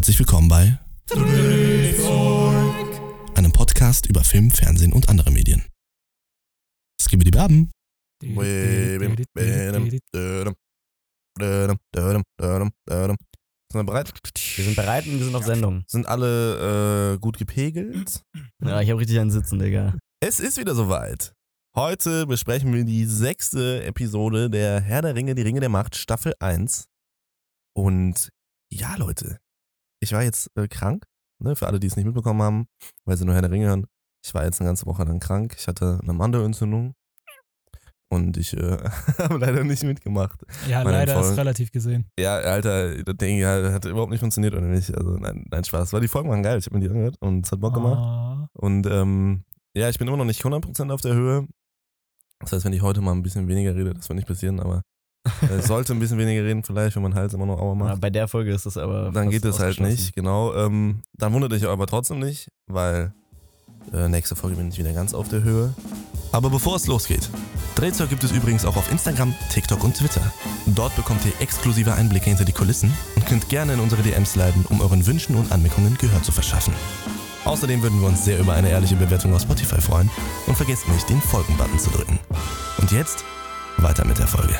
herzlich willkommen bei einem Podcast über Film, Fernsehen und andere Medien. Skibidi die Baben. Sind wir bereit? Wir sind bereit und wir sind auf Sendung. Sind alle äh, gut gepegelt? Ja, ich habe richtig einen Sitzen, Digga. Es ist wieder soweit. Heute besprechen wir die sechste Episode der Herr der Ringe, die Ringe der Macht, Staffel 1. Und ja, Leute, ich war jetzt äh, krank, ne, für alle, die es nicht mitbekommen haben, weil sie nur Herr der Ringe hören. Ich war jetzt eine ganze Woche lang krank. Ich hatte eine Mandelentzündung und ich äh, habe leider nicht mitgemacht. Ja, Meine leider ist Folgen. relativ gesehen. Ja, Alter, das Ding ja, hat überhaupt nicht funktioniert oder nicht. Also nein, nein Spaß. Weil die Folgen waren geil. Ich habe mir die angehört und es hat Bock gemacht. Ah, Und ähm, ja, ich bin immer noch nicht 100% auf der Höhe. Das heißt, wenn ich heute mal ein bisschen weniger rede, das wird nicht passieren, aber sollte ein bisschen weniger reden vielleicht, wenn mein Hals immer noch Aua Ja, macht. bei der Folge ist das aber. Dann geht es halt nicht, genau. Ähm, dann wundert dich aber trotzdem nicht, weil äh, nächste Folge bin ich wieder ganz auf der Höhe. Aber bevor es losgeht, Drehzeug gibt es übrigens auch auf Instagram, TikTok und Twitter. Dort bekommt ihr exklusive Einblicke hinter die Kulissen und könnt gerne in unsere DMs leiten, um euren Wünschen und Anmerkungen Gehör zu verschaffen. Außerdem würden wir uns sehr über eine ehrliche Bewertung auf Spotify freuen und vergesst nicht, den Folgen-Button zu drücken. Und jetzt weiter mit der Folge.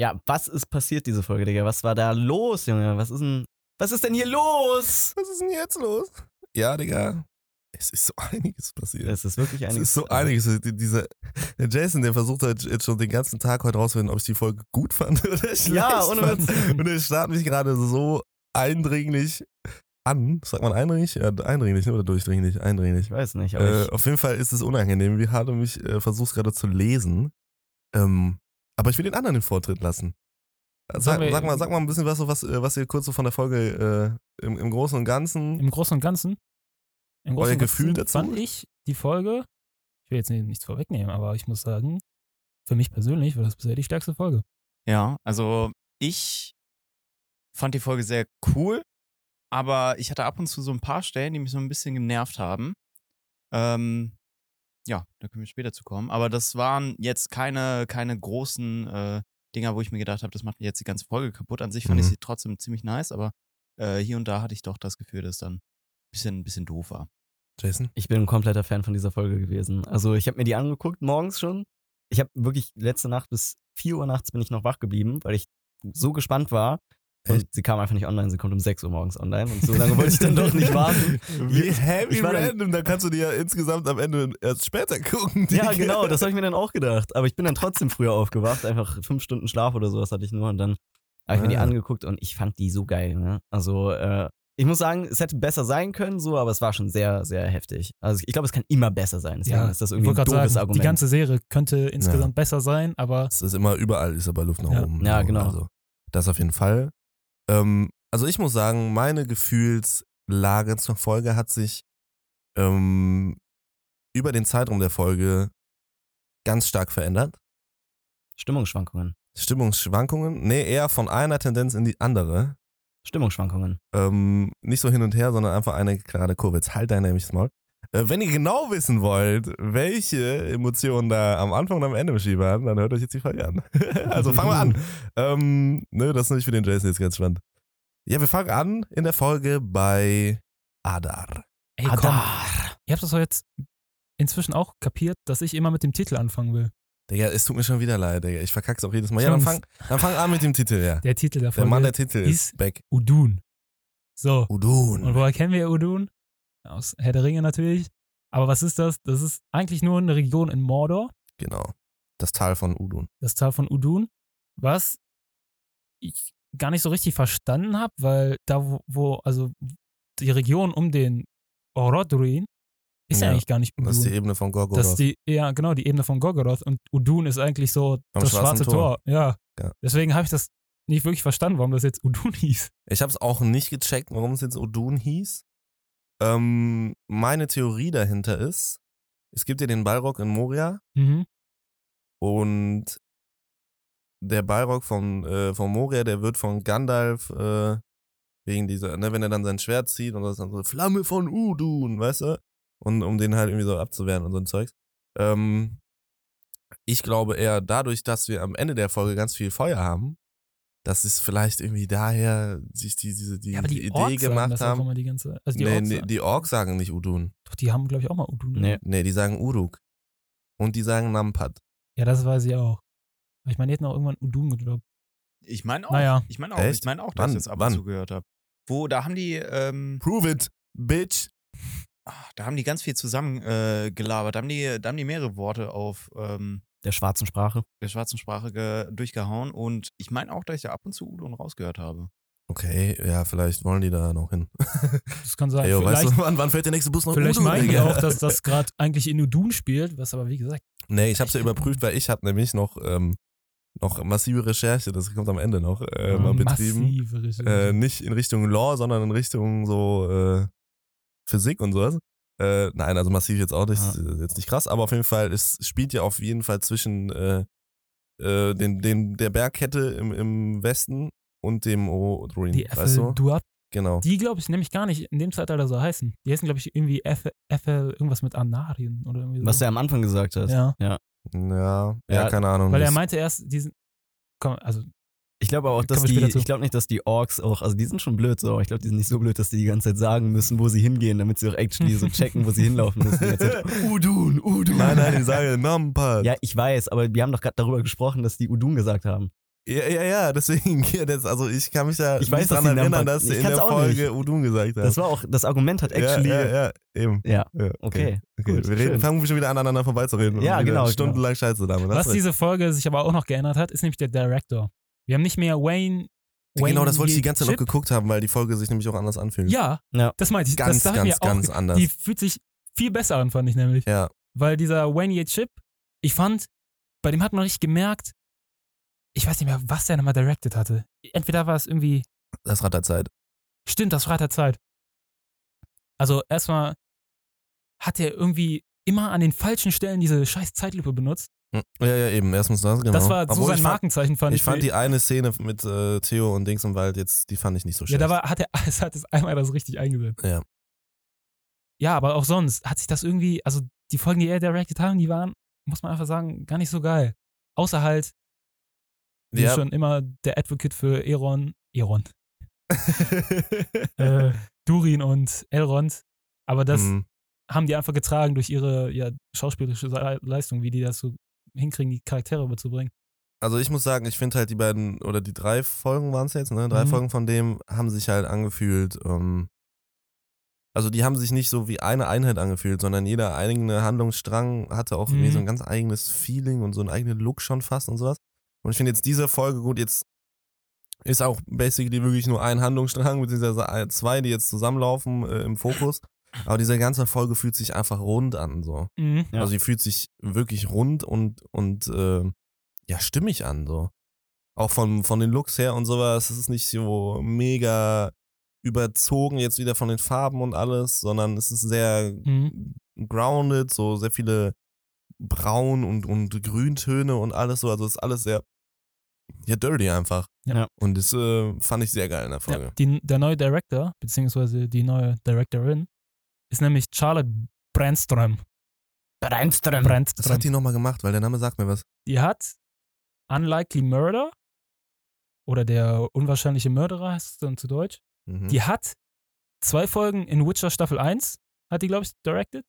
Ja, was ist passiert diese Folge, Digga? Was war da los, Junge? Was ist denn. Was ist denn hier los? Was ist denn jetzt los? Ja, Digga. Es ist so einiges passiert. Es ist wirklich Es einiges. ist so einiges. Die- Dieser, der Jason, der versucht halt jetzt schon den ganzen Tag heute rauszufinden, ob ich die Folge gut fand oder schlecht Ja, ohne fand. Und er starrt mich gerade so eindringlich an. Sagt man eindringlich? Ja, eindringlich ne? oder durchdringlich? Eindringlich. Ich weiß nicht, Äh, ich, auf jeden Fall ist es unangenehm, wie hart du mich äh, versuchst gerade zu lesen. Ähm, aber ich will den anderen den Vortritt lassen. Sag, Sollen wir- sag, mal, sag mal ein bisschen was, so was, äh, was ihr kurz so von der Folge äh, im, im Großen und Ganzen. Im Großen und Ganzen. Im Euer und Gefühl Ganzen dazu? fand ich die Folge, ich will jetzt nicht- nichts vorwegnehmen, aber ich muss sagen, für mich persönlich war das bisher die stärkste Folge. Ja, also ich fand die Folge sehr cool, aber ich hatte ab und zu so ein paar Stellen, die mich so ein bisschen genervt haben. Ähm, ja, da können wir später zu kommen. Aber das waren jetzt keine, keine großen äh, Dinger, wo ich mir gedacht habe, das macht mir jetzt die ganze Folge kaputt. An sich fand ich Mhm. sie trotzdem ziemlich nice, aber äh, hier und da hatte ich doch das Gefühl, dass es dann ein bisschen, ein bisschen doof war. Jason? ich bin ein kompletter Fan von dieser Folge gewesen. Also, ich habe mir die angeguckt morgens schon. Ich habe wirklich letzte Nacht bis 4 Uhr nachts bin ich noch wach geblieben, weil ich so gespannt war. Und Echt? sie kam einfach nicht online, sie kommt um 6 Uhr morgens online. Und so lange wollte ich dann doch nicht warten. Wie heavy Ich war dann- random, da kannst du dir ja insgesamt am Ende erst später gucken. Ja, genau, das habe ich mir dann auch gedacht. Aber ich bin dann trotzdem früher aufgewacht, einfach fünf Stunden Schlaf oder sowas hatte ich nur und dann habe ich mir die Ah. angeguckt und ich fand die so geil. Ne? Also äh, ich muss sagen, es hätte besser sein können, so, aber es war schon sehr, sehr heftig. Also ich glaube, es kann immer besser sein. Deswegen ist das ich irgendwie ein doofes sagen, Argument. die ganze Serie könnte insgesamt besser sein, aber Es ist immer überall, ist aber Luft nach Ja. oben. Ja, genau. Also, das auf jeden Fall. Ähm, also ich muss sagen, meine Gefühlslage zur Folge hat sich ähm, über den Zeitraum der Folge ganz stark verändert. Stimmungsschwankungen. Stimmungsschwankungen, nee, eher von einer Tendenz in die andere. Stimmungsschwankungen. Ähm, nicht so hin und her, sondern einfach eine gerade Kurve. Jetzt halt dein nämliches Maul. Äh, wenn ihr genau wissen wollt, welche Emotionen da am Anfang und am Ende im Schieber waren, dann hört euch jetzt die Folge an. also fangen wir an. Ähm, ne, das ist natürlich für den Jason jetzt ganz spannend. Ja, wir fangen an in der Folge bei Adar. ey, komm, ihr habt das doch jetzt inzwischen auch kapiert, dass ich immer mit dem Titel anfangen will. Digga, es tut mir schon wieder leid, Digga. Ich verkack's auch jedes Mal. Ja, dann fang, dann fang an mit dem Titel, ja. Der Titel der Der Mann der Titel ist ist Beck. Udun. So, Udun. und woher kennen wir Udun? Aus Herr der Ringe natürlich. Aber was ist das? Das ist eigentlich nur eine Region in Mordor, Genau. Das Tal von Udun. das Tal von Udun, was ich gar nicht so richtig verstanden habe, weil da, wo, wo, also die Region um den Orodruin ist ja, Ja, eigentlich gar nicht Udun. Das ist die Ebene von Gorgoroth. Das ist die, ja, genau, die Ebene von Gorgoroth und Udun ist eigentlich so Am das schwarze Tor. Tor. Ja. Ja. Deswegen habe ich das nicht wirklich verstanden, warum das jetzt Udun hieß. Ich habe es auch nicht gecheckt, warum es jetzt Odun hieß. Ähm, meine Theorie dahinter ist, es gibt ja den Balrog in Moria Mhm. und der Balrog von, äh, von Moria, der wird von Gandalf äh, wegen dieser, ne, wenn er dann sein Schwert zieht und das ist dann so Flamme von Udun, weißt du? Und um den halt irgendwie so abzuwehren und so ein Zeugs. Ähm, ich glaube eher dadurch, dass wir am Ende der Folge ganz viel Feuer haben, dass es vielleicht irgendwie daher sich die, diese die, Ja, aber die, die Idee Orks sagen gemacht auch haben. die ganze Also die nee, Orks, nee, sagen- die Orks sagen nicht Udun. Doch, die haben, glaube ich, auch mal Udun. ne? Nee. Nee, die sagen Uruk. Und die sagen Nampat. Ja, das weiß ich auch. Aber ich meine, die hätten auch irgendwann Udun gedroppt. Ich meine auch. Naja. Ich meine auch. Echt? Ich meine auch, dass Wann? ich das ab und zu gehört habe. Wo, da haben die, ähm, Prove it, bitch. ah, da haben die ganz viel zusammen äh, gelabert. Da haben die, da haben die mehrere Worte auf ähm, Der schwarzen Sprache. der schwarzen Sprache ge durchgehauen. Und ich meine auch, dass ich da ab und zu Udon rausgehört habe. Okay, ja, vielleicht wollen die da noch hin. Das kann sein. Ey, yo, weißt vielleicht du, wann, wann fährt der nächste Bus nach vielleicht meinen die auch, dass das gerade eigentlich in Udun spielt, was aber wie gesagt. Nee, ich hab's ja überprüft, weil ich hab nämlich noch, ähm, noch massive Recherche, das kommt am Ende noch, äh, mal betrieben. Massive Recherche. Äh, nicht in Richtung Law, sondern in Richtung so äh, Physik und sowas. Äh, nein, also massiv jetzt auch nicht, äh, jetzt nicht krass, aber auf jeden Fall, es spielt ja auf jeden Fall zwischen äh, äh, den, den, der Bergkette im, im Westen und dem Odruin, die weißt du? Duat, Genau. die glaube ich nämlich gar nicht in dem Zeitalter so heißen. Die heißen, glaube ich, irgendwie FL, FL irgendwas mit Anarien oder irgendwie so. Was er am Anfang gesagt hat. ja. Ja, ja, Ja, keine Ahnung. Weil er meinte erst diesen. Komm, also Ich glaube auch, dass die, ich glaube nicht, dass die Orks auch, also die sind schon blöd so, aber ich glaube, die sind nicht so blöd, dass die die ganze Zeit sagen müssen, wo sie hingehen, damit sie auch actually so checken, wo sie hinlaufen müssen. Udun, Udun. Nein, nein, die sagen Nampat. Ja, ich weiß, aber wir haben doch gerade darüber gesprochen, dass die Udun gesagt haben. Ja, ja, ja, deswegen, ja, das, also ich kann mich da Ich nicht weiß, die erinnern, Nampak- dass sie in der Folge Udun gesagt haben. Das war auch, das Argument hat actually. ja, ja, ja, eben. Ja, Ja, okay. okay. gut, wir reden, fangen wir schon wieder an, aneinander vorbeizureden. Ja, wieder genau, Stundenlang Scheiße damit. was diese Folge sich aber auch noch geändert hat, ist nämlich der Director. Wir haben nicht mehr Wayne. Wayne Genau, das wollte ich die ganze Zeit noch geguckt haben, weil die Folge sich nämlich auch anders anfühlt. Ja, Ja. das meinte ich. Ganz, das ganz, mir auch. ganz anders. Die fühlt sich viel besser an, fand ich nämlich. Ja, Weil dieser Wayne Yates Chip, ich fand, bei dem hat man richtig gemerkt, ich weiß nicht mehr, was der nochmal directed hatte. Entweder war es irgendwie, das Rad der Zeit. stimmt, das Rad der Zeit. Also erstmal hat er irgendwie immer an den falschen Stellen diese scheiß Zeitlupe benutzt. Hm. Ja, ja, eben. Erstens das, genau. Das war so Obwohl sein Markenzeichen, fand ich. Ich fand die eine Szene mit äh, Theo und Dings im Wald jetzt, die fand ich nicht so ja, schlecht. da war, hat er, es hat es einmal das richtig eingesetzt. Ja. Ja, aber auch sonst hat sich das irgendwie, also die Folgen, die er directed haben, die waren, muss man einfach sagen, gar nicht so geil. Außer halt, wie Ja. schon immer, der Advocate für Eron, Eron, äh, Durin und Elrond. Aber das Mhm. haben die einfach getragen durch ihre ja, schauspielerische Leistung, wie die das so hinkriegen, die Charaktere überzubringen. Also ich muss sagen, ich finde halt die beiden, oder die drei Folgen waren es jetzt, ne? Drei Mhm. Folgen von dem haben sich halt angefühlt, ähm, also die haben sich nicht so wie eine Einheit angefühlt, sondern jeder eigene Handlungsstrang hatte auch irgendwie Mhm. so ein ganz eigenes Feeling und so einen eigenen Look schon fast und sowas. Und ich finde jetzt diese Folge gut, jetzt ist auch basically wirklich nur ein Handlungsstrang, beziehungsweise zwei, die jetzt zusammenlaufen äh, im Fokus. Aber diese ganze Folge fühlt sich einfach rund an, so. Mhm. Ja. Also die fühlt sich wirklich rund und, und äh, ja, stimmig an, so. Auch von, von den Looks her und sowas. Es ist nicht so mega überzogen jetzt wieder von den Farben und alles, sondern es ist sehr Mhm. grounded, so sehr viele Braun- und, und Grüntöne und alles so. Also es ist alles sehr, ja, dirty einfach. Ja. Und das äh, fand ich sehr geil in der Folge. Ja, die, der neue Director, beziehungsweise die neue Directorin, ist nämlich Charlotte Brandström. Brandström. Was Brandström. hat die nochmal gemacht? Weil der Name sagt mir was. Die hat Unlikely Murder oder der unwahrscheinliche Mörderer heißt es dann zu Deutsch. Mhm. Die hat zwei Folgen in Witcher Staffel 1, hat die, glaube ich, directed.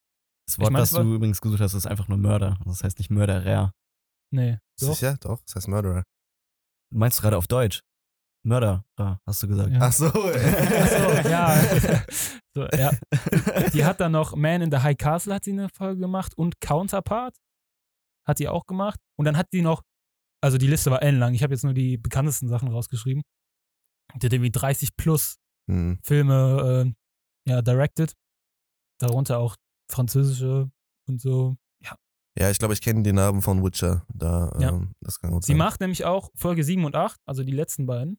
Das Wort, Ich mein, was es war- du übrigens gesucht hast, ist einfach nur Mörder. Das heißt nicht Mörderer. Nee, doch. Sicher? Doch, das heißt Murderer. Du meinst gerade auf Deutsch? Mörder, hast du gesagt. Ja. Ach so. Achso, ja. so, ja. Die hat dann noch Man in the High Castle hat sie eine Folge gemacht und Counterpart hat die auch gemacht. Und dann hat die noch, also die Liste war ellenlang, ich habe jetzt nur die bekanntesten Sachen rausgeschrieben. Die hat irgendwie 30 plus Hm. Filme äh, ja, directed. Darunter auch französische und so. Ja, ich glaube, ich kenne den Namen von Witcher. Da, Ja. ähm, das kann gut Sie sein. macht nämlich auch Folge 7 und 8, also die letzten beiden.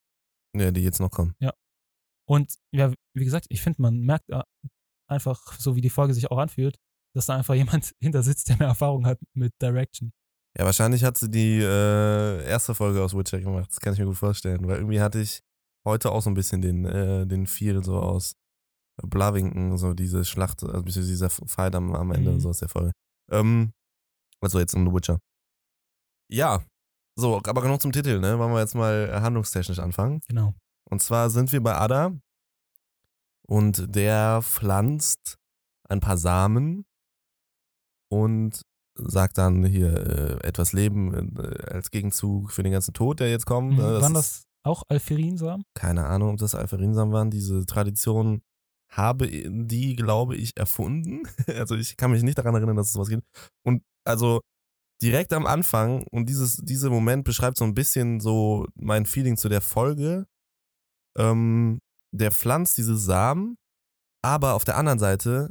Ja, die jetzt noch kommen. Und ja, wie gesagt, ich finde, man merkt äh, einfach, so wie die Folge sich auch anfühlt, dass da einfach jemand hinter sitzt, der mehr Erfahrung hat mit Direction. Ja, wahrscheinlich hat sie die äh, erste Folge aus Witcher gemacht. Das kann ich mir gut vorstellen. Weil irgendwie hatte ich heute auch so ein bisschen den, äh, den Feel so aus Blavington, so diese Schlacht, also bisschen dieser Fight am, am Ende Mhm. so aus der Folge. Ähm, also jetzt in The Witcher. Ja, So, aber genug zum Titel, ne? Wollen wir jetzt mal handlungstechnisch anfangen. Genau. Und zwar sind wir bei Ada und der pflanzt ein paar Samen und sagt dann hier äh, etwas Leben äh, als Gegenzug für den ganzen Tod, der jetzt kommt. Mhm. Ne? Waren ist- das auch Alferinsamen? keine Ahnung, ob das Alpherinsamen waren. Diese Tradition habe die, glaube ich, erfunden. Also ich kann mich nicht daran erinnern, dass es sowas gibt. Und also direkt am Anfang, und dieses, dieser Moment beschreibt so ein bisschen so mein Feeling zu der Folge. Ähm, der pflanzt diese Samen, aber auf der anderen Seite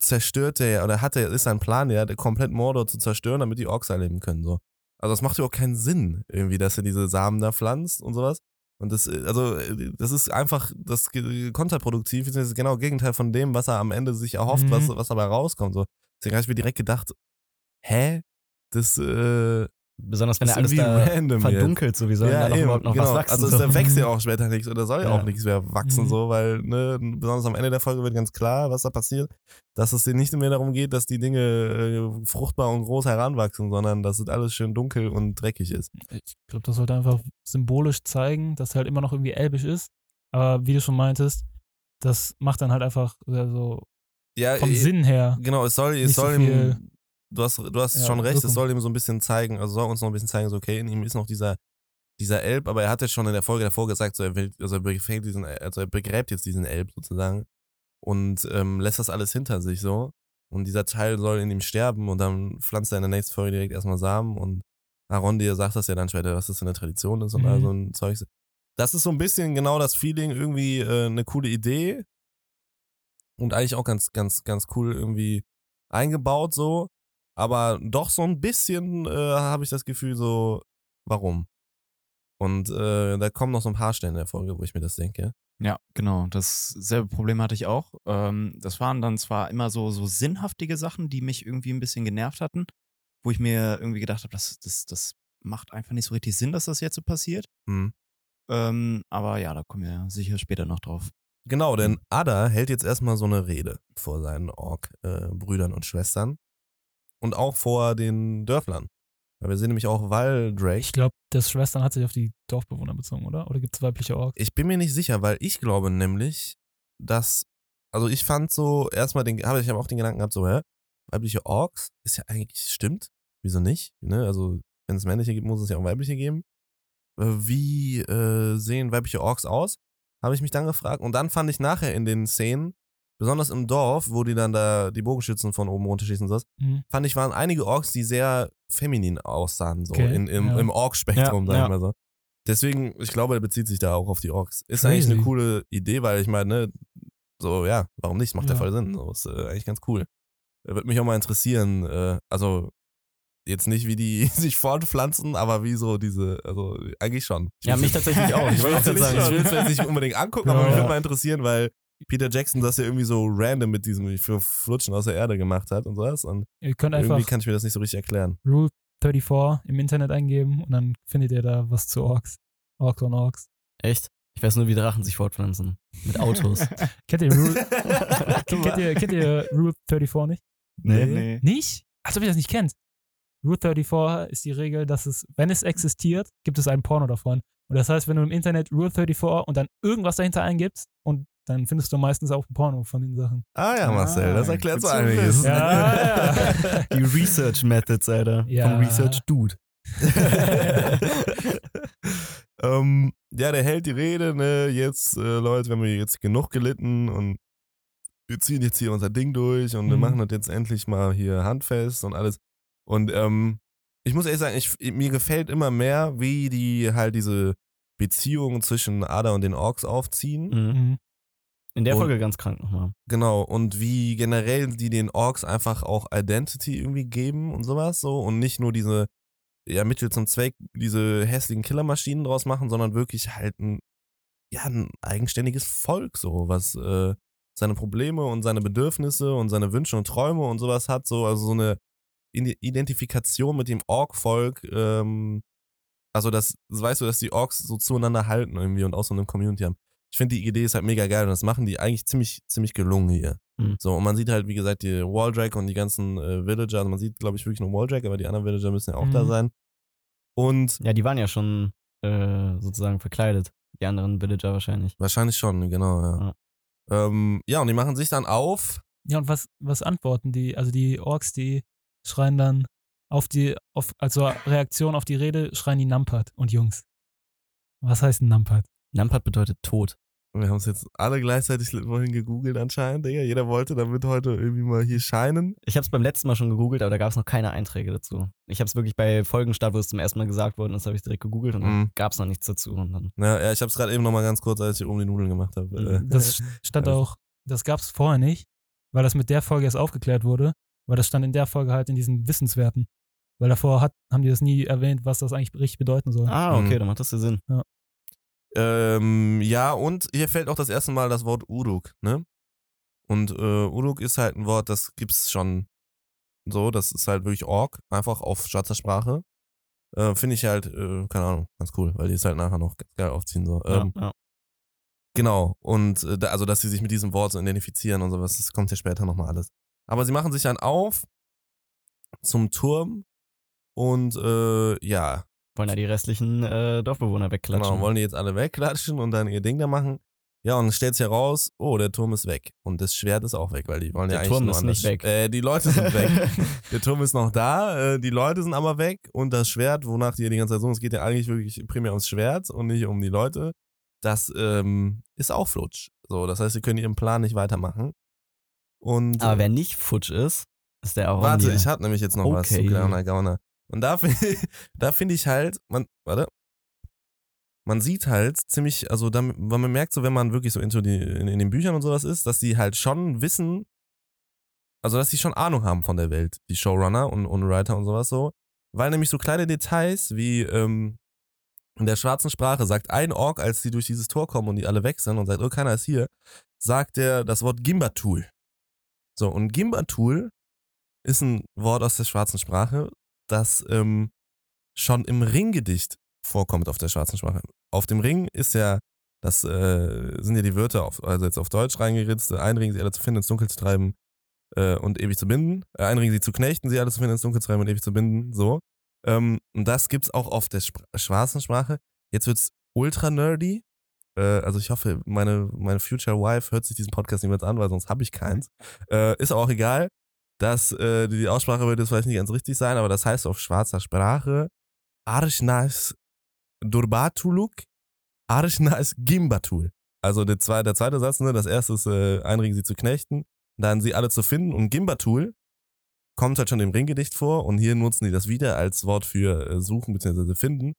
zerstört er oder hat er, ist sein Plan ja, der komplett Mordor zu zerstören, damit die Orks erleben können. So. Also das macht ja auch keinen Sinn, irgendwie, dass er diese Samen da pflanzt und sowas. Und das, äh, also, äh, das ist einfach das kontraproduktiv, das ist genau das Gegenteil von dem, was er am Ende sich erhofft, Mhm. was, was dabei rauskommt. So. Deswegen habe ich mir direkt gedacht, hä? Das, äh, Besonders wenn er alles da random jetzt. verdunkelt, so wie soll da noch eben, überhaupt noch genau. was wachsen? Also so. da wächst ja auch später nichts oder soll ja Ja. auch nichts mehr wachsen, Mhm. so, weil, ne, besonders am Ende der Folge wird ganz klar, was da passiert, dass es dir nicht mehr darum geht, dass die Dinge äh, fruchtbar und groß heranwachsen, sondern dass es alles schön dunkel und dreckig ist. Ich glaube, das sollte einfach symbolisch zeigen, dass er halt immer noch irgendwie elbisch ist. Aber wie du schon meintest, das macht dann halt einfach so Ja, vom äh, Sinn her. Genau, es soll, es so soll viel- ihm, du hast, du hast Ja, schon recht, es soll ihm so ein bisschen zeigen, also soll uns noch ein bisschen zeigen, so okay, in ihm ist noch dieser, dieser Elb, aber er hat ja schon in der Folge davor gesagt, so er will, also er begräbt diesen, also er begräbt jetzt diesen Elb sozusagen und ähm, lässt das alles hinter sich so. Und dieser Teil soll in ihm sterben und dann pflanzt er in der nächsten Folge direkt erstmal Samen und Arondir sagt das ja dann später, was das für eine Tradition ist und Mhm. all so ein Zeug. Das ist so ein bisschen genau das Feeling, irgendwie äh, eine coole Idee und eigentlich auch ganz, ganz, ganz cool irgendwie eingebaut so. Aber doch so ein bisschen äh, habe ich das Gefühl so, warum? Und äh, da kommen noch so ein paar Stellen in der Folge, wo ich mir das denke. Ja, genau. Dasselbe Problem hatte ich auch. Ähm, das waren dann zwar immer so, so sinnhaftige Sachen, die mich irgendwie ein bisschen genervt hatten, wo ich mir irgendwie gedacht habe, das, das, das macht einfach nicht so richtig Sinn, dass das jetzt so passiert. Hm. Ähm, aber ja, da kommen wir sicher später noch drauf. Genau, denn Ada hält jetzt erstmal so eine Rede vor seinen Ork-Brüdern und Schwestern. Und auch vor den Dörflern. Weil wir sehen nämlich auch Valdrake. Ich glaube, das Schwestern hat sich auf die Dorfbewohner bezogen, oder? Oder gibt es weibliche Orks? Ich bin mir nicht sicher, weil ich glaube nämlich, dass, also ich fand so, erstmal den, habe ich aber auch den Gedanken gehabt, so, hä, weibliche Orks ist ja eigentlich, stimmt, wieso nicht? Ne? Also, wenn es männliche gibt, muss es ja auch weibliche geben. Äh, Wie äh, sehen weibliche Orks aus? Habe ich mich dann gefragt. Und dann fand ich nachher in den Szenen, besonders im Dorf, wo die dann da die Bogenschützen von oben runterschießen und sowas, Mhm. fand ich, waren einige Orks, die sehr feminin aussahen, so Okay, in, im, ja. im Ork-Spektrum, Ja, sag ich ja. mal so. Deswegen, ich glaube, er bezieht sich da auch auf die Orks. Ist Crazy. eigentlich eine coole Idee, weil ich meine, ne, so, ja, warum nicht? Macht ja voll Sinn. So, ist äh, eigentlich ganz cool. Würde mich auch mal interessieren, äh, also jetzt nicht, wie die sich fortpflanzen, aber wie so diese, also eigentlich schon. Ich Ja, mich tatsächlich auch. Ich wollte gerade sagen, ich will es jetzt nicht unbedingt angucken, Ja, aber mich ja. würde mal interessieren, weil Peter Jackson das ja irgendwie so random mit diesem für Flutschen aus der Erde gemacht hat und sowas. Und Ihr könnt irgendwie kann ich mir das nicht so richtig erklären. Rule 34 im Internet eingeben und dann findet ihr da was zu Orks. Orks on Orks. Echt? Ich weiß nur, wie Drachen sich fortpflanzen. Mit Autos. Kennt ihr Rule, kennt, ihr, kennt ihr Rule 34 nicht? Nee. Nicht? Als ob ihr das nicht kennt. Rule 34 ist die Regel, dass es, wenn es existiert, gibt es einen Porno davon. Und das heißt, wenn du im Internet Rule 34 und dann irgendwas dahinter eingibst und dann findest du meistens auch ein Porno von den Sachen. Ah ja, Marcel, das Ah, erklärt so einiges. Ja, ja. Die Research Methods, Alter. Ja. Vom Research Dude. ähm, ja, der hält die Rede, ne, jetzt, äh, Leute, wir haben jetzt genug gelitten und wir ziehen jetzt hier unser Ding durch und wir Mhm. machen das jetzt endlich mal hier handfest und alles. Und ähm, ich muss ehrlich sagen, ich, mir gefällt immer mehr, wie die halt diese Beziehung zwischen Ada und den Orks aufziehen. Mhm. In der Und- Folge ganz krank nochmal. Genau, und wie generell die den Orks einfach auch Identity irgendwie geben und sowas so und nicht nur diese, ja, Mittel zum Zweck, diese hässlichen Killermaschinen draus machen, sondern wirklich halt ein, ja, ein eigenständiges Volk so, was äh, seine Probleme und seine Bedürfnisse und seine Wünsche und Träume und sowas hat, so, also so eine Ide- Identifikation mit dem Ork-Volk, ähm, also das, weißt du, dass die Orks so zueinander halten irgendwie und auch so eine Community haben. Ich finde die Idee ist halt mega geil und das machen die eigentlich ziemlich, ziemlich gelungen hier. Mhm. So, und man sieht halt, wie gesagt, die Walldrake und die ganzen äh, Villager, also man sieht, glaube ich, wirklich nur Walldrake, aber die anderen Villager müssen ja auch da Mhm. sein. Und Ja, die waren ja schon äh, sozusagen verkleidet. Die anderen Villager wahrscheinlich. wahrscheinlich schon, genau, ja. Ja. Ähm, ja, und die machen sich dann auf. Ja, und was, was antworten die? Also die Orks, die schreien dann auf die, auf, also Reaktion auf die Rede, schreien die Nampert und Jungs. Was heißt ein Nampert? Nampert bedeutet Tod. Wir haben es jetzt alle gleichzeitig vorhin gegoogelt anscheinend, Digga. Jeder wollte damit heute irgendwie mal hier scheinen. Ich habe es beim letzten Mal schon gegoogelt, aber da gab es noch keine Einträge dazu. Ich habe es wirklich bei Folgenstart, wo es zum ersten Mal gesagt worden ist, habe ich direkt gegoogelt und dann Mhm. gab es noch nichts dazu. Und dann, Ja, ja ich habe es gerade eben nochmal ganz kurz, als ich oben die Nudeln gemacht habe. Äh, Mhm. Das stand Ja, das- auch, das gab es vorher nicht, weil das mit der Folge erst aufgeklärt wurde, weil das stand in der Folge halt in diesen Wissenswerten. Weil davor hat, haben die das nie erwähnt, was das eigentlich richtig bedeuten soll. ah, okay, Mhm. dann macht das ja Sinn. Ähm, ja, und hier fällt auch das erste Mal das Wort Uruk, ne? Und äh, Uruk ist halt ein Wort, das gibt's schon so, das ist halt wirklich Ork, einfach auf schwarzer Sprache. Äh, Finde ich halt, äh, keine Ahnung, ganz cool, weil die es halt nachher noch ganz geil aufziehen. So. Ähm, ja, ja. Genau, und äh, also, dass sie sich mit diesem Wort so identifizieren und sowas, das kommt ja später nochmal alles. Aber sie machen sich dann auf zum Turm und äh, ja, Wollen ja die restlichen äh, Dorfbewohner wegklatschen. Genau, wollen die jetzt alle wegklatschen und dann ihr Ding da machen. Ja, und dann stellt sich heraus, oh, der Turm ist weg. Und das Schwert ist auch weg, weil die wollen ja Der eigentlich Turm nur ist nicht weg. Äh, die Leute sind weg. der Turm ist noch da, äh, die Leute sind aber weg und das Schwert, wonach die ja die ganze Zeit suchen, es geht ja eigentlich wirklich primär ums Schwert und nicht um die Leute. Das ähm, ist auch flutsch. So, das heißt, sie können ihren Plan nicht weitermachen. Und aber äh, wer nicht futsch ist, ist der auch. Warte, ich hab nämlich jetzt noch was zu Okay. Gauner Gauner. Und da finde da find ich halt, man, warte, man sieht halt ziemlich, also da, weil man merkt so, wenn man wirklich so into die, in, in den Büchern und sowas ist, dass die halt schon wissen, also dass die schon Ahnung haben von der Welt, die Showrunner und, und Writer und sowas so. Weil nämlich so kleine Details wie ähm, in der schwarzen Sprache sagt ein Ork, als die durch dieses Tor kommen und die alle weg sind und sagt, oh, keiner ist hier, sagt er das Wort Gimbatul. So, und Gimbatul ist ein Wort aus der schwarzen Sprache, das ähm, schon im Ringgedicht vorkommt auf der schwarzen Sprache. Auf dem Ring ist ja, das äh, sind ja die Wörter, auf, also jetzt auf Deutsch reingeritzt, ein Ring, sie alle zu finden, ins Dunkel zu treiben äh, und ewig zu binden. Äh, ein Ring, sie zu knechten, sie alle zu finden, ins Dunkel zu treiben und ewig zu binden, so. Ähm, und das gibt's auch auf der Spr schwarzen Sprache. Jetzt wird's ultra nerdy. Äh, also ich hoffe, meine, meine Future Wife hört sich diesen Podcast niemals an, weil sonst habe ich keins. Äh, ist auch egal. Das, äh, die Aussprache wird jetzt vielleicht nicht ganz richtig sein, aber das heißt auf schwarzer Sprache Arshnas Durbatuluk, Arshnas Gimbatul. Also der, zwei, der zweite Satz, ne, das erste ist äh, einringen sie zu knechten, dann sie alle zu finden und Gimbatul kommt halt schon im Ringgedicht vor und hier nutzen die das wieder als Wort für äh, suchen bzw. finden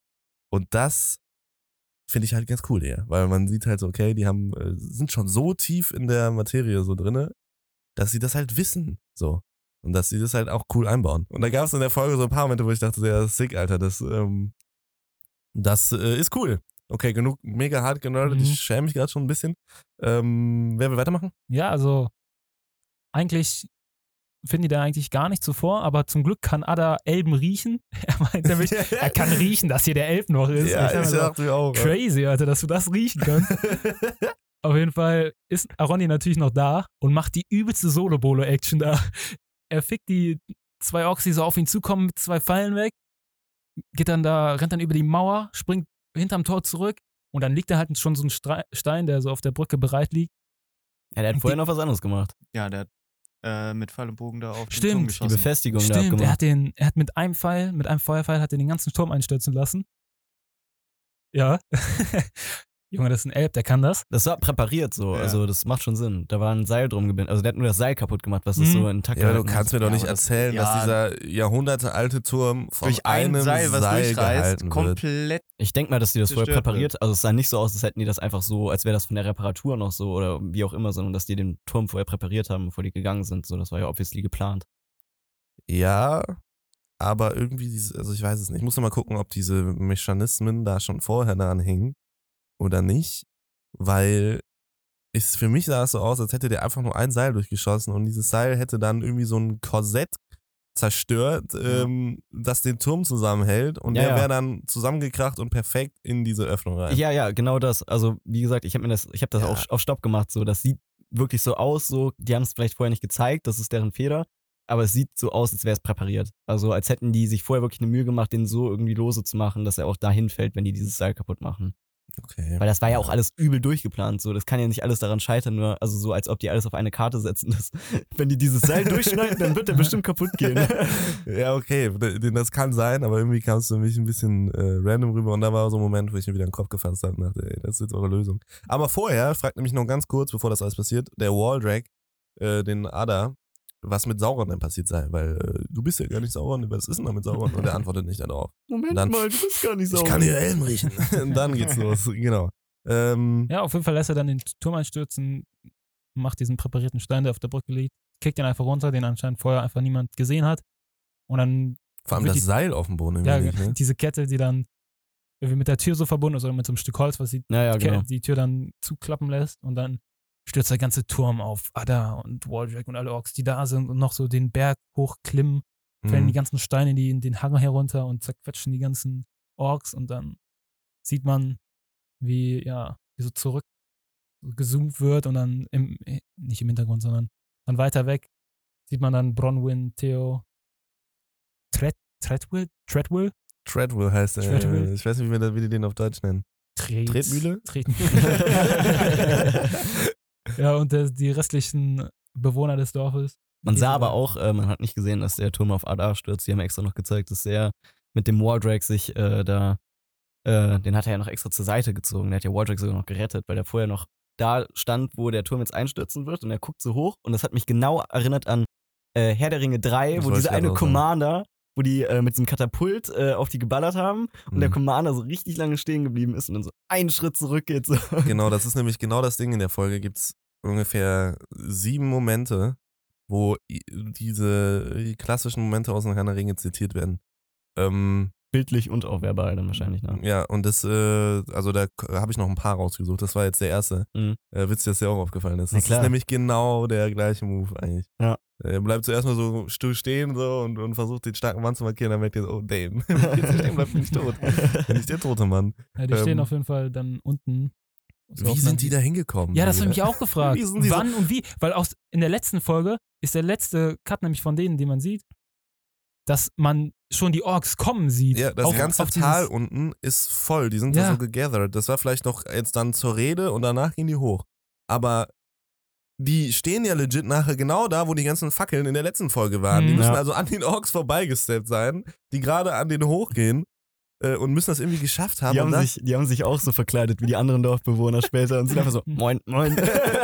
und das finde ich halt ganz cool, ja, weil man sieht halt so, okay, die haben äh, sind schon so tief in der Materie so drinne, dass sie das halt wissen, so. Und dass sie das halt auch cool einbauen. Und da gab es in der Folge so ein paar Momente, wo ich dachte, ja, sick, Alter, das, ähm, das äh, ist cool. Okay, genug mega hart generdet, Mhm. ich schäme mich gerade schon ein bisschen. Ähm, wer will weitermachen? Ja, also eigentlich finden die da eigentlich gar nicht zuvor, aber zum Glück kann Ada Elben riechen. Er meint nämlich, er kann riechen, dass hier der Elb noch ist. ja, Ich ich so, dachte mir auch. crazy, Alter, dass du das riechen kannst. Auf jeden Fall ist Aroni natürlich noch da und macht die übelste Solo-Bolo-Action da. Er fickt die zwei Orks, die so auf ihn zukommen, mit zwei Pfeilen weg, geht dann da, rennt dann über die Mauer, springt hinterm Tor zurück und dann liegt da halt schon so ein Stre Stein, der so auf der Brücke bereit liegt. Ja, der hat vorher noch was anderes gemacht. Ja, der hat äh, mit Pfeil und Bogen da auf den Stimmt, Turm die Die. Befestigung da Stimmt, er abgemacht. hat, den, er hat mit einem Pfeil, mit einem Feuerpfeil, hat er den ganzen Turm einstürzen lassen. Ja. Junge, das ist ein Elb, der kann das. Das war präpariert so, Ja. also das macht schon Sinn. Da war ein Seil drum gebindet. Also der hat nur das Seil kaputt gemacht, was das Mhm. so intakt Ja, aber du kannst mir doch Ja, nicht aber das- erzählen, ja. dass dieser jahrhundertealte Turm von Durch ein einem Seil, was durchreißt, gehalten wird. komplett. Ich denke mal, dass die das vorher präpariert, also es sah nicht so aus, als hätten die das einfach so, als wäre das von der Reparatur noch so oder wie auch immer, sondern dass die den Turm vorher präpariert haben, bevor die gegangen sind. So, das war ja obviously geplant. Ja, aber irgendwie, dieses- also ich weiß es nicht. Ich muss noch mal gucken, ob diese Mechanismen da schon vorher dran hängen oder nicht, weil es für mich sah es so aus, als hätte der einfach nur ein Seil durchgeschossen und dieses Seil hätte dann irgendwie so ein Korsett zerstört, ähm, das den Turm zusammenhält und Ja, der ja. wäre dann zusammengekracht und perfekt in diese Öffnung rein. Ja, ja, genau das. Also, wie gesagt, ich habe mir das, ich habe das Ja. auf, auf Stopp gemacht. So, das sieht wirklich so aus. So, die haben es vielleicht vorher nicht gezeigt. Das ist deren Fehler. aber es sieht so aus, als wäre es präpariert. Also als hätten die sich vorher wirklich eine Mühe gemacht, den so irgendwie lose zu machen, dass er auch dahin fällt, wenn die dieses Seil kaputt machen. Okay. Weil das war ja auch alles übel durchgeplant. So, das kann ja nicht alles daran scheitern, nur also so, als ob die alles auf eine Karte setzen. Das, wenn die dieses Seil durchschneiden, dann wird der bestimmt kaputt gehen. ja, okay, das kann sein, aber irgendwie kam es für mich ein bisschen äh, random rüber und da war so ein Moment, wo ich mir wieder den Kopf gefasst habe und dachte, ey, das ist jetzt eure Lösung. Aber vorher, fragt nämlich noch ganz kurz, bevor das alles passiert, der Walldrag, äh, den Ada, was mit Sauron denn passiert sei, weil äh, du bist ja gar nicht Sauron, was ist denn da mit Sauron? Und er antwortet nicht darauf. Moment Dann- mal, du bist gar nicht Ich sauer. kann ihr Helm riechen. und dann geht's los, genau. Ähm, Ja, auf jeden Fall lässt er dann den Turm einstürzen, macht diesen präparierten Stein, der auf der Brücke liegt, kickt den einfach runter, den anscheinend vorher einfach niemand gesehen hat. Und dann, vor allem das die- Seil auf dem Boden irgendwie ja, nicht, ne? diese Kette, die dann irgendwie mit der Tür so verbunden ist oder mit so einem Stück Holz, was die, Ja, ja, genau. die Tür dann zuklappen lässt und dann stürzt der ganze Turm auf Ada und Waldreck und alle Orks, die da sind und noch so den Berg hochklimmen, fällen die Mhm. ganzen Steine die in den Hang herunter und zerquetschen die ganzen Orks und dann sieht man, wie, ja, wie so zurück gezoomt wird und dann im, äh, nicht im Hintergrund, sondern dann weiter weg sieht man dann Bronwyn, Theo, Tred, Treadwill, Treadwill, Treadwell heißt er. Treadwell. Ich weiß nicht, wie, wir wie die den auf Deutsch nennen. Tret, Tretmühle? Tretmühle. ja, und der, die restlichen Bewohner des Dorfes. Man sah aber auch, äh, man hat nicht gesehen, dass der Turm auf Ada stürzt. Die haben extra noch gezeigt, dass er mit dem Wardrake sich äh, da, äh, den hat er ja noch extra zur Seite gezogen. Der hat ja Wardrake sogar noch gerettet, weil der vorher noch da stand, wo der Turm jetzt einstürzen wird und er guckt so hoch und das hat mich genau erinnert an äh, Herr der Ringe 3, Das wo wollte diese ich eine. Commander, wo die äh, mit diesem Katapult äh, auf die geballert haben und der Mhm. Commander so richtig lange stehen geblieben ist und dann so einen Schritt zurückgeht. So. Genau, das ist nämlich genau das Ding in der Folge. Gibt es ungefähr sieben Momente, wo diese äh, klassischen Momente aus den Herr der Ringe zitiert werden. Ähm, Bildlich und auch verbal dann wahrscheinlich. Ne? ja, und das, äh, also da habe ich noch ein paar rausgesucht. Das war jetzt der erste. Mhm. Äh, Witz, dass dir auch aufgefallen ist. Das ist nämlich genau der gleiche Move eigentlich. Ja. Er bleibt zuerst mal so still stehen so und, und versucht den starken Mann zu markieren, dann merkt er so, oh damn, wenn ich jetzt stehen bin ich tot. Bin ich der tote Mann. Ja, die stehen Ähm, auf jeden Fall dann unten. Wie sind die da hingekommen? Ja, das habe ich mich auch gefragt. Die so- Wann und wie? Weil aus, in der letzten Folge ist der letzte Cut nämlich von denen, die man sieht, dass man schon die Orks kommen sieht. Ja, das Auf- ganze auf Tal unten ist voll. Die sind da Ja. so gegathert. Das war vielleicht noch jetzt dann zur Rede und danach gehen die hoch. Aber die stehen ja legit nachher genau da, wo die ganzen Fackeln in der letzten Folge waren. Die Mhm. müssen Ja. also an den Orks vorbeigesteppt sein, die gerade an den hochgehen äh, und müssen das irgendwie geschafft haben. Die haben, sich, die haben sich auch so verkleidet wie die anderen Dorfbewohner später und sind einfach so, moin, moin.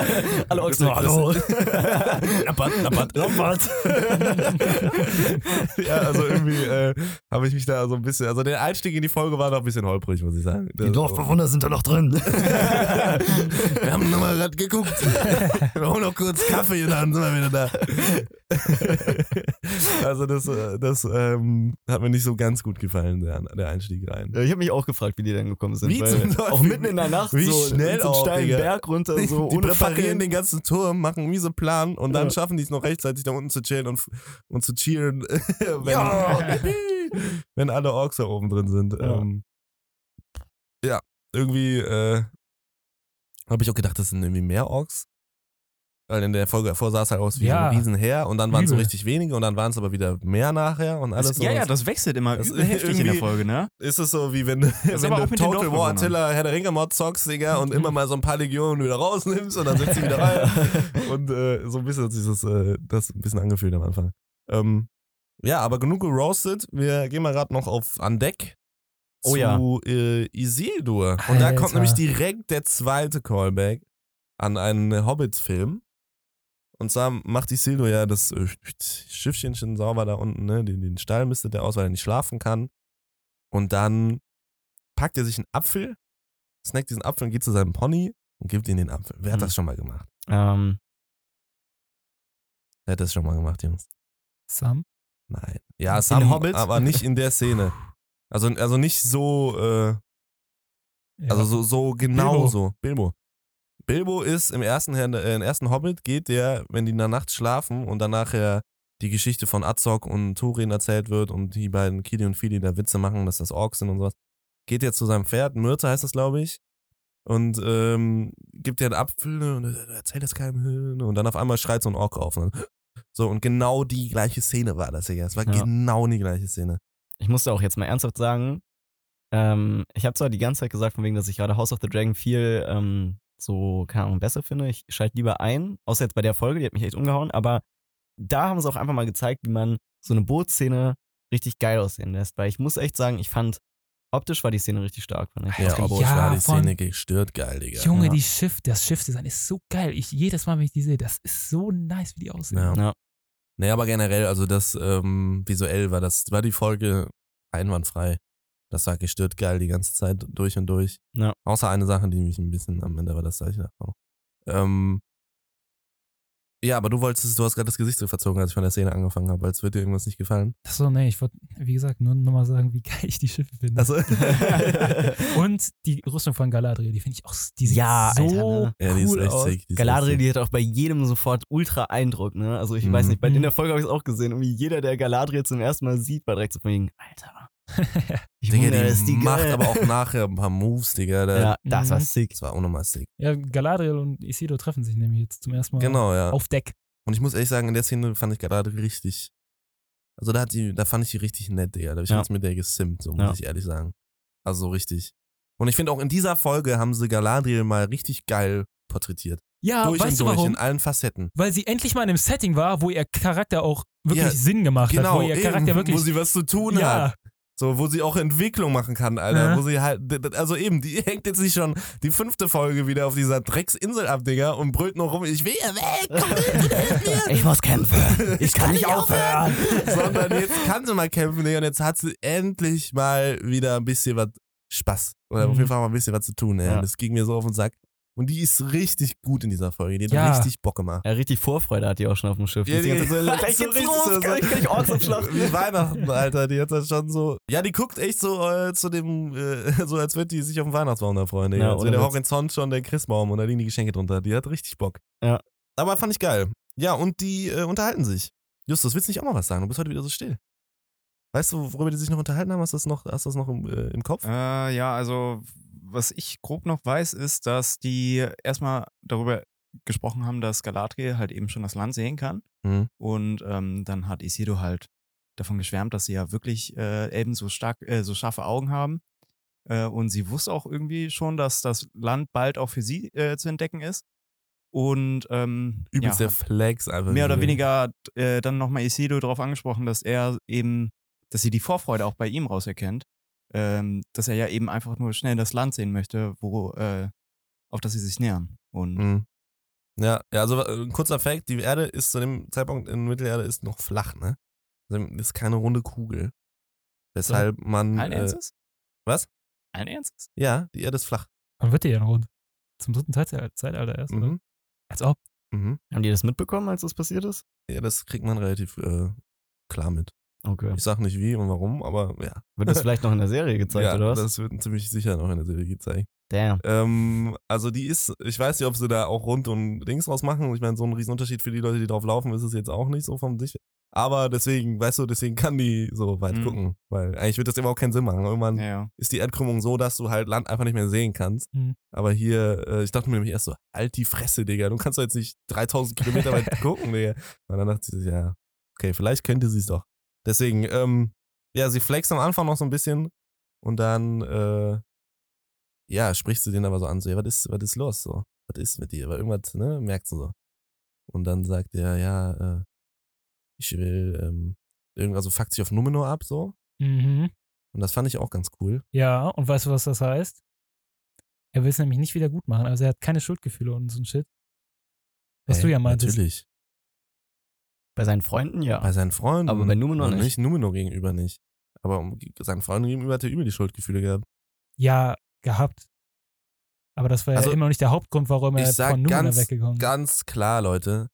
Alle Ochsen, hallo. Lappert, lappert, lappert. ja, also irgendwie äh, habe ich mich da so ein bisschen, also der Einstieg in die Folge war noch ein bisschen holprig, muss ich sagen. Die Dorfbewohner sind da noch drin. Wir haben nochmal gerade geguckt. Wir holen noch kurz Kaffee und dann sind wir wieder da. Also das, äh, das ähm, hat mir nicht so ganz gut gefallen, der, der Einstieg rein. Ja, ich habe mich auch gefragt, wie die dann gekommen sind. Wie weil auch mitten in der Nacht Wie so schnell so einen auch, steilen. Berg runter, so die präparieren Fackeln. den ganzen Turm, machen einen miese Plan und dann Ja. schaffen die es noch rechtzeitig da unten zu chillen und, und zu cheeren, wenn, Ja. wenn alle Orks da oben drin sind. Ja. Ähm, irgendwie äh, habe ich auch gedacht, das sind irgendwie mehr Orks. Weil in der Folge davor sah es halt aus wie Ja. ein Riesenheer und dann waren es so richtig wenige und dann waren es aber wieder mehr nachher und alles Das, so. ja, ja, das wechselt immer Das heftig in der Folge, ne? ist es so, wie wenn, wenn du Total War. Attila Herr der Ringe Mod zockst, Digga, und immer mal so ein paar Legionen wieder rausnimmst und dann setzt sie wieder rein. und äh, so ein bisschen das, äh, das ein bisschen angefühlt am Anfang. Ähm, ja, aber genug geroastet. Wir gehen mal gerade noch auf an Deck Oh zu ja. äh, Isildur. Und da kommt Alter. nämlich direkt der zweite Callback an einen Hobbit-Film. Und zwar macht Isildur ja das äh, Schiffchen schon sauber da unten, ne? Den, den Stall mistet er aus, weil er nicht schlafen kann. Und dann packt er sich einen Apfel, snackt diesen Apfel und geht zu seinem Pony und gibt ihm den Apfel. Wer hat Hm. das schon mal gemacht? Ähm, Wer hat das schon mal gemacht, Jungs? Sam? Nein. Ja, In Sam, Hobbit? aber nicht in der Szene. Also, also nicht so, äh, Ja. also so, so genau Bilbo. so. Bilbo. Bilbo ist im ersten, äh, im ersten Hobbit, geht der, wenn die in der Nacht schlafen und dann nachher die Geschichte von Azog und Turin erzählt wird und die beiden Kili und Fili da Witze machen, dass das Orks sind und sowas, geht er zu seinem Pferd, Myrte heißt das, glaube ich, und ähm, gibt dir einen Apfel ne, und er erzählt das keinem. ne, Und dann auf einmal schreit so ein Ork auf. Und dann, So, und genau die gleiche Szene war das ja. Es war Ja. genau die gleiche Szene. Ich musste auch jetzt mal ernsthaft sagen, ähm, ich habe zwar die ganze Zeit gesagt, von wegen, dass ich gerade House of the Dragon viel ähm, so, keine Ahnung, besser finde. Ich schalte lieber ein, außer jetzt bei der Folge, die hat mich echt umgehauen, aber da haben sie auch einfach mal gezeigt, wie man so eine Bootszene richtig geil aussehen lässt. Weil ich muss echt sagen, ich fand, optisch war die Szene richtig stark, fand ich. Ja, Alter, aber ja, ich war die Szene gestört geil, Digga. Junge, Ja. die Schiff, das Schiffsdesign ist so geil. Ich, jedes Mal, wenn ich die sehe, das ist so nice, wie die aussehen. Ja. Ja. Nee, aber generell, also das ähm, visuell war das, war die Folge einwandfrei. Das war gestört geil die ganze Zeit durch und durch. Ja. Außer eine Sache, die mich ein bisschen am Ende war, das sag ich nachher noch. Ähm, ja, aber du wolltest, du hast gerade das Gesicht so verzogen, als ich von der Szene angefangen habe, als würde dir irgendwas nicht gefallen. Achso, nee, ich wollte, wie gesagt, nur nochmal sagen, wie geil ich die Schiffe finde. Also, Und die Rüstung von Galadriel, die finde ich auch, die sieht Ja, so Alter, ne? ja, die ist cool echt aus. sick. Die Galadriel, die hat auch bei jedem sofort ultra Eindruck, ne? Also ich weiß Mhm. nicht, bei Mhm. in der Folge habe ich es auch gesehen, irgendwie jeder, der Galadriel zum ersten Mal sieht, war direkt so von wegen, Alter. sick. Digga, die ist die macht geil. aber auch nachher ein paar Moves, Digga. Da, Ja, das war Mhm. sick. Das war auch nochmal sick. ja, Galadriel und Isildur treffen sich nämlich jetzt zum ersten Mal Genau, ja. auf Deck. Und ich muss ehrlich sagen, in der Szene fand ich Galadriel richtig. Also da hat die, da fand ich die richtig nett, Digga. Da hab ich Ja. jetzt mit der gesimmt, so muss Ja. ich ehrlich sagen. Also so richtig. Und ich finde auch in dieser Folge haben sie Galadriel mal richtig geil porträtiert. Ja, durch weißt und du durch, warum? in allen Facetten. Weil sie endlich mal in einem Setting war, wo ihr Charakter auch wirklich Ja, Sinn gemacht Genau, hat, wo ihr eben, Charakter wirklich wo sie was zu tun ja, hat. So, wo sie auch Entwicklung machen kann, Alter. Ja. Wo sie halt, also eben, die hängt jetzt nicht schon die fünfte Folge wieder auf dieser Drecksinsel ab, Digga, und brüllt noch rum, ich will hier weg, komm mit. Ich muss kämpfen. Ich kann nicht aufhören. Sondern jetzt kann sie mal kämpfen, Digga, und jetzt hat sie endlich mal wieder ein bisschen was Spaß. Oder auf Mhm. jeden Fall mal ein bisschen was zu tun, ey. Ja. Das ging mir so auf den Sack. Und die ist richtig gut in dieser Folge. Die hat Ja. richtig Bock gemacht. Ja, richtig Vorfreude hat die auch schon auf dem Schiff. Die Ja, die die- Zeit so, gleich geht's richtig los, so- gleich, gleich Orks abschlachten. Wie Weihnachten, Alter. Die hat das schon so. Ja, die guckt echt so äh, zu dem, äh, so als würde die sich auf den Weihnachtsbaum da freuen. Ja, als wäre ohne der. Horizont schon der Christbaum und da liegen die Geschenke drunter. Die hat richtig Bock. Ja. Aber fand ich geil. Ja, und die äh, unterhalten sich. Justus, willst du nicht auch mal was sagen? Du bist heute wieder so still. Weißt du, worüber die sich noch unterhalten haben? Hast du das noch, hast du das noch im, äh, im Kopf? Äh, ja, also was ich grob noch weiß, ist, dass die erstmal darüber gesprochen haben, dass Galadriel halt eben schon das Land sehen kann. Mhm. Und ähm, dann hat Isildur halt davon geschwärmt, dass sie ja wirklich äh, Elben so stark, äh, so scharfe Augen haben. Äh, und sie wusste auch irgendwie schon, dass das Land bald auch für sie äh, zu entdecken ist. Und ähm, Übelst ja, der Flex einfach. mehr oder weniger äh, dann nochmal Isildur darauf angesprochen, dass er eben, dass sie die Vorfreude auch bei ihm rauserkennt, ähm, dass er ja eben einfach nur schnell das Land sehen möchte, wo, äh, auf das sie sich nähern. Und Mhm. Ja, ja, also äh, ein kurzer Fact, die Erde ist zu dem Zeitpunkt in Mittelerde ist noch flach, ne? Also, ist keine runde Kugel. Weshalb man. allen Äh, Ernstes? was? Allen Ernstes? ja, die Erde ist flach. Wann wird der denn rund? Zum dritten Zeital- Zeitalter erst, oder? Mhm. Als ob. Mhm. Haben die das mitbekommen, als das passiert ist? Ja, das kriegt man relativ äh, klar mit. Okay. Ich sag nicht wie und warum, aber ja. Wird das vielleicht noch in der Serie gezeigt, ja, oder was? das wird ziemlich sicher noch in der Serie gezeigt. Damn. Ähm, also die ist, ich weiß nicht, ob sie da auch rund und Dings raus machen. Ich meine, so ein Riesenunterschied für die Leute, die drauf laufen, ist es jetzt auch nicht so vom sich. Aber deswegen, weißt du, deswegen kann die so weit Mhm. gucken. Weil eigentlich wird das immer auch keinen Sinn machen. Irgendwann Ja, ja. ist die Erdkrümmung so, dass du halt Land einfach nicht mehr sehen kannst. Mhm. Aber hier, äh, ich dachte mir nämlich erst so, halt die Fresse, Digga. Du kannst doch jetzt nicht 3000 Kilometer weit gucken, Digga. Und dann dachte ich, ja, okay, vielleicht könnte sie es doch. Deswegen, ähm, ja, sie flext am Anfang noch so ein bisschen und dann, äh, ja, sprichst du den aber so an, so, ja, was ist, was ist los, so? Was ist mit dir? Weil irgendwas, ne, merkst du so. Und dann sagt er, ja, äh, ich will, ähm, irgendwas, also fuckt sich auf Numenor ab, so. Mhm. Und das fand ich auch ganz cool. Ja, und weißt du, was das heißt? Er will es nämlich nicht wieder gut machen. Also er hat keine Schuldgefühle und so ein Shit. Was Ey, du ja meintest. Natürlich. Bei seinen Freunden, ja. Bei seinen Freunden. Aber bei Numenor und nicht. Numenor gegenüber nicht. Aber um, seinen Freunden gegenüber hat er übel die Schuldgefühle gehabt. Ja, gehabt. Aber das war Also, ja immer noch nicht der Hauptgrund, warum er ich sag von Numenor ganz- weggegangen ist. Ganz klar, Leute.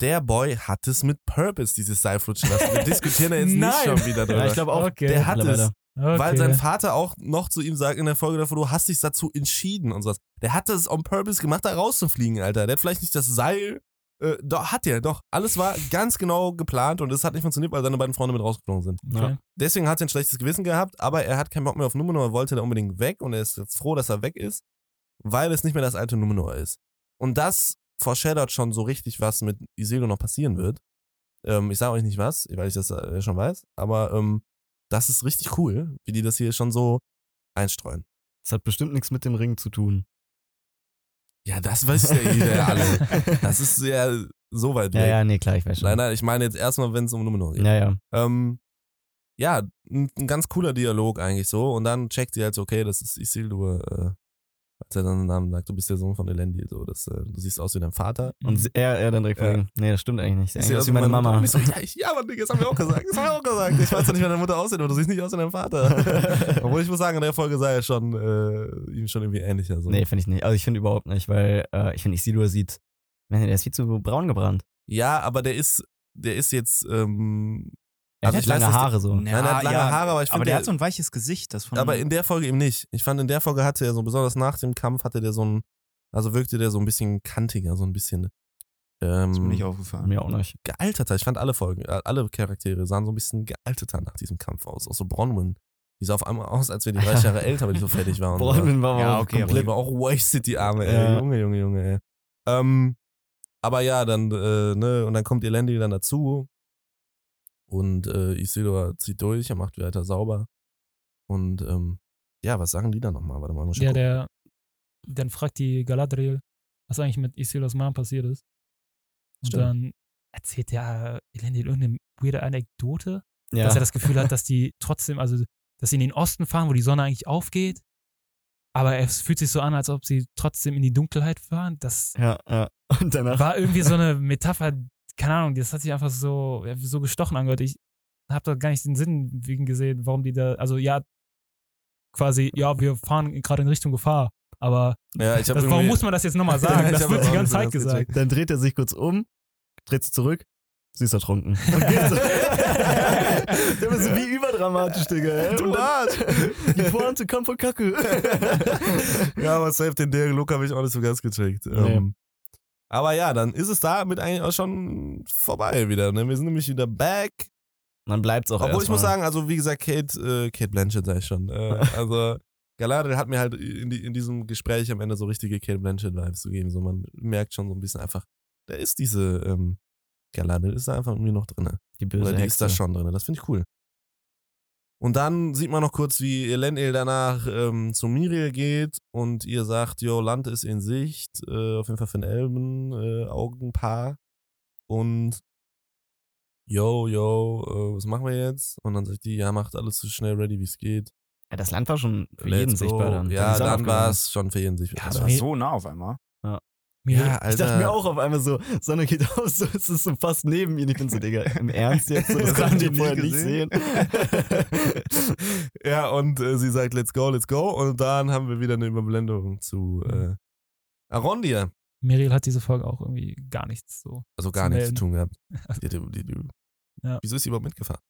Der Boy hat es mit Purpose, dieses Seilflutschen lassen. Wir diskutieren da jetzt Nein. nicht schon wieder drüber. Ja, ich glaube auch. Okay. der hat es. Okay. Weil sein Vater auch noch zu ihm sagt in der Folge davor, du hast dich dazu entschieden und sowas. Der hat das on purpose gemacht, da rauszufliegen, Alter. Der hat vielleicht nicht das Seil. Äh, doch, hat er, doch. Alles war ganz genau geplant und es hat nicht funktioniert, weil seine beiden Freunde mit rausgeflogen sind. Okay. Deswegen hat er ein schlechtes Gewissen gehabt, aber er hat keinen Bock mehr auf Numenor, er wollte da unbedingt weg und er ist jetzt froh, dass er weg ist, weil es nicht mehr das alte Numenor ist. Und das foreshadowt schon so richtig, was mit Isildur noch passieren wird. Ähm, ich sage euch nicht was, weil ich das äh, schon weiß, aber ähm, das ist richtig cool, wie die das hier schon so einstreuen. Das hat bestimmt nichts mit dem Ring zu tun. Ja, das weiß ja jeder alle. Das ist ja so weit Ja, weg. ja, nee, klar, ich weiß schon. Nein, nein, ich meine jetzt erstmal, wenn es um Nummer geht. Ja, ja. Ähm, ja, ein, ein ganz cooler Dialog eigentlich so. Und dann checkt sie halt so, okay, das ist Isildur, äh, als er dann den Namen sagt, du bist der Sohn von Elendil, so, das, äh, du siehst aus wie dein Vater. Und sie- er, er dann direkt Ja. von, nee, das stimmt eigentlich nicht. Ich Eigentlich aus wie meine Mama. Und ich so, ja, ich, ja, Mann, Digga, das haben wir auch gesagt. Das haben wir auch gesagt. Ich weiß doch nicht, wie deine Mutter aussieht, aber du siehst nicht aus wie dein Vater. Obwohl ich muss sagen, in der Folge sah er schon, äh, ihm schon irgendwie ähnlicher. So. Nee, finde ich nicht. Also ich finde überhaupt nicht, weil äh, ich finde, Isildur sieht, der ist viel zu braun gebrannt. Ja, aber der ist, der ist jetzt, ähm, Er Also hat lange Haare so. Nein, er hat lange Haare, aber ich aber finde, der der- hat so ein weiches Gesicht, das von. Aber in der Folge eben nicht. Ich fand, in der Folge hatte er so, besonders nach dem Kampf, hatte der so ein, also wirkte der so ein bisschen kantiger, so ein bisschen ähm, ist mir nicht aufgefallen. Mir auch nicht. gealterter. Ich fand alle Folgen, äh, alle Charaktere sahen so ein bisschen gealterter nach diesem Kampf aus. Auch so Bronwyn. Die sah auf einmal aus, als wäre die 30 Jahre älter, weil die so fertig war. Und so. Bronwyn war Ja, auch okay, aber komplett. war auch wasted, die Arme, ey. Ja. Junge, Junge, Junge, ey. Ähm, aber ja, dann, äh, ne, und dann kommt Elendil dann dazu. Und äh, Isildur zieht durch, er macht weiter sauber. Und ähm, ja, was sagen die dann nochmal? Warte mal, muss ich Ja, gucken. der, dann fragt die Galadriel, was eigentlich mit Isildurs Mom passiert ist. Und Stimmt. dann erzählt der Elendil irgendeine weirde Anekdote, ja. dass er das Gefühl hat, dass die trotzdem, also, dass sie in den Osten fahren, wo die Sonne eigentlich aufgeht. Aber es fühlt sich so an, als ob sie trotzdem in die Dunkelheit fahren. Das ja, ja. Und danach. war irgendwie so eine Metapher, keine Ahnung, das hat sich einfach so, so gestochen angehört. Ich habe da gar nicht den Sinn wegen gesehen, warum die da, also ja, quasi, ja, wir fahren gerade in Richtung Gefahr. Aber Ja, das, warum muss man das jetzt nochmal sagen? Das wird die ganze Zeit gesagt. Dann dreht er sich kurz um, dreht sich zurück, sie ist ertrunken. Und geht so. Der war so wie überdramatisch, Digga. Du Arsch! Die Pointe kam von Kacke. ja, aber safe den Dialog habe ich auch nicht so ganz gecheckt. Nee. Ähm, aber ja, dann ist es damit eigentlich auch schon vorbei wieder. Ne? Wir sind nämlich wieder back. Dann bleibt's auch Obwohl ich muss erstmal. sagen, also wie gesagt, Kate, äh, Kate Blanchett sag ich schon. Äh, also Galadriel hat mir halt in, die, in diesem Gespräch am Ende so richtige Kate Blanchett-Vibes gegeben. So man merkt schon so ein bisschen einfach, da ist diese ähm, Galadriel ist da einfach irgendwie noch drin. die böse Oder die Hexe. ist da schon drin. Das finde ich cool. Und dann sieht man noch kurz, wie Elendil danach ähm, zu Miriel geht und ihr sagt, jo, Land ist in Sicht, äh, auf jeden Fall für ein Elben, äh, Augenpaar. Und yo, yo, äh, was machen wir jetzt? Und dann sagt die, ja, macht alles so schnell ready, wie es geht. Ja, das Land war schon für Let's jeden go. sichtbar dann. Ja, dann war es schon für jeden sichtbar. Ja, das war so nah auf einmal. Mir, ja, Alter. Ich dachte mir auch auf einmal so, Sonne geht aus, so, es ist so fast neben ihr. Und ich bin so, Digga, im Ernst jetzt? So, das haben die vorher nie nicht gesehen. sehen. ja, und äh, sie sagt, let's go, let's go. Und dann haben wir wieder eine Überblendung zu äh, Arondir. Miriel hat diese Folge auch irgendwie gar nichts so. Also gar Zu nichts zu tun gehabt. Die, die, die, die, Ja. Wieso ist sie überhaupt mitgefahren?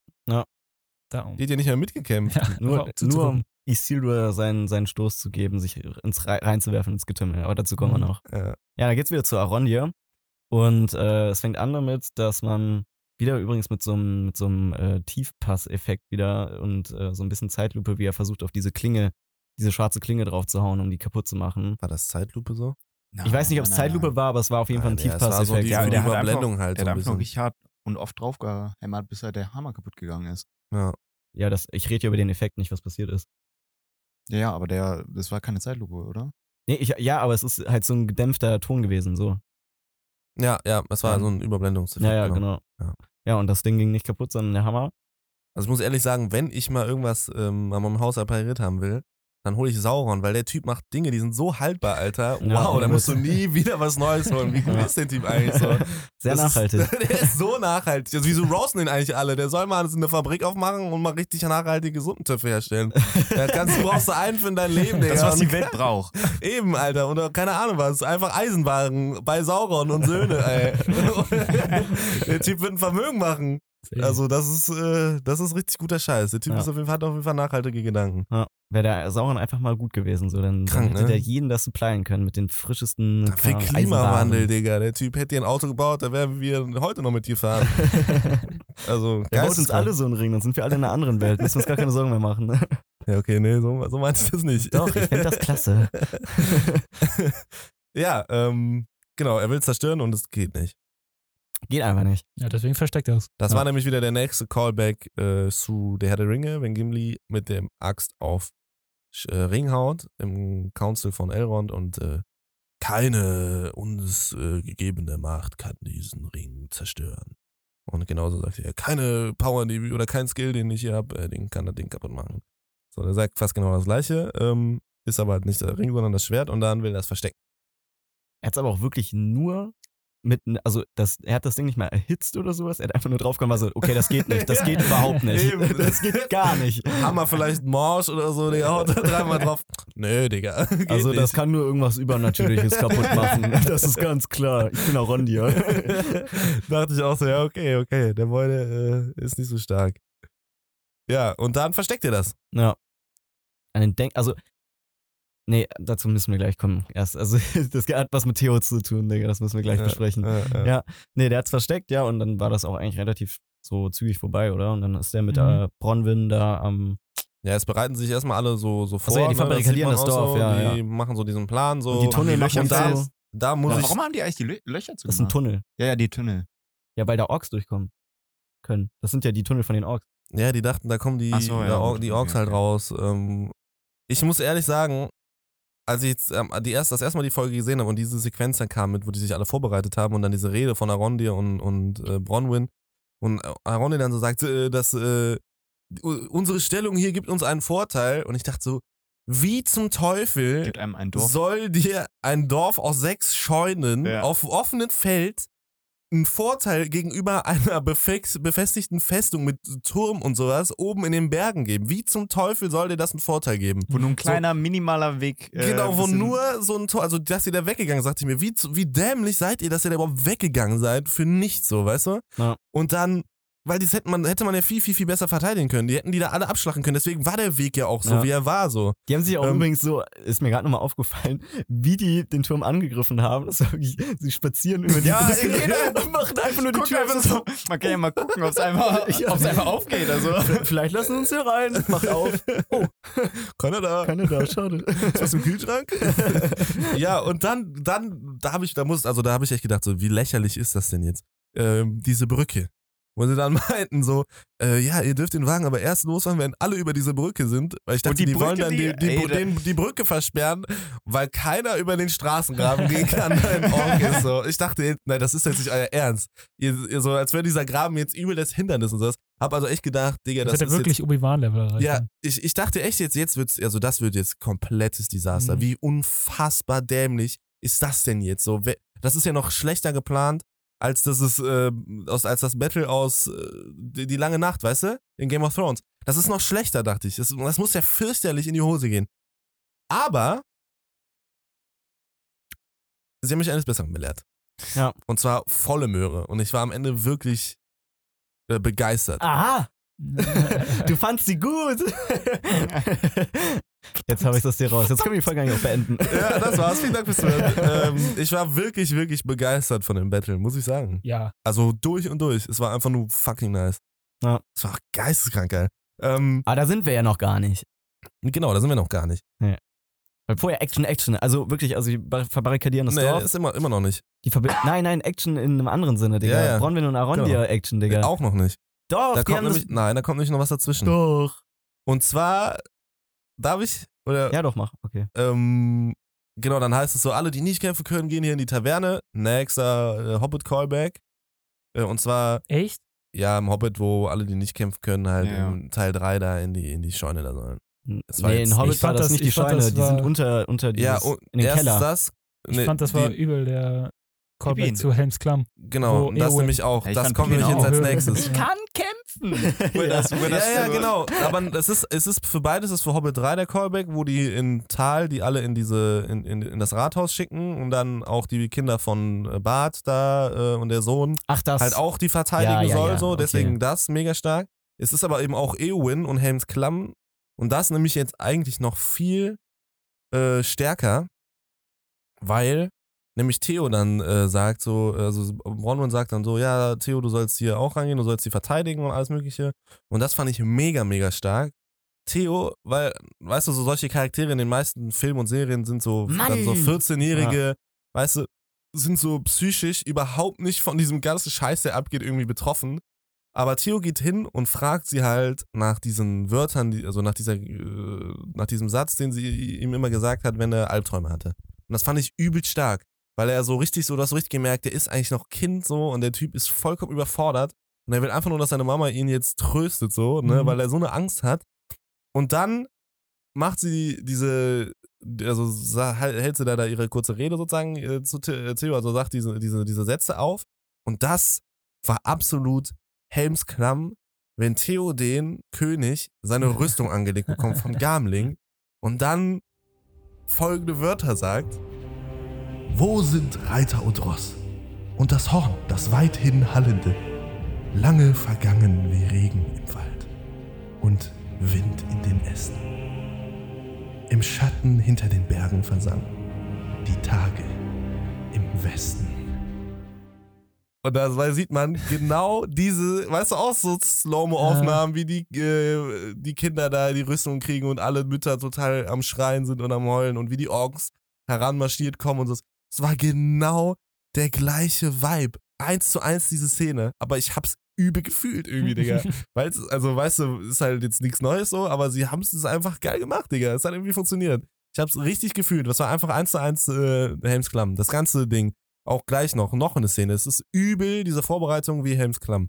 Darum. Die hat ja nicht mehr mitgekämpft. Ja, Nur, nur um Isildur seinen, seinen Stoß zu geben, sich ins Rei- reinzuwerfen ins Getümmel. Aber dazu kommen wir Mhm. noch. Ja. Ja, da geht's wieder zu Arondir. Und äh, es fängt an damit, dass man wieder übrigens mit so einem, mit so einem äh, Tiefpass-Effekt wieder und äh, so ein bisschen Zeitlupe, wie er versucht, auf diese Klinge, diese schwarze Klinge drauf zu hauen, um die kaputt zu machen. War das Zeitlupe so? ich weiß nicht, ob es Zeitlupe war, aber es war auf jeden Fall ein Nein, so Tiefpass-Effekt. die- Ja, der einfach, Überblendung halt der so ein bisschen. richtig hart und oft draufgehämmert, bis halt der Hammer kaputt gegangen ist. Ja. ja, das, ich rede ja über den Effekt, nicht was passiert ist. Ja, ja, aber der, das war keine Zeitlupe, oder? Nee, ich, ja, aber es ist halt so ein gedämpfter Ton gewesen, so. Ja, ja, es war Ja. so ein Überblendungseffekt. Ja, ja, genau. Ja. Ja. und das Ding ging nicht kaputt, sondern der Hammer. Also ich muss ehrlich sagen, wenn ich mal irgendwas ähm, an meinem Haus repariert haben will, dann hole ich Sauron, weil der Typ macht Dinge, die sind so haltbar, Alter. Wow, Ja, da und musst du nie wieder was Neues holen. Wie Ja. ist der Typ eigentlich so? Sehr Das nachhaltig. Ist, der ist so nachhaltig. Also wieso roasten den eigentlich alle? Der soll mal eine Fabrik aufmachen und mal richtig nachhaltige Suppentöpfe herstellen. Da kannst, du brauchst du einen für dein Leben, Digga. Das, was die Und- Welt braucht. Eben, Alter. Oder keine Ahnung was. Einfach Eisenwagen bei Sauron und Söhne, ey. der Typ wird ein Vermögen machen. Also das ist, äh, das ist richtig guter Scheiß. Der Typ Ja. ist auf jeden Fall, hat auf jeden Fall nachhaltige Gedanken. Ja, Wäre der Sauron einfach mal gut gewesen, so dann, Krank, dann hätte ne? der jeden das supplyen können mit den frischesten Für Klimawandel. Digga. Der Typ hätte dir ein Auto gebaut, da wären wir heute noch mit dir fahren. Also, Der baut uns alle so einen Ring, dann sind wir alle in einer anderen Welt. Müssen wir uns gar keine Sorgen mehr machen. Ne? Ja, okay, nee, so, so meinte ich das nicht. Doch, ich finde das klasse. ja, ähm, genau, er will zerstören und es geht nicht. Geht einfach nicht. Ja, deswegen versteckt er es. Das Ja. war nämlich wieder der nächste Callback äh, zu Der Herr der Ringe, wenn Gimli mit dem Axt auf äh, Ring haut im Council von Elrond und äh, keine uns äh, gegebene Macht kann diesen Ring zerstören. Und genauso sagt er, keine Power die, oder kein Skill, den ich hier habe, äh, den kann das Ding kaputt machen. So, der sagt fast genau das gleiche, ähm, ist aber halt nicht der Ring, sondern das Schwert und dann will er das verstecken. Er hat es aber auch wirklich nur mit, also das, er hat das Ding nicht mal erhitzt oder sowas. Er hat einfach nur draufgekommen, war so, okay, das geht nicht, das geht überhaupt nicht. Eben. Das geht gar nicht. Hammer vielleicht Morsch oder so, der haut da dreimal drauf. Nö, Digga. Also das nicht. kann nur irgendwas Übernatürliches kaputt machen. Das ist ganz klar. Ich bin Arondir. Dachte ich auch so, ja, okay, okay, der der, äh, ist nicht so stark. Ja, und dann versteckt ihr das. Ja. Einen Denk, also, nee, dazu müssen wir gleich kommen. Erst, also, das hat was mit Theo zu tun, Digga, das müssen wir gleich Ja, besprechen. äh, äh. Ja. Nee, der hat's versteckt, ja, und dann war das auch eigentlich relativ so zügig vorbei, oder? Und dann ist der mit Mhm. der Bronwyn da am, Ja, es bereiten sich erstmal alle so, so vor. so, ja, die ne, das verbarrikadieren man das auch Dorf, so, ja, Die ja. machen so diesen Plan so. und die Tunnel die machen da, so. da muss Ja, ich. warum haben die eigentlich die Lö Löcher zu Das ist ein Tunnel. Ja, ja, die Tunnel. Ja, weil da Orks durchkommen können. Das sind ja die Tunnel von den Orks. Ja, die dachten, da kommen die, so, ja, da, Or- die okay, Orks halt okay. raus. Ähm, ich muss ehrlich sagen, als ich jetzt ähm, die erst, das erste Mal die Folge gesehen habe und diese Sequenz dann kam, mit, wo die sich alle vorbereitet haben und dann diese Rede von Arondir und, und äh, Bronwyn und äh, Arondir dann so sagt, äh, dass äh, unsere Stellung hier gibt uns einen Vorteil und ich dachte so, wie zum Teufel soll dir ein Dorf aus sechs Scheunen Ja. auf offenem Feld einen Vorteil gegenüber einer befestigten Festung mit Turm und sowas oben in den Bergen geben? Wie zum Teufel soll dir das einen Vorteil geben? Wo nur ein kleiner, minimaler Weg. äh, genau, wo nur so ein Tor, also dass ihr da weggegangen sagte ich mir, wie, wie dämlich seid ihr, dass ihr da überhaupt weggegangen seid für nichts so, weißt du? Ja. Und dann, weil das hätte man, hätte man ja viel, viel, viel besser verteidigen können. Die hätten die da alle abschlachten können. Deswegen war der Weg ja auch so, Ja. wie er war so. Die haben sich auch Ähm, übrigens so, ist mir gerade nochmal aufgefallen, wie die den Turm angegriffen haben. Das wirklich, sie spazieren über die Ja, genau. und machen einfach nur die Guck Tür einfach so. Man kann ja mal gucken, ob es einfach, Ja. einfach aufgeht. Also. Vielleicht lassen wir uns hier rein. Macht auf. Oh, Keiner da. keine da, schade. Ist was im Kühlschrank? ja, und dann, dann, da habe ich, da muss, also da habe ich echt gedacht, so, wie lächerlich ist das denn jetzt? Ähm, diese Brücke. Wo sie dann meinten so, äh, ja, ihr dürft den Wagen aber erst losfahren, wenn alle über diese Brücke sind. Weil ich dachte, die die, wollen Brücke, dann die, die- ey, den, die Brücke versperren, weil keiner über den Straßengraben gehen kann, ist. So. Ich dachte, nein, das ist jetzt nicht euer Ernst. Ihr, ihr so, als wäre dieser Graben jetzt übel das Hindernis und sowas. Hab also echt gedacht, Digga, Das, das, ist wirklich Obi-Wan-Level erreicht. ja, ich, ich dachte echt jetzt, jetzt wird's, also das wird jetzt komplettes Desaster. Mhm. Wie unfassbar dämlich ist das denn jetzt so? Das ist ja noch schlechter geplant, als das ist, äh, aus, als das Battle aus äh, die, die lange Nacht, weißt du? In Game of Thrones. Das ist noch schlechter, dachte ich. Das, das muss ja fürchterlich in die Hose gehen. Aber sie haben mich eines Besseren belehrt. Ja. Und zwar volle Möhre. Und ich war am Ende wirklich äh, begeistert. Aha, du fandst sie gut. Jetzt habe ich das dir raus. Jetzt können wir die Folge eigentlich auch beenden. Ja, das war's. Vielen Dank fürs Zuhören. ähm, ich war wirklich, wirklich begeistert von dem Battle, muss ich sagen. Ja, Also durch und durch. Es war einfach nur fucking nice. Ja. Es war geisteskrank geil. Ähm, Aber da sind wir ja noch gar nicht. genau, da sind wir noch gar nicht. Weil vorher Action, Action. Also wirklich, also die bar- verbarrikadieren das Nee, Dorf. ist immer, immer noch nicht. Die verbi- nein, nein, Action in einem anderen Sinne, Digga. Ja, ja. Bronwyn und Arondir Genau. Action, Digga. Auch noch nicht. Doch, Da kommt nämlich, nein, da kommt nämlich noch was dazwischen. Doch. Und zwar, darf ich? Oder, Ja, doch, mach. Okay. ähm, genau, dann heißt es so, alle, die nicht kämpfen können, gehen hier in die Taverne. Nächster äh, Hobbit-Callback. Äh, und zwar, echt? ja, im Hobbit, wo alle, die nicht kämpfen können, halt Ja. im Teil 3 da in die, in die Scheune da sollen. Das war nee, in Hobbit war Ich fand das das- nicht die Scheune. Die sind unter, unter dieses, Ja, und in den Keller. das. Ich ne, fand, das war die, übel, der Callback zu Helms Klamm. Genau, das Eowyn- nämlich auch. Ja, das kommt nämlich jetzt als nächstes. Ich kann kämpfen. Wo das, Ja, das ja, so- genau. Aber es ist, es ist für beides ist für Hobbit 3 der Callback, wo die in Tal die alle in diese, in, in, in das Rathaus schicken und dann auch die Kinder von äh, Bart da äh, und der Sohn Ach, das. halt auch die verteidigen Ja, ja, soll, ja, so. okay. Deswegen das mega stark. Es ist aber eben auch Eowyn und Helms Klamm und das nämlich jetzt eigentlich noch viel äh, stärker, weil nämlich Theo dann äh, sagt so, also Bronwyn sagt dann so, ja, Theo, du sollst hier auch reingehen, du sollst sie verteidigen und alles mögliche. Und das fand ich mega, mega stark. Theo, weil, weißt du, so solche Charaktere in den meisten Filmen und Serien sind so, dann so 14-jährige, weißt du, sind so psychisch überhaupt nicht von diesem ganzen Scheiß, der abgeht, irgendwie betroffen. Aber Theo geht hin und fragt sie halt nach diesen Wörtern, also nach, dieser, äh, nach diesem Satz, den sie ihm immer gesagt hat, wenn er Albträume hatte. Und das fand ich übelst stark, weil er so richtig so, du hast so richtig gemerkt, der ist eigentlich noch Kind so und der Typ ist vollkommen überfordert. Und er will einfach nur, dass seine Mama ihn jetzt tröstet, so, ne, Mhm. weil er so eine Angst hat. Und dann macht sie diese, also hält sie da, da ihre kurze Rede sozusagen äh, zu äh, Theo, also sagt diese, diese, diese Sätze auf. Und das war absolut Helmsklamm, wenn Theo den König seine Rüstung angelegt bekommt von Gamling und dann folgende Wörter sagt. Wo sind Reiter und Ross? Und das Horn, das weithin hallende, lange vergangen wie Regen im Wald und Wind in den Ästen. Im Schatten hinter den Bergen versank die Tage im Westen. Und da sieht man genau diese, weißt du, auch so Slow-Mo-Aufnahmen, wie die, äh, die Kinder da die Rüstung kriegen und alle Mütter total am Schreien sind und am Heulen und wie die Orks heranmarschiert kommen und so. Es war genau der gleiche Vibe. Eins zu eins diese Szene. Aber ich hab's übel gefühlt irgendwie, Digga. Weil also weißt du, ist halt jetzt nichts Neues so, aber sie haben es einfach geil gemacht, Digga. Es hat irgendwie funktioniert. Ich hab's richtig gefühlt. Das war einfach eins zu eins äh, Helmsklamm. Das ganze Ding. Auch gleich noch, noch eine Szene. Es ist übel, diese Vorbereitung wie Helmsklamm.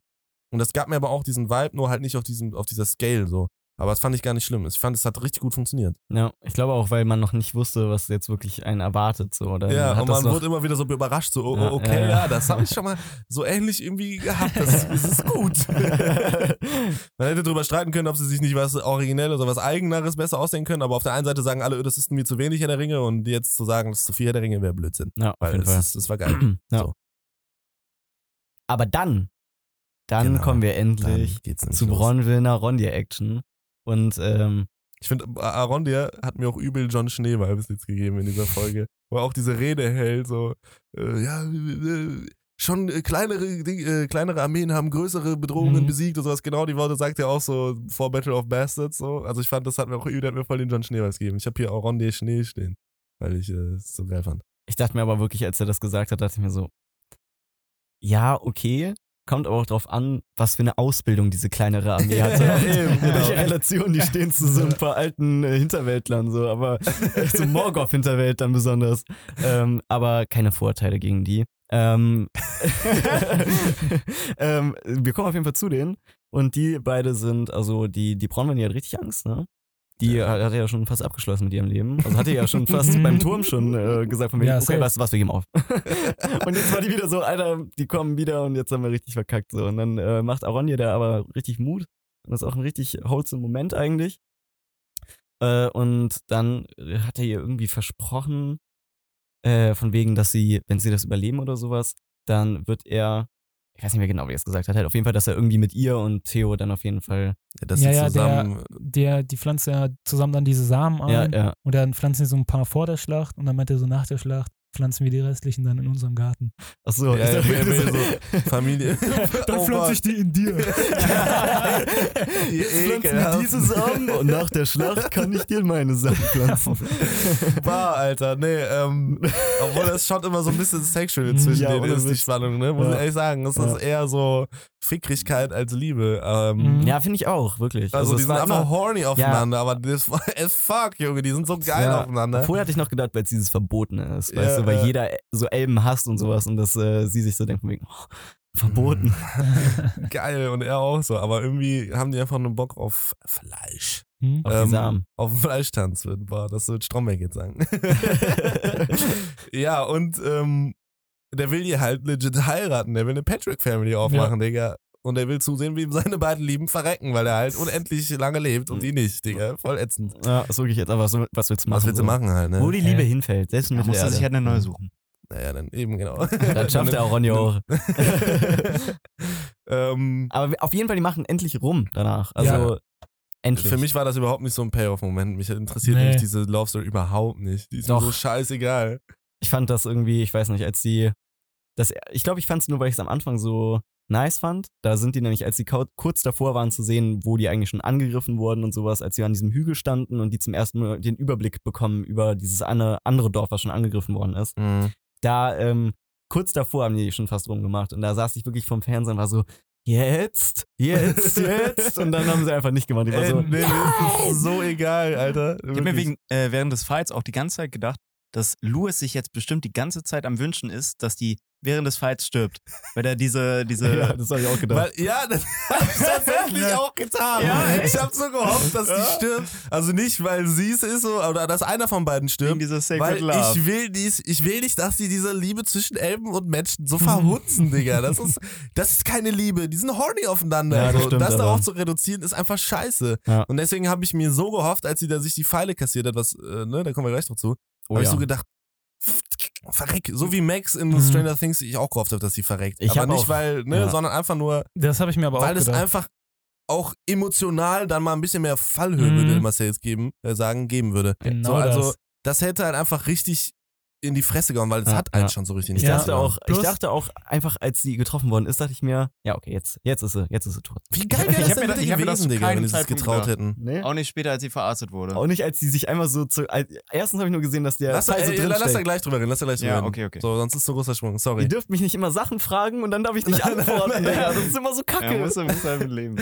Und das gab mir aber auch diesen Vibe, nur halt nicht auf, diesem, auf dieser Scale so. Aber das fand ich gar nicht schlimm. Ich fand, es hat richtig gut funktioniert. Ja, ich glaube auch, weil man noch nicht wusste, was jetzt wirklich einen erwartet. So, oder ja, und man wurde immer wieder so überrascht, so, oh, Ja, okay, ja, ja, das habe ich schon mal so ähnlich irgendwie gehabt. Das, das ist gut. Man hätte drüber streiten können, ob sie sich nicht was Originelles oder was Eigeneres besser ausdenken können, aber auf der einen Seite sagen alle, das ist mir zu wenig Herr der Ringe und jetzt zu sagen, das ist zu viel Herr der Ringe wäre Blödsinn. ja, auf Weil Fall. ist, das war geil. ja. so. Aber dann, dann Genau. kommen wir endlich zu. Bronwillner Rondir-Action. Und ähm, Ich finde, Arondir hat mir auch übel John Schnee-Vibes jetzt gegeben in dieser Folge. Wo er auch diese Rede hält, so, äh, ja, äh, schon äh, kleinere, äh, kleinere Armeen haben größere Bedrohungen Mhm. besiegt und sowas. Genau die Worte sagt er auch so vor Battle of Bastards. So. Also ich fand, das hat mir auch übel, hat mir voll den John Schnee-Vibes gegeben. Ich habe hier Arondir Schnee stehen, weil ich äh, es so geil fand. ich dachte mir aber wirklich, als er das gesagt hat, dachte ich mir so, ja, okay. Kommt aber auch drauf an, was für eine Ausbildung diese kleinere Armee hatte. Ja, eben, genau. welcher Relation die stehen zu so ein paar alten äh, Hinterwäldlern, so, aber zu Morgoth-Hinterwäldlern besonders. Ähm, aber keine Vorurteile gegen die. Ähm, ähm, wir kommen auf jeden Fall zu denen. Und die beide sind, also die, die Bronwyn, die hat richtig Angst, ne? Die hat, hat ja schon fast abgeschlossen mit ihrem Leben. Also hatte ja schon fast beim Turm schon äh, gesagt von wegen, Ja, okay, was, was, wir geben auf. und jetzt war die wieder so, Alter, die kommen wieder und jetzt haben wir richtig verkackt. So. Und dann äh, macht Aronje da aber richtig Mut. Und das ist auch ein richtig wholesome Moment eigentlich. Äh, und dann hat er ihr irgendwie versprochen, äh, von wegen, dass sie, wenn sie das überleben oder sowas, dann wird er, ich weiß nicht mehr genau, wie er es gesagt hat, halt auf jeden Fall, dass er irgendwie mit ihr und Theo dann auf jeden Fall, Ja, dass Ja, sie ja, zusammen. Der, die pflanzt ja zusammen dann diese Samen ja, ein ja, und dann pflanzen die so ein paar vor der Schlacht und dann meint er so nach der Schlacht pflanzen wir die restlichen dann in unserem Garten. ach so, Ja, dachte, will- er so- Familie. Dann Oh pflanze ich die in dir. Ihr Pflanzen wir diese Samen und nach der Schlacht kann ich dir meine Samen pflanzen. War, Alter. Nee, ähm, obwohl das schon immer so ein bisschen sexual zwischen Ja, denen ist, die. Spannung, ne? Muss Ja. ich ehrlich sagen. Das Ja. ist eher so Fickrigkeit als Liebe. Ähm, Mhm. Ja, finde ich auch, wirklich. Also, die es sind einfach immer- horny aufeinander, aber das war as fuck, Junge. Die sind so geil Ja, aufeinander. Vorher hatte ich noch gedacht, weil es dieses Verbotene ist, Ja, weißt du, weil ja. jeder so Elben hasst und sowas und dass äh, sie sich so denkt, von wegen, oh, verboten. Geil und er auch so. Aber irgendwie haben die einfach nur Bock auf Fleisch. Hm? Auf Ähm, Samen. Auf den Fleischtanz wird, boah, das wird Stromberg jetzt sagen. ja, und ähm, der will die halt legit heiraten. Der will eine Patrick-Family aufmachen, Digga. Und er will zusehen, wie ihm seine beiden Lieben verrecken, weil er halt unendlich lange lebt und die nicht, Digga. Voll ätzend. Ja, ist wirklich jetzt, aber was, was willst du machen? Was willst du machen halt, ne? Wo die Liebe Äh. hinfällt, selbst mit muss er sich halt eine neue suchen. Naja, dann eben, genau. Dann schafft er auch Ronja auch. ähm, Aber auf jeden Fall, die machen endlich rum danach. Also, endlich. für mich war das überhaupt nicht so ein Payoff-Moment. Mich interessiert Nee. nämlich diese Love Story überhaupt nicht. Die ist Doch. mir so scheißegal. ich fand das irgendwie, ich weiß nicht, als die, das, ich glaube, ich fand es nur, weil ich es am Anfang so nice fand. Da sind die nämlich, als kau- kurz davor waren zu sehen, wo die eigentlich schon angegriffen wurden und sowas, als sie an diesem Hügel standen und die zum ersten Mal den Überblick bekommen über dieses eine, andere Dorf, was schon angegriffen worden ist. Mhm. Da ähm, kurz davor haben die schon fast rumgemacht. Und da saß ich wirklich vom Fernseher und war so, jetzt, jetzt, jetzt. Und dann haben sie einfach nicht gemacht. Ich war so, nee, mir ist das so egal, Alter. Ich habe mir wegen, äh, während des Fights auch die ganze Zeit gedacht, dass Louis sich jetzt bestimmt die ganze Zeit am Wünschen ist, dass die während des Fights stirbt. Weil er diese, diese ja, das habe ich auch gedacht. Weil, ja, das habe ich tatsächlich auch getan. Ja, ich habe so gehofft, dass die stirbt. Also nicht, weil sie es ist so, oder dass einer von beiden wegen stirbt. dieser Sacred Weil Love. ich will, dies, ich will nicht, dass sie diese Liebe zwischen Elben und Menschen so verhunzen, Digga. Das ist, das ist keine Liebe. Die sind horny aufeinander. Ja, das so. stimmt, das aber- darauf zu reduzieren, ist einfach scheiße. Ja. Und deswegen habe ich mir so gehofft, als sie da sich die Pfeile kassiert hat, was, äh, ne, da kommen wir gleich drauf zu, Oh habe ich ja. so gedacht, verreck. So wie Max in Mhm. Stranger Things ich auch gehofft habe, dass sie verreckt. Ich aber nicht, auch- weil, ne, ja. sondern einfach nur, Das habe ich mir aber weil auch es gedacht. einfach auch emotional dann mal ein bisschen mehr Fallhöhe, Mhm. würde Marcel jetzt geben, äh, sagen, geben würde. genau so, also, das. das hätte halt einfach richtig in die Fresse gehauen, weil es Ja, hat einen ja. schon so richtig in Ich dachte auch, ich dachte auch einfach, als sie getroffen worden ist, dachte ich mir, ja, okay, jetzt, jetzt ist sie, jetzt ist sie tot. Wie geil Ich wäre das hab denn bitte ich das gewesen, zu Digga, wenn sie es Zeitpunkt getraut hätten. Nee. Auch nicht später, als sie verarztet wurde. Auch nicht, als sie sich einmal so zu. Als, erstens habe ich nur gesehen, dass der Lass, Pfeil so ey, lass da gleich drüber reden, lass da gleich drüber Ja, reden. okay, okay. So, sonst ist so großer Sprung, sorry. Ihr dürft mich nicht immer Sachen fragen und dann darf ich nicht antworten, Digga. Das ist immer so kacke. Ja, muss, muss er mit leben.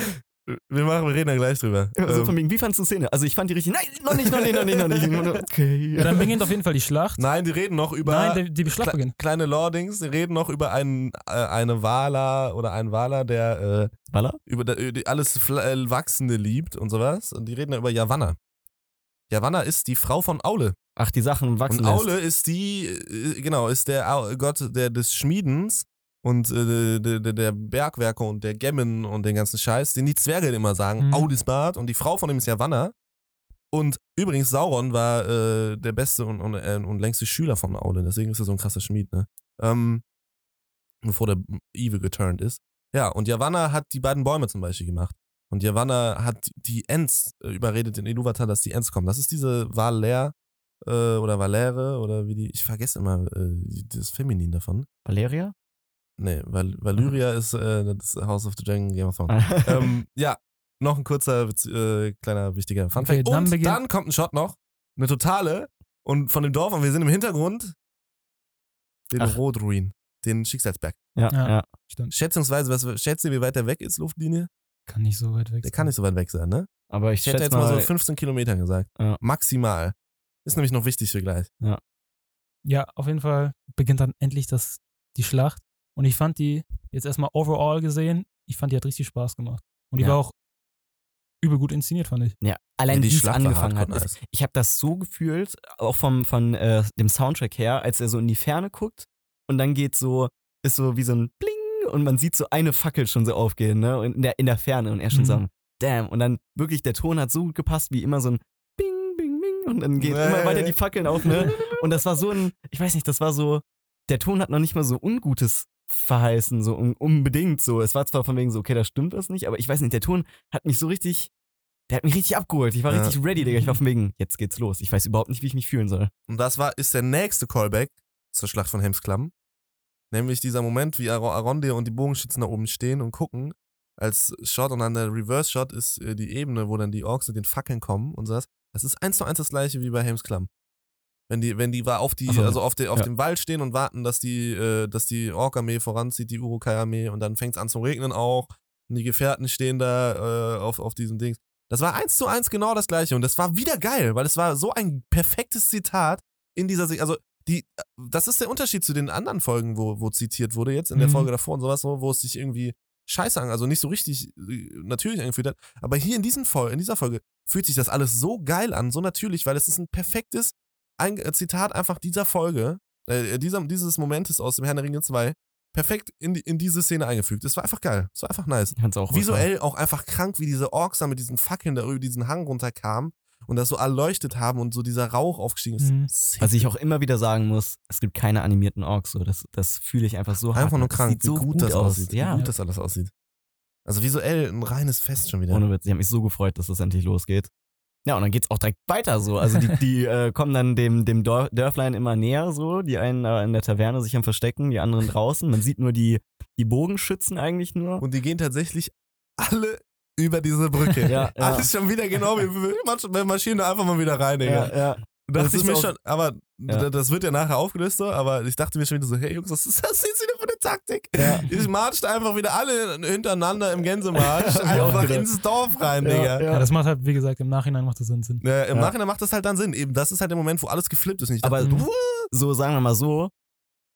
Wir, machen, wir reden da gleich drüber. so Ähm, von wegen, wie fandst du Szene? Also ich fand die richtig, nein, noch nicht, noch nicht, noch nicht, noch nicht. Okay. Ja, dann beginnt auf jeden Fall die Schlacht. Nein, die reden noch über Nein, die, die Schlacht beginnt. kleine Lordings, die reden noch über einen, äh, eine Wala oder einen Wala, der äh, Walla? über, der, alles äh, Wachsende liebt und sowas. Und die reden da über Yavanna. Yavanna ist die Frau von Aule. Ach, die Sachen wachsen Und lässt. Aule ist die, äh, genau, ist der Gott der, des Schmiedens und äh, der, der, Bergwerke und der Gemmen und den ganzen Scheiß, den die Zwerge immer sagen, Mhm. Audisbart. Und die Frau von ihm ist Yavanna. Und übrigens, Sauron war äh, der beste und, und, äh, und längste Schüler von Aule, deswegen ist er so ein krasser Schmied, ne? Ähm, bevor der Evil geturnt ist. Ja, und Yavanna hat die beiden Bäume zum Beispiel gemacht. Und Yavanna hat die Ents äh, überredet in Iluvatar, dass die Ents kommen. Das ist diese Valer äh, oder Valere oder wie die, ich vergesse immer äh, das Feminin davon. Valeria? Nee, Val Valyria ist äh, das House of the Dragon Game of Thrones. ähm, ja, noch ein kurzer, äh, kleiner, wichtiger Fun Okay, Fact. dann und dann kommt ein Shot noch, eine totale und von dem Dorf und wir sind im Hintergrund den Ach. Rotruin, den Schicksalsberg. ja, Ja. ja. Stimmt. Schätzungsweise, was schätzt ihr, wie weit der weg ist, Luftlinie? Kann nicht so weit weg Der sein. kann nicht so weit weg sein, ne? Aber ich Ich hätte jetzt mal, mal, so 15 Kilometer gesagt. Ja. Maximal. Ist nämlich noch wichtig für gleich. Ja, auf jeden Fall beginnt dann endlich das, die Schlacht. Und ich fand die, jetzt erstmal overall gesehen, ich fand die hat richtig Spaß gemacht. Und die Ja. war auch übel gut inszeniert, fand ich. ja, allein wie es angefangen hat. Es, nice. ich habe das so gefühlt, auch vom, von äh, dem Soundtrack her, als er so in die Ferne guckt und dann geht so, ist so wie so ein Bling und man sieht so eine Fackel schon so aufgehen, ne? Und in der, in der Ferne und er schon Mhm. so, damn. Und dann wirklich, der Ton hat so gut gepasst, wie immer so ein Bing, Bing, Bing und dann geht Nee. immer weiter die Fackeln auf, ne? Und das war so ein, ich weiß nicht, das war so, der Ton hat noch nicht mal so Ungutes verheißen, so un unbedingt so. Es war zwar von wegen so, okay, da stimmt was nicht, aber ich weiß nicht, der Ton hat mich so richtig, der hat mich richtig abgeholt. Ich war Ja. richtig ready, Digga. Ich war von wegen, jetzt geht's los. Ich weiß überhaupt nicht, wie ich mich fühlen soll. Und das war, ist der nächste Callback zur Schlacht von Helmsklamm. Nämlich dieser Moment, wie Ar Arondir und die Bogenschützen da oben stehen und gucken. Als Shot und dann der Reverse-Shot ist äh, die Ebene, wo dann die Orks mit den Fackeln kommen und sowas. Das ist eins zu eins das gleiche wie bei Helmsklamm. Wenn die, wenn die war auf die, so, also auf, de, auf ja. dem Wald stehen und warten, dass die, äh, dass die Ork-Armee voranzieht, die Urukai-Armee, und dann fängt es an zu regnen auch. Und die Gefährten stehen da äh, auf, auf diesem Ding. Das war eins zu eins genau das gleiche. Und das war wieder geil, weil es war so ein perfektes Zitat in dieser Sicht. Also, die, das ist der Unterschied zu den anderen Folgen, wo, wo zitiert wurde, jetzt in der Mhm. Folge davor und sowas, wo wo es sich irgendwie scheiße an, also nicht so richtig äh, natürlich angefühlt hat. Aber hier in, diesen Fol in dieser Folge fühlt sich das alles so geil an, so natürlich, weil es ist ein perfektes ein äh, Zitat einfach dieser Folge, äh, dieser, dieses Momentes aus dem Herrn der Ringe 2, perfekt in, die, in diese Szene eingefügt. Es war einfach geil. Es war einfach nice. Auch Visuell auch einfach krank, wie diese Orks da mit diesen Fackeln da über diesen Hang runterkamen und das so erleuchtet haben und so dieser Rauch aufgestiegen ist. Mhm. Was ich auch immer wieder sagen muss, es gibt keine animierten Orks. So. Das, das fühle ich einfach so hart. Einfach nur krank, Sieht so wie gut, gut, das aus. aussieht. Ja, Wie gut das alles aussieht. Also visuell ein reines Fest schon wieder. ohne Witz. Ich habe mich so gefreut, dass das endlich losgeht. Ja, und dann geht's auch direkt weiter so. Also die, die äh, kommen dann dem, dem Dörflein immer näher so. Die einen äh, in der Taverne sich am Verstecken, die anderen draußen. Man sieht nur die, die Bogenschützen eigentlich nur. Und die gehen tatsächlich alle über diese Brücke. Ja, ja. Alles schon wieder genau Masch- bei Maschine einfach mal wieder rein, Digga. ja, ja. Da Das dachte ich ist mir schon, aber Ja. das wird ja nachher aufgelöst, so, aber ich dachte mir schon wieder so, hey Jungs, was ist das jetzt wieder für eine Taktik? Ja. Ich marcht einfach wieder alle hintereinander im Gänsemarsch einfach ins Dorf rein, Ja, Digga. ja. Ja, das macht halt, wie gesagt, im Nachhinein macht das dann Sinn. Ja, Im Ja. Nachhinein macht das halt dann Sinn. Eben, das ist halt der Moment, wo alles geflippt ist. Und ich Aber dachte, Mhm. So sagen wir mal so,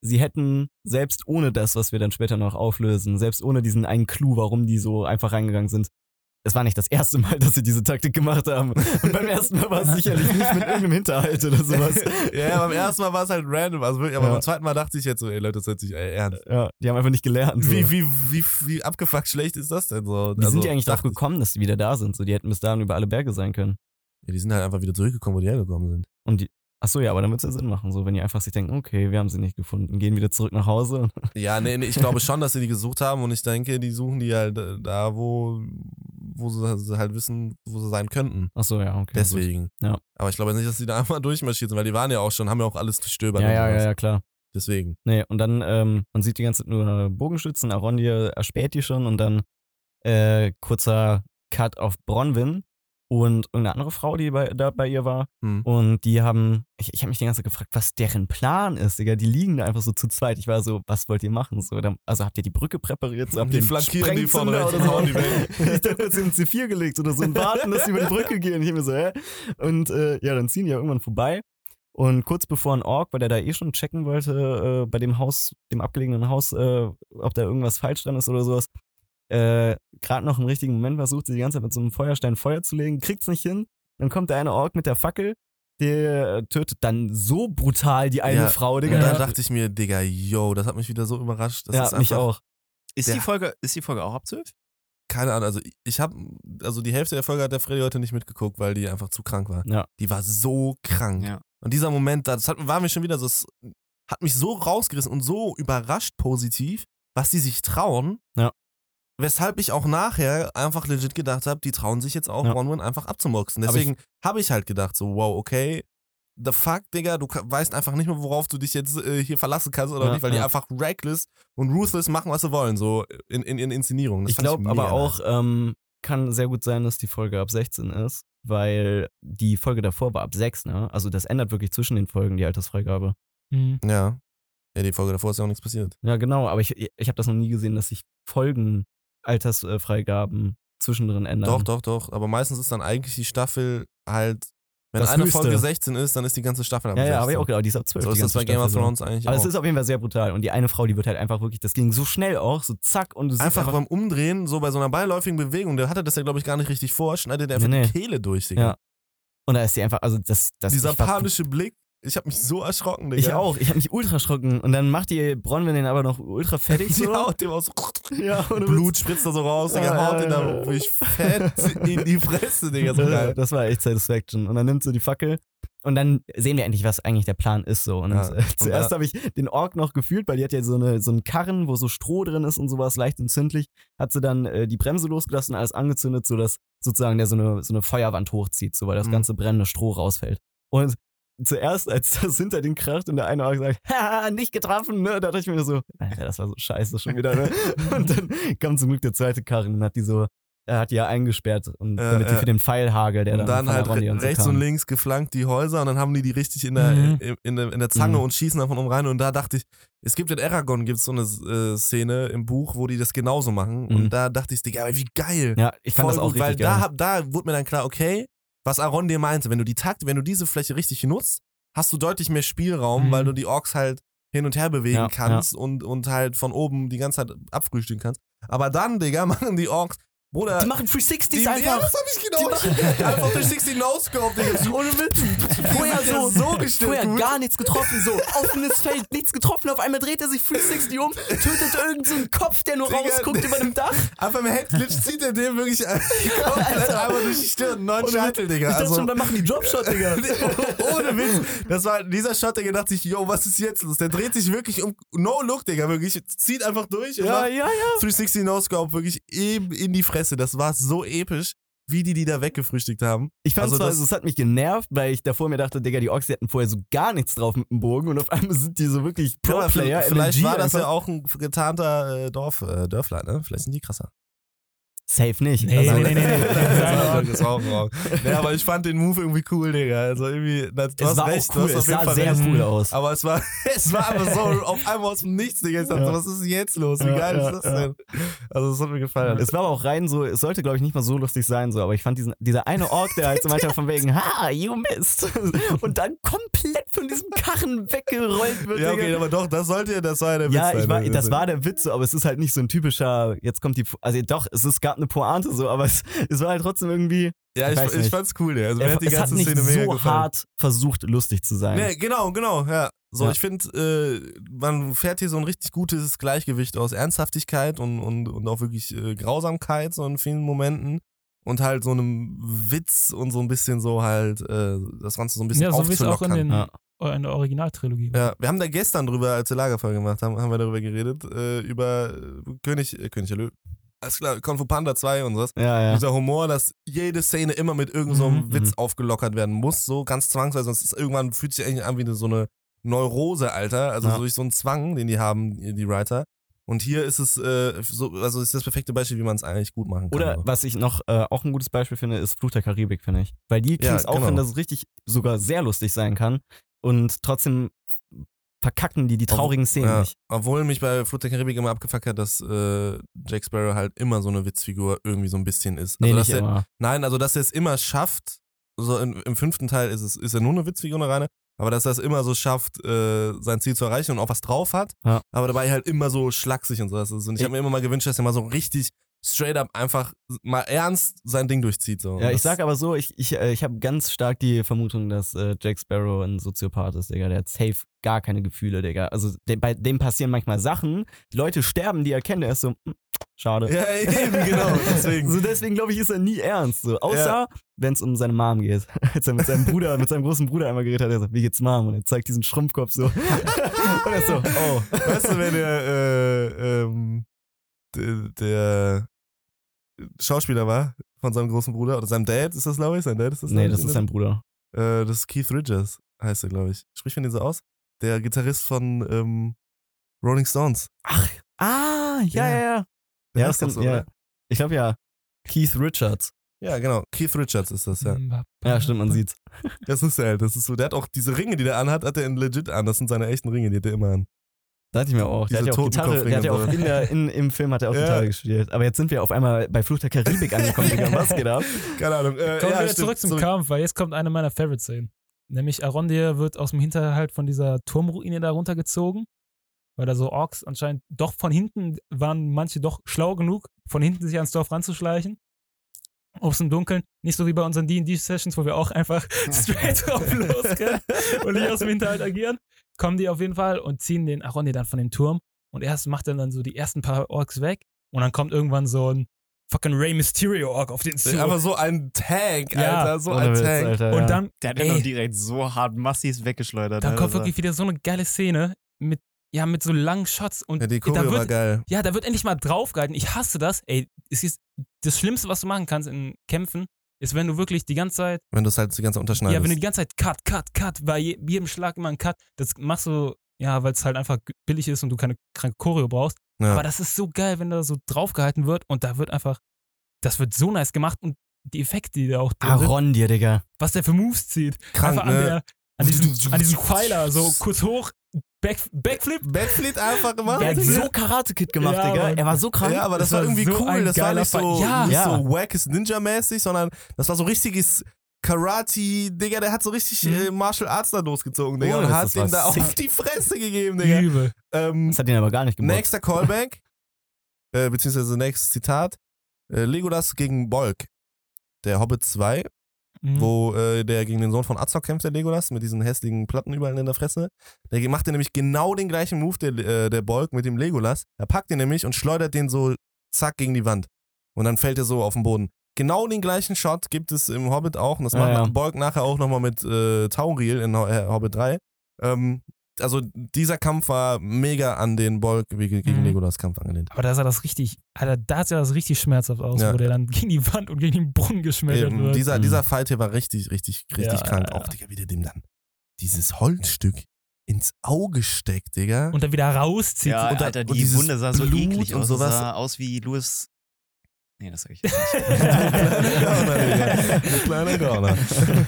sie hätten selbst ohne das, was wir dann später noch auflösen, selbst ohne diesen einen Clou, warum die so einfach reingegangen sind, es war nicht das erste Mal, dass sie diese Taktik gemacht haben. Und beim ersten Mal war es sicherlich nicht mit irgendeinem Hinterhalt oder sowas. ja, beim ersten Mal war es halt random. Also wirklich, aber Ja. beim zweiten Mal dachte ich jetzt so, ey Leute, das hört sich ey, ernst. Ja, die haben einfach nicht gelernt. So. Wie, wie, wie, wie abgefuckt schlecht ist das denn so? Wie Also, sind die eigentlich ich- gekommen, dass die wieder da sind? So, die hätten bis dahin über alle Berge sein können. Ja, die sind halt einfach wieder zurückgekommen, wo die hergekommen sind. Und die, ach so, ja, aber dann wird es ja Sinn machen, so, wenn die einfach sich denken, okay, wir haben sie nicht gefunden, gehen wieder zurück nach Hause. Ja, nee, nee, ich glaube schon, dass sie die gesucht haben und ich denke, die suchen die halt äh, da, wo, wo sie sie halt wissen, wo sie sein könnten. Ach so, ja, okay. Deswegen. Ja. Aber ich glaube nicht, dass die da einfach durchmarschiert sind, weil die waren ja auch schon, haben ja auch alles Gut. gestöbert. Ja, ja, ja, ja, klar. Deswegen. Nee, und dann, ähm, man sieht die ganze Zeit nur Bogenschützen, Arondir erspäht die schon und dann äh, kurzer Cut auf Bronwyn und irgendeine andere Frau, die bei, da bei ihr war. Hm. Und die haben, ich, ich habe mich die ganze Zeit gefragt, was deren Plan ist, Digga. Die liegen da einfach so zu zweit. Ich war so, was wollt ihr machen? So, dann, also habt ihr die Brücke präpariert? So, habt Die ihr flankieren die von rechts so? die weg. ich dachte, sie haben C4 gelegt oder so und warten, dass sie über die Brücke gehen. Ich mir so, hä? Und äh, ja, dann ziehen die ja irgendwann vorbei. Und kurz bevor ein Ork, weil der da eh schon checken wollte, äh, bei dem Haus, dem abgelegenen Haus, äh, ob da irgendwas falsch dran ist oder sowas, äh, gerade noch im richtigen Moment versucht, sie die ganze Zeit mit so einem Feuerstein Feuer zu legen, kriegt's nicht hin. Dann kommt der eine Ork mit der Fackel, der äh, tötet dann so brutal die eine Ja, Frau, Und Digga. dann dachte ich mir, Digga, yo, das hat mich wieder so überrascht. Das ja, ist mich einfach, auch. Ist Der- die, Folge, ist die Folge auch ab 12? Keine Ahnung, also ich habe, also die Hälfte der Folge hat der Freddy heute nicht mitgeguckt, weil die einfach zu krank war. Ja. Die war so krank. Ja. Und dieser Moment, das hat, war mir schon wieder so, es hat mich so rausgerissen und so überrascht positiv, was die sich trauen. Ja. Weshalb ich auch nachher einfach legit gedacht habe, die trauen sich jetzt auch Ja. Bronwyn einfach abzumoxen. Deswegen habe ich halt gedacht, so, wow, okay, the fuck, Digga, du weißt einfach nicht mehr, worauf du dich jetzt äh, hier verlassen kannst oder Ja, nicht, weil die ja. einfach reckless und ruthless machen, was sie wollen, so in, in ihren Inszenierungen. Das Ich glaube aber auch, ähm, kann sehr gut sein, dass die Folge ab 16 ist, weil die Folge davor war ab 6, ne? Also das ändert wirklich zwischen den Folgen die Altersfreigabe. Mhm. Ja. Ja, die Folge davor ist ja auch nichts passiert. Ja, genau, aber ich, ich habe das noch nie gesehen, dass sich Folgen Altersfreigaben zwischendrin ändern. Doch, doch, doch. Aber meistens ist dann eigentlich die Staffel halt, wenn Das eine Höchste. Folge 16 ist, dann ist die ganze Staffel ab Ja, 16. ja, aber ich auch gedacht, die ist ab 12. So ist das bei Game of so. Thrones eigentlich Aber es ist auf jeden Fall sehr brutal. Und die eine Frau, die wird halt einfach wirklich, das ging so schnell auch, so zack, und du einfach einfach, beim Umdrehen, so bei so einer beiläufigen Bewegung, der hatte das ja, glaube ich, gar nicht richtig vor, schneidet er einfach Nee, nee. die Kehle durch, Digga. Ja. und da ist die einfach, also das, das Dieser panische Blick, ich habe mich so erschrocken, Digga. Ich auch, ich habe mich ultra erschrocken. Und dann macht die Bronwyn den aber noch ultra fertig so. Ja, und dem auch so ja. Blut spritzt da so raus, Digga, Ja, haut ja, den da ja. wirklich fett in die Fresse, Digga, so Das, geil. das war echt Satisfaction. Und dann nimmt sie die Fackel und dann sehen wir endlich, was eigentlich der Plan ist. So. Und Ja, äh, zuerst da- habe ich den Ork noch gefühlt, weil die hat ja so, eine, so einen Karren, wo so Stroh drin ist und sowas, leicht entzündlich. Hat sie dann äh, die Bremse losgelassen, alles angezündet, sodass sozusagen der so eine, so eine Feuerwand hochzieht, so weil das Mhm. ganze brennende Stroh rausfällt. Und zuerst, als das hinter den kracht und der eine Ork sagt, haha, nicht getroffen, ne? da dachte ich mir so, Alter, das war so scheiße schon wieder, ne? Und dann kam zum Glück der zweite Karren und hat die so, er hat die ja eingesperrt und Äh, damit die äh, für den Pfeilhagel, der und dann, dann halt re und so rechts kam. und links geflankt die Häuser und dann haben die die richtig in der, Mhm. in, in, der, in der Zange Mhm. und schießen davon um rein und da dachte ich, es gibt in Aragon gibt's so eine äh, Szene im Buch, wo die das genauso machen Mhm. und da dachte ich, Digga, wie geil. Ja, ich fand Voll das auch gut, weil richtig da, geil. hab, da wurde mir dann klar, okay, was Aaron dir meinte, wenn du die Takt, wenn du diese Fläche richtig nutzt, hast du deutlich mehr Spielraum, Mhm. weil du die Orks halt hin und her bewegen Ja, kannst Und, und halt von oben die ganze Zeit abfrühstücken kannst. Aber dann, Digga, machen die Orks, Bruder, die machen 360s die, ja, einfach. das hab ich genau. Einfach durch 60 No-Scope, Digga. Ohne Witz. Vorher so, so gestimmt vorher gut. gar nichts getroffen, so offenes Feld, nichts getroffen. Auf einmal dreht er sich 360 um, tötet irgendeinen so einen Kopf, der nur Digga, rausguckt über dem Dach. Einfach im Headglitch zieht er den wirklich komplett einmal durch die Stirn. Neun Witz. Digga. Ich dachte Also, schon, dann machen die Dropshot, Digga. ohne Witz. Das war dieser Shot, Digga, dachte ich, yo, was ist jetzt los? Der dreht sich wirklich um. No look, Digga, wirklich. Zieht einfach durch Ja, ja, ja. 360 No-Scope wirklich eben in die Fresse. Das war so episch, wie die die da weggefrühstückt haben. Ich fand Also zwar, das- also, es hat mich genervt, weil ich davor mir dachte, Digga, die Orks die hatten vorher so gar nichts drauf mit dem Bogen und auf einmal sind die so wirklich Ja, Pro-Player. Vielleicht LNG war das ja auch ein getarnter äh, Dorf, äh, Dörfler, ne? Vielleicht sind die krasser. Safe nicht. Nee, also, nee, nee, nee, das ist auch, wrong. Nee, aber ich fand den Move irgendwie cool, Digga. Also irgendwie, das, du es hast war recht, auch cool, du hast es sah Fall sehr recht. cool aus. Aber es war, es war einfach so auf einmal aus dem Nichts, Digga. Ich dachte, Ja. was ist denn jetzt los? Wie geil ja, ist das ja. denn? Also, das hat mir gefallen. Es war aber auch rein so, es sollte glaube ich nicht mal so lustig sein, so, aber ich fand diesen, dieser eine Ork, der halt so manchmal von wegen, ha, you missed. Und dann komplett von diesem Karren weggerollt wird. ja, Digga. okay, aber doch, das sollte ja, das war ja der Witz Ja, sein. ich war, ne? das war der Witz, aber es ist halt nicht so ein typischer, jetzt kommt die, also doch, es, ist, gab eine Pointe so, aber es, es war halt trotzdem irgendwie, Ja, ich ich, ich, fand's cool, ja. Also, mir er, hat die es hat ganze nicht Szene mega so gefallen. hart versucht, lustig zu sein. Nee, genau, genau, ja. So, Ja. ich finde, äh, man fährt hier so ein richtig gutes Gleichgewicht aus Ernsthaftigkeit und, und, und auch wirklich äh, Grausamkeit so in vielen Momenten und halt so einem Witz und so ein bisschen so halt äh, das Ganze so ein bisschen Ja, so wie es auch in, den, Ja. in der Originaltrilogie war. Ja, wir haben da gestern drüber, als wir Lagerfeuer gemacht haben, haben wir darüber geredet, äh, über äh, König, äh, König der Löwen. Alles klar, Kung Fu Panda 2 und sowas. Ja, ja. Dieser Humor, dass jede Szene immer mit irgendeinem so einem Mhm, Witz mhm. aufgelockert werden muss, so ganz zwangsweise. Sonst ist irgendwann fühlt sich eigentlich an wie so eine Neurose, Alter. Also Ja. durch so einen Zwang, den die haben, die Writer. Und hier ist es äh, so, also ist das perfekte Beispiel, wie man es eigentlich gut machen kann. Oder so. was ich noch äh, auch ein gutes Beispiel finde, ist Fluch der Karibik, finde ich. Weil die kriegen Ja, es auch genau. hin, dass es richtig sogar sehr lustig sein kann. Und trotzdem verkacken die die traurigen Szenen ja, nicht. Obwohl mich bei Flut der Karibik immer abgefuckt hat, dass äh, Jack Sparrow halt immer so eine Witzfigur irgendwie so ein bisschen ist. Nee, also, nicht dass er, immer. Nein, also dass er es immer schafft, so im, im fünften Teil ist es ist er nur eine Witzfigur eine reine, aber dass er es immer so schafft, äh, sein Ziel zu erreichen und auch was drauf hat, Ja. aber dabei halt immer so schlaksig und so. Und Ich- habe mir immer mal gewünscht, dass er mal so richtig straight up einfach mal ernst sein Ding durchzieht. So. Ja, ich sag aber so, ich, ich, äh, ich habe ganz stark die Vermutung, dass äh, Jack Sparrow ein Soziopath ist, Digga. Der hat safe gar keine Gefühle, Digga. Also dem, bei dem passieren manchmal Sachen, die Leute sterben, die er kennt, er ist so, hm, schade. Ja, eben, genau. Deswegen. So deswegen glaube ich, ist er nie ernst. So. Außer wenn es um seine Mom geht. Als er mit seinem Bruder, mit seinem großen Bruder einmal geredet hat, er so, wie geht's Mom? Und er zeigt diesen Schrumpfkopf so. Und er ist so, oh. Weißt du, wer der, äh, ähm, der, der Schauspieler war von seinem großen Bruder oder seinem Dad, ist das, glaube ich? Sein Dad ist das? Nee, das ist der- sein Bruder. Äh, das ist Keith Richards, heißt er, glaube ich. Spricht man den so aus? Der Gitarrist von ähm, Rolling Stones. Ach, ah, ja, Ja. ja, ja. Der Ja, heißt das so, ja. oder? Ich glaube ja. Keith Richards. Ja, genau. Keith Richards ist das, ja. Ja, stimmt, man sieht's. Das ist er. Das ist so. Der hat auch diese Ringe, die der anhat, hat er in legit an. Das sind seine echten Ringe, die hat er immer an. Da hatte ich mir auch. Der hat Diese ja auch Gitarre, der hat ja auch in der, in, im Film hat er auch Ja. Gitarre gespielt. Aber jetzt sind wir auf einmal bei Fluch der Karibik angekommen, Digga. Was geht ab? Keine Ahnung. Äh, Kommen ja, wir zurück zum Kampf, weil jetzt kommt eine meiner Favorite-Szenen. Nämlich Arondir wird aus dem Hinterhalt von dieser Turmruine da runtergezogen, weil da so Orks anscheinend doch von hinten waren manche doch schlau genug, von hinten sich ans Dorf ranzuschleichen. Aus dem Dunkeln. Nicht so wie bei unseren D&D-Sessions, wo wir auch einfach straight drauf losgehen und nicht aus dem Hinterhalt agieren. Kommen die auf jeden Fall und ziehen den Arondir dann von dem Turm. Und erst macht er dann so die ersten paar Orks weg. Und dann kommt irgendwann so ein fucking Rey Mysterio Ork auf den zu. Aber so ein Tank, Ja. Alter. So ein Witz, Tank. Alter, Und dann, Der hat Ey. den doch direkt so hart massiv weggeschleudert. dann kommt wirklich wieder so eine geile Szene mit, ja, mit so langen Shots und Ja, die da Choreo war wird, geil. ja, da wird endlich mal draufgehalten. Ich hasse das. Ey, es ist das Schlimmste, was du machen kannst in Kämpfen, ist, wenn du wirklich die ganze Zeit, Wenn du es halt die ganze unterschneidest. ja, wenn du die ganze Zeit Cut, Cut, Cut, bei je, jedem Schlag immer ein Cut, das machst du, ja, weil es halt einfach billig ist und du keine kranke Choreo brauchst. Ja. Aber das ist so geil, wenn da so draufgehalten wird und da wird einfach, das wird so nice gemacht und die Effekte, die da auch drin sind, Arondir, Digga. was der für Moves zieht. Krank, einfach an, ne? der, an, diesem, an diesem Pfeiler, so kurz hoch, Back, Backflip. Backflip einfach gemacht. Er hat so Karate-Kid gemacht, Ja, Digga. Er war so krank. Ja, aber das, Das war war irgendwie so cool. Das war nicht so. Ja. nicht Ja. so wackes Ninja-mäßig, sondern das war so richtiges Karate, Digga, der hat so richtig Mhm. äh, Martial Arts da losgezogen, Digga, Ohne und hat den da sick. auf die Fresse gegeben, Digga. Übel. Ähm, Das hat ihn aber gar nicht gemacht. nächster Callback, äh, beziehungsweise nächstes Zitat, äh, Legolas gegen Bolk, der Hobbit 2, Mhm. wo äh, der gegen den Sohn von Azog kämpft, der Legolas, mit diesen hässlichen Platten überall in der Fresse. Der macht nämlich genau den gleichen Move, der, äh, der Bolk mit dem Legolas. Er packt ihn nämlich und schleudert den so zack gegen die Wand. Und dann fällt er so auf den Boden. Genau den gleichen Shot gibt es im Hobbit auch. Und das Ja, macht ja. Bolk nachher auch nochmal mit äh, Tauriel in äh, Hobbit 3. Ähm, also dieser Kampf war mega an den Bolk gegen Mhm. Legolas Kampf angelehnt. Aber da sah das richtig, Alter, da sah das richtig schmerzhaft aus, Ja. wo der dann gegen die Wand und gegen den Brunnen geschmettert Eben, wird. dieser, Mhm. dieser Fight hier war richtig, richtig, richtig Ja, krank. ja, Auch. Digga, wie der dem dann dieses Holzstück ins Auge steckt, Digga. und dann wieder rauszieht. Ja, und da- Alter, und die Wunde sah so Blut eklig und aus. sowas. Das sah aus wie Louis. Nee, das sag ich jetzt nicht. Ein kleiner Gauner.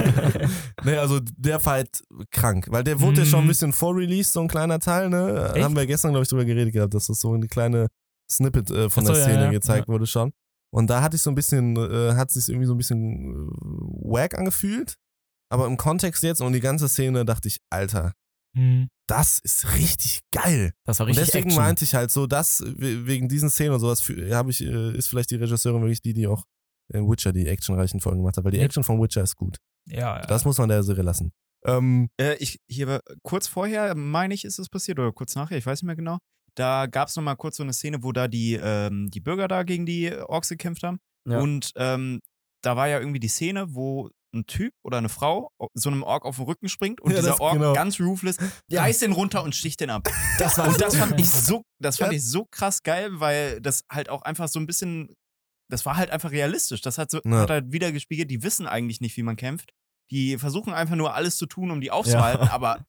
nee, also der Fight krank, weil der wurde ja schon ein Mhm. bisschen vor-released, so ein kleiner Teil, ne? Echt? Haben wir gestern, glaube ich, drüber geredet gehabt, dass das so eine kleine Snippet äh, von so, der ja, Szene ja, gezeigt ja. wurde schon. Und da hatte ich so ein bisschen, äh, hat sich irgendwie so ein bisschen äh, wack angefühlt. Aber im Kontext jetzt und die ganze Szene dachte ich, Alter, Hm. das ist richtig geil. Das war Und richtig deswegen Action. meinte ich halt so, das we- wegen diesen Szenen und sowas habe ich äh, ist vielleicht die Regisseurin wirklich die, die auch in Witcher die actionreichen Folgen gemacht hat, weil die Ja. Action von Witcher ist gut. Ja, ja. Das muss man der Serie lassen. Ähm, Äh, ich, hier kurz vorher, meine ich, ist es passiert, oder kurz nachher, ich weiß nicht mehr genau. Da gab es nochmal kurz so eine Szene, wo da die, ähm, die Bürger da gegen die Orks gekämpft haben. Ja. Und ähm, da war ja irgendwie die Szene, wo ein Typ oder eine Frau so einem Ork auf den Rücken springt und Ja, dieser Ork genau. ganz ruthless reißt den runter und sticht den ab. Das war Und das fand ich so, das fand Ja. ich so krass geil, weil das halt auch einfach so ein bisschen, das war halt einfach realistisch. Das hat so, Ja. hat halt wieder gespiegelt, die wissen eigentlich nicht, wie man kämpft. Die versuchen einfach nur alles zu tun, um die aufzuhalten, aber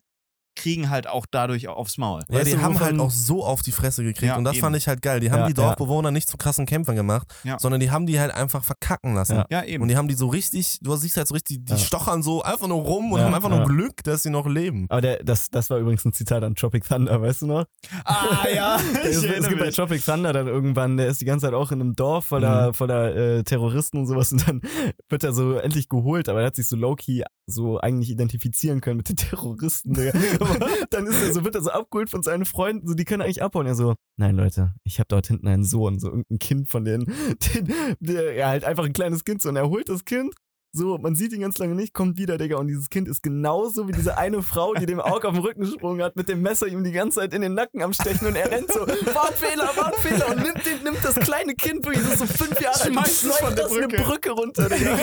kriegen halt auch dadurch aufs Maul. ja, Weißt die haben halt auch so auf die Fresse gekriegt Ja, und das eben. fand ich halt geil. Die haben Ja, die ja. Dorfbewohner nicht zu krassen Kämpfern gemacht, Ja. sondern die haben die halt einfach verkacken lassen. Ja. Ja, eben. Und die haben die so richtig, du siehst halt so richtig, die Ja. stochern so einfach nur rum und Ja, haben einfach nur. Glück, dass sie noch leben. Aber der, das, das war übrigens ein Zitat an Tropic Thunder, weißt du noch? ah, ja, ist, es gibt bei Tropic Thunder dann irgendwann, der ist die ganze Zeit auch in einem Dorf voller, voller äh, Terroristen und sowas und dann wird er so endlich geholt, aber er hat sich so low-key so eigentlich identifizieren können mit den Terroristen. Dann ist er so, wird er so abgeholt von seinen Freunden, so die können eigentlich abhauen. Er so, nein Leute, ich habe dort hinten einen Sohn, so irgendein Kind von denen, den, der, ja halt einfach ein kleines Kind so und er holt das Kind so, man sieht ihn ganz lange nicht, kommt wieder, Digga. Und dieses Kind ist genauso wie diese eine Frau, die dem Aug auf den Rücken gesprungen hat, mit dem Messer ihm die ganze Zeit in den Nacken am Stechen und er rennt so, Warnfehler, Warnfehler und nimmt, den, nimmt das kleine Kind, wirklich das ist so fünf Jahre alt, und Schmeißt es von der das eine Brücke. Brücke runter, Digga.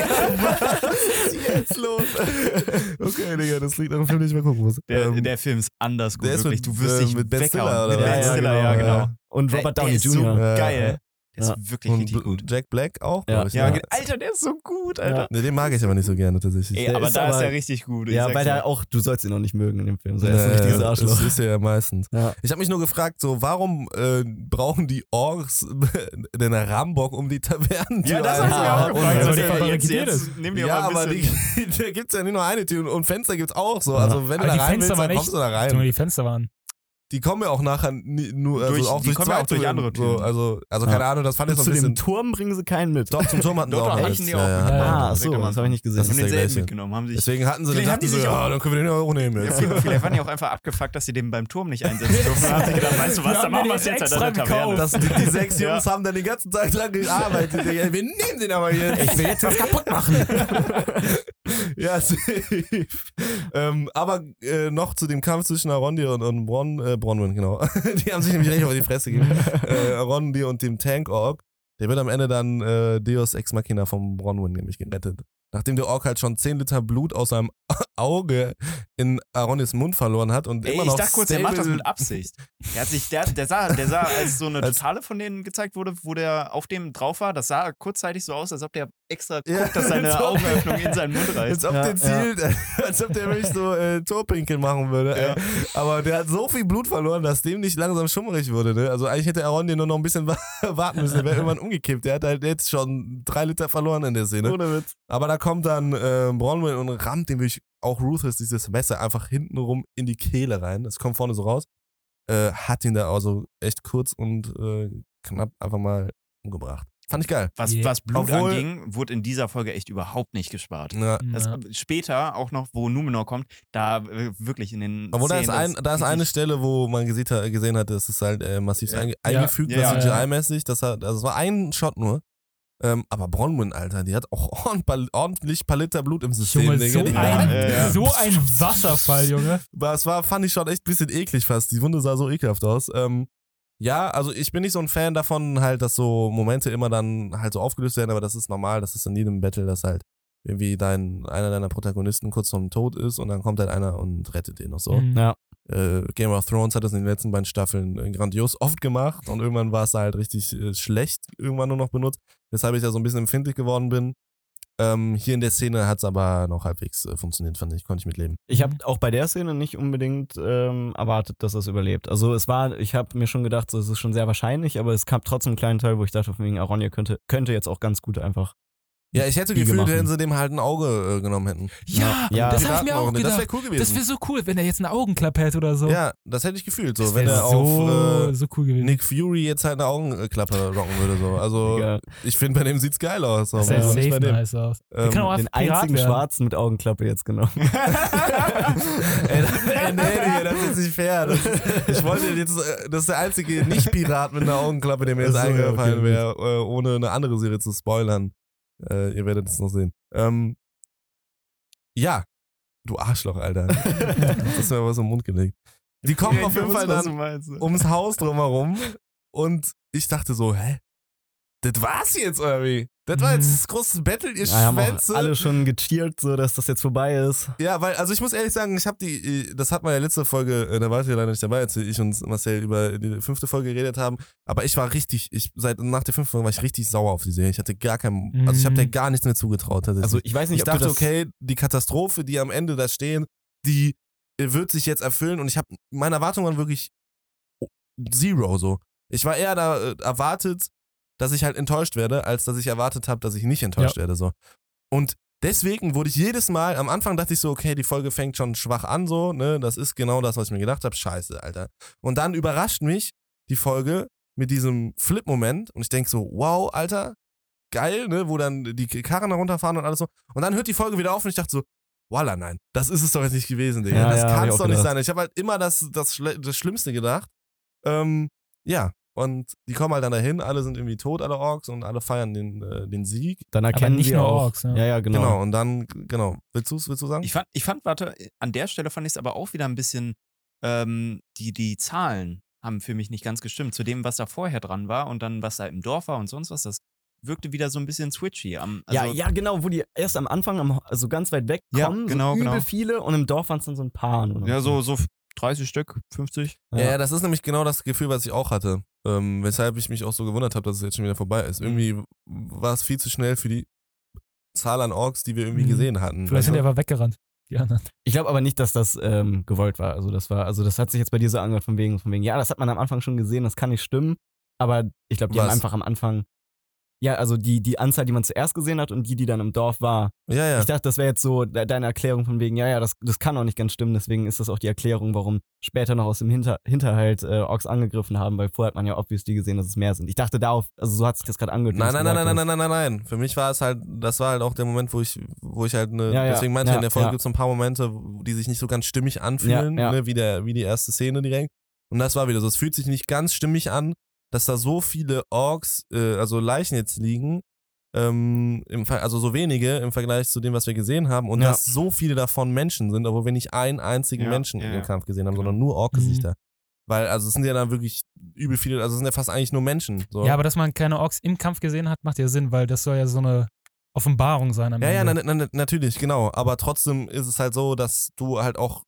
Was ist jetzt los? okay, Digga, das liegt an dem Film, den ich mal gucken muss. Der, Ähm, der Film ist anders gut, der ist wirklich. mit, du wirst äh, dich mit Ben. Stiller, mit oder Ben was? Stiller, ja, genau. Und Robert Downey ist so Jr. Geil. ja. Der ist wirklich und richtig gut. Jack Black auch, Ja. ich. Ja, ne? Alter, der ist so gut, Alter. Ne, den mag ich aber nicht so gerne tatsächlich. Ey, Der aber ist da ist aber- er richtig gut. Ja, weil er auch, du sollst ihn noch nicht mögen in dem Film. So, er ist ein richtiges Arschloch. Das ist er ja meistens. Ja. Ich habe mich nur gefragt, so warum äh, brauchen die Orks den Rambock um die Tavernen? Ja, das hab ich mir auch gefragt. Also, die jetzt, jetzt nehmen die Ja, aber die, da gibt's ja nicht nur eine Tür und- Fenster gibt's auch so. Also wenn du da die rein Fenster willst, dann kommst du da Nur rein. die Fenster waren. Die kommen ja auch nachher nur, also Durch- auch die durch kommen ja zwei auch durch Türen. andere So, Türen. also, also Ja. keine Ahnung, das fand ich so ein zu dem bisschen. Turm bringen sie keinen mit. Doch, zum Turm hatten sie auch nichts. auch. Ja, ja, Ja, Ah, auch so, das habe ich nicht Das gesehen. ist Haben der denselben mitgenommen. Haben sich Deswegen hatten sie, dachten hatten die sie, sich auch- ja, dann können wir den Euro nehmen jetzt. vielleicht vielleicht waren die auch einfach abgefuckt, dass sie den beim Turm nicht einsetzen durften. Dann haben sie gedacht, weißt du was, dann haben machen den wir es jetzt an der Taverne. Das, die, die sechs. Jungs haben dann den ganzen Tag lang gearbeitet. Wir nehmen den aber jetzt. Ich will jetzt was kaputt machen. ja, safe. ähm, aber äh, noch zu dem Kampf zwischen Arondi und, und Bron, äh, Bronwyn, genau. die haben sich nämlich richtig auf die Fresse gegeben. äh, Arondi und dem Tank Ork. Der wird am Ende dann äh, Deus Ex Machina vom Bronwyn nämlich gerettet. Nachdem der Ork halt schon 10 Liter Blut aus seinem Auge in Arondis Mund verloren hat und Ey, immer ich noch dachte kurz, er macht das mit Absicht. Der hat sich, der, der sah, der sah, als so eine Totale von denen gezeigt wurde, wo der auf dem drauf war, das sah kurzzeitig so aus, als ob der extra Ja. guckt, dass seine So. Augenöffnung in seinen Mund reißt. Als ob Ja, der zielt, als ob der wirklich so äh, Torpinkel machen würde. Ja. Aber der hat so viel Blut verloren, dass dem nicht langsam schummerig wurde. Ne? Also eigentlich hätte Arondi nur noch ein bisschen wa- warten müssen. Der wäre irgendwann umgekippt. Der hat halt jetzt schon drei Liter verloren in der Szene. Ohne Witz. Aber da kommt dann äh, Bronwyn und rammt dem wirklich auch Ruthless dieses Messer einfach hintenrum in die Kehle rein. Das kommt vorne so raus. Äh, hat ihn da also echt kurz und äh, knapp einfach mal umgebracht. Fand ich geil. Was, Yeah. was Blut Obwohl- anging, wurde in dieser Folge echt überhaupt nicht gespart. Ja. Das. Später, auch noch, wo Numenor kommt, da äh, wirklich in den. Obwohl da ist, Szenen, ein, das da ist eine Stelle, wo man gesehen hat, gesehen hat das ist halt äh, massiv Ja. einge Ja. eingefügt, Ja, das ja. CGI-mäßig. Das, hat, also es war ein Shot nur. Ähm, aber Bronwyn, Alter, die hat auch ordentlich, Palitter Blut im System. Junge, so ein, Ja, ja. so ein Wasserfall, Junge. Aber es war, fand ich schon echt ein bisschen eklig fast. Die Wunde sah so ekelhaft aus. Ähm, ja, also ich bin nicht so ein Fan davon, halt, dass so Momente immer dann halt so aufgelöst werden, aber das ist normal, das ist in jedem Battle, dass halt irgendwie dein, einer deiner Protagonisten kurz vorm Tod ist und dann kommt halt einer und rettet den noch so. Mhm. Ja. Äh, Game of Thrones hat das in den letzten beiden Staffeln äh, grandios oft gemacht und irgendwann war es halt richtig äh, schlecht, irgendwann nur noch benutzt, weshalb ich da so ein bisschen empfindlich geworden bin. Ähm, hier in der Szene hat es aber noch halbwegs äh, funktioniert, fand ich, konnte ich mitleben. Ich habe auch bei der Szene nicht unbedingt ähm, erwartet, dass es überlebt. Also es war, ich habe mir schon gedacht, so, es ist schon sehr wahrscheinlich, aber es gab trotzdem einen kleinen Teil, wo ich dachte, von wegen Aronia könnte, könnte jetzt auch ganz gut einfach. Ja, ich hätte gefühlt, machen. wenn sie dem halt ein Auge äh, genommen hätten. Ja, Ja. das habe ich mir auch Piratenauge, Das gedacht. wäre cool gewesen. Das wäre so cool, wenn er jetzt eine Augenklappe hätte oder so. ja, das hätte ich gefühlt. So, das wenn er so, auf äh, so cool gewesen. Nick Fury jetzt halt eine Augenklappe rocken würde. So. Also Digga. ich finde, bei dem sieht's geil aus. So. das Also nicht bei safe dem. nice aus. Ähm, kann auch Den einzigen werden. Schwarzen mit Augenklappe jetzt genommen. ey, ey, nee, Digga, das ist nicht fair. Das ist, ich wollte jetzt, äh, das ist der einzige Nicht-Pirat mit einer Augenklappe, der mir jetzt so, eingefallen okay, wäre, äh, ohne eine andere Serie zu spoilern. Äh, ihr werdet es noch sehen. Ähm, ja, du Arschloch, Alter. das ist mir was im Mund gelegt. Die kommen auf jeden Fall dann ums Haus drumherum und ich dachte so, hä? Das war's jetzt, oder wie? Das war jetzt Mhm. das große Battle, ihr Ja, haben auch Schwänze. alle schon gecheert, so dass das jetzt vorbei ist. Ja, weil, also ich muss ehrlich sagen, ich habe die, äh, das hat man ja letzte Folge, äh, da war ich ja leider nicht dabei, als ich und Marcel über die fünfte Folge geredet haben. Aber ich war richtig, ich seit nach der fünften Folge war ich richtig sauer auf die Serie. Ich hatte gar keinen, also ich habe Mhm. der gar nichts mehr zugetraut. Also ich weiß nicht, ich ob du dachte, das, okay, die Katastrophe, die am Ende da stehen, die äh, wird sich jetzt erfüllen und ich habe, meine Erwartungen waren wirklich zero so. Ich war eher da erwartet, dass ich halt enttäuscht werde, als dass ich erwartet habe, dass ich nicht enttäuscht werde so. Und deswegen wurde ich jedes Mal, am Anfang dachte ich so, okay, die Folge fängt schon schwach an so, ne, das ist genau das, was ich mir gedacht habe, scheiße, Alter. Und dann überrascht mich die Folge mit diesem Flip-Moment und ich denke so, wow, Alter, geil, ne, wo dann die Karren da runterfahren und alles so. Und dann hört die Folge wieder auf und ich dachte so, Walla, nein, das ist es doch jetzt nicht gewesen, Digga. Ja, das ja, kann es doch nicht gedacht. sein. Ich habe halt immer das, das, das Schlimmste gedacht. Ähm, ja, und die kommen halt dann dahin, alle sind irgendwie tot, alle Orks, und alle feiern den, äh, den Sieg. dann erkennen nicht nur auch. Orks, ja. ja, ja, genau. Genau. und dann, genau. Willst du willst du sagen? Ich fand, ich fand, warte, an der Stelle fand ich es aber auch wieder ein bisschen, ähm, die, die Zahlen haben für mich nicht ganz gestimmt. Zu dem, was da vorher dran war und dann, was da im Dorf war und sonst was, das wirkte wieder so ein bisschen switchy. Am, also, ja, ja, genau, wo die erst am Anfang, am, also ganz weit weg Ja, kommen, genau, so übel genau. viele und im Dorf waren es dann so ein paar. Ja, so, so 30 Stück, 50. Ja, ja, das ist nämlich genau das Gefühl, was ich auch hatte. Ähm, weshalb ich mich auch so gewundert habe, dass es jetzt schon wieder vorbei ist. Irgendwie war es viel zu schnell für die Zahl an Orks, die wir irgendwie Mhm. gesehen hatten. Vielleicht sind die einfach weggerannt. Die anderen. Ich glaube aber nicht, dass das ähm, gewollt war. Also das war, also das hat sich jetzt bei dir so angehört von wegen, von wegen, ja, das hat man am Anfang schon gesehen, das kann nicht stimmen. Aber ich glaube, die haben Was? einfach am Anfang, ja, also die, die Anzahl, die man zuerst gesehen hat und die, die dann im Dorf war. ja, ja. Ich dachte, das wäre jetzt so de deine Erklärung von wegen, ja, ja, das, das kann auch nicht ganz stimmen. Deswegen ist das auch die Erklärung, warum später noch aus dem Hinter Hinterhalt äh, Orks angegriffen haben, weil vorher hat man ja obviously gesehen, dass es mehr sind. Ich dachte darauf, also so hat sich das gerade angehört. Nein, nein, nein, nein, gesagt nein, nein, nein, nein. Für mich war es halt, das war halt auch der Moment, wo ich, wo ich halt eine, Ja, ja, deswegen meinte ich, ja, in der Folge ja. gibt es so ein paar Momente, die sich nicht so ganz stimmig anfühlen. Ne, wie, der, wie die erste Szene direkt. Und das war wieder so, es fühlt sich nicht ganz stimmig an, dass da so viele Orks, äh, also Leichen jetzt liegen, ähm, also so wenige im Vergleich zu dem, was wir gesehen haben und Ja. dass so viele davon Menschen sind, obwohl wir nicht einen einzigen Ja, Menschen ja, im ja. Kampf gesehen haben, Genau. sondern nur Ork-Gesichter. Weil, also es sind ja dann wirklich übel viele, also es sind ja fast eigentlich nur Menschen. So. Ja, aber dass man keine Orks im Kampf gesehen hat, macht ja Sinn, weil das soll ja so eine Offenbarung sein am Ja, ja, Ende. na, na, natürlich, genau. Aber trotzdem ist es halt so, dass du halt auch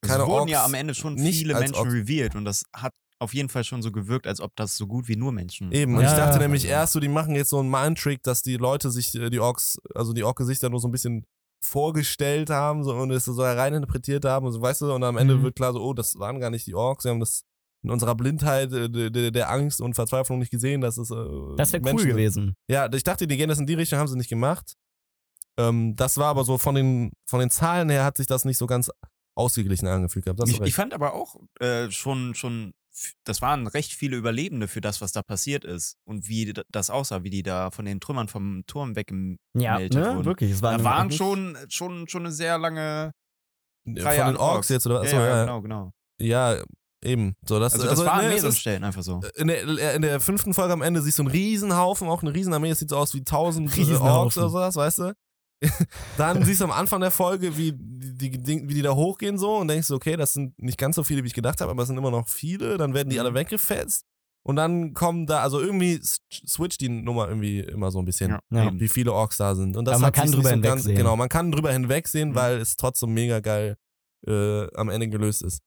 keine es wurden Orks ja am Ende schon viele Menschen Orks- revealed und das hat auf jeden Fall schon so gewirkt, als ob das so gut wie nur Menschen Eben, und Ja, ich dachte ja. nämlich erst so, die machen jetzt so einen Mind-Trick, dass die Leute sich äh, die Orks, also die Ork-Gesichter nur so ein bisschen vorgestellt haben so, und es so reininterpretiert haben und so, weißt du, und am Ende Mhm. wird klar so, oh, das waren gar nicht die Orks, wir haben das in unserer Blindheit, äh, der, der, Angst und Verzweiflung nicht gesehen, dass es äh, Das wäre cool gewesen. Ja, ich dachte, die gehen das in die Richtung, haben sie nicht gemacht. Ähm, das war aber so von den, von den Zahlen her hat sich das nicht so ganz ausgeglichen angefühlt gehabt. Ich, ich fand aber auch äh, schon, schon, das waren recht viele Überlebende für das, was da passiert ist und wie das aussah, wie die da von den Trümmern vom Turm weggemeldet Ja, ne? wurden. Wirklich. Es war Da waren schon, schon, schon eine sehr lange Von Reihe den an Orks jetzt oder was? Ja, Achso, ja, ja, genau, genau. ja, eben. So, das, Also, das war an ne, es mehreren ist- Stellen einfach so. in der, in der fünften Folge am Ende siehst du einen Riesenhaufen, auch eine Riesenarmee, es sieht so aus wie tausend äh. Orks oder sowas, weißt du? Dann siehst du am Anfang der Folge, wie die, die, wie die da hochgehen so und denkst du, okay, das sind nicht ganz so viele, wie ich gedacht habe, aber es sind immer noch viele. Dann werden die alle weggefetzt und dann kommen da, also irgendwie switcht die Nummer irgendwie immer so ein bisschen, Ja, Ja. wie viele Orks da sind. Und das Aber man kann drüber so ganz, hinwegsehen. Genau, man kann drüber hinwegsehen, Mhm. weil es trotzdem mega geil äh, am Ende gelöst ist.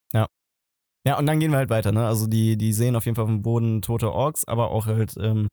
Ja, und dann gehen wir halt weiter, ne? Also die, die sehen auf jeden Fall auf dem Boden tote Orks, aber auch halt ähm, äh,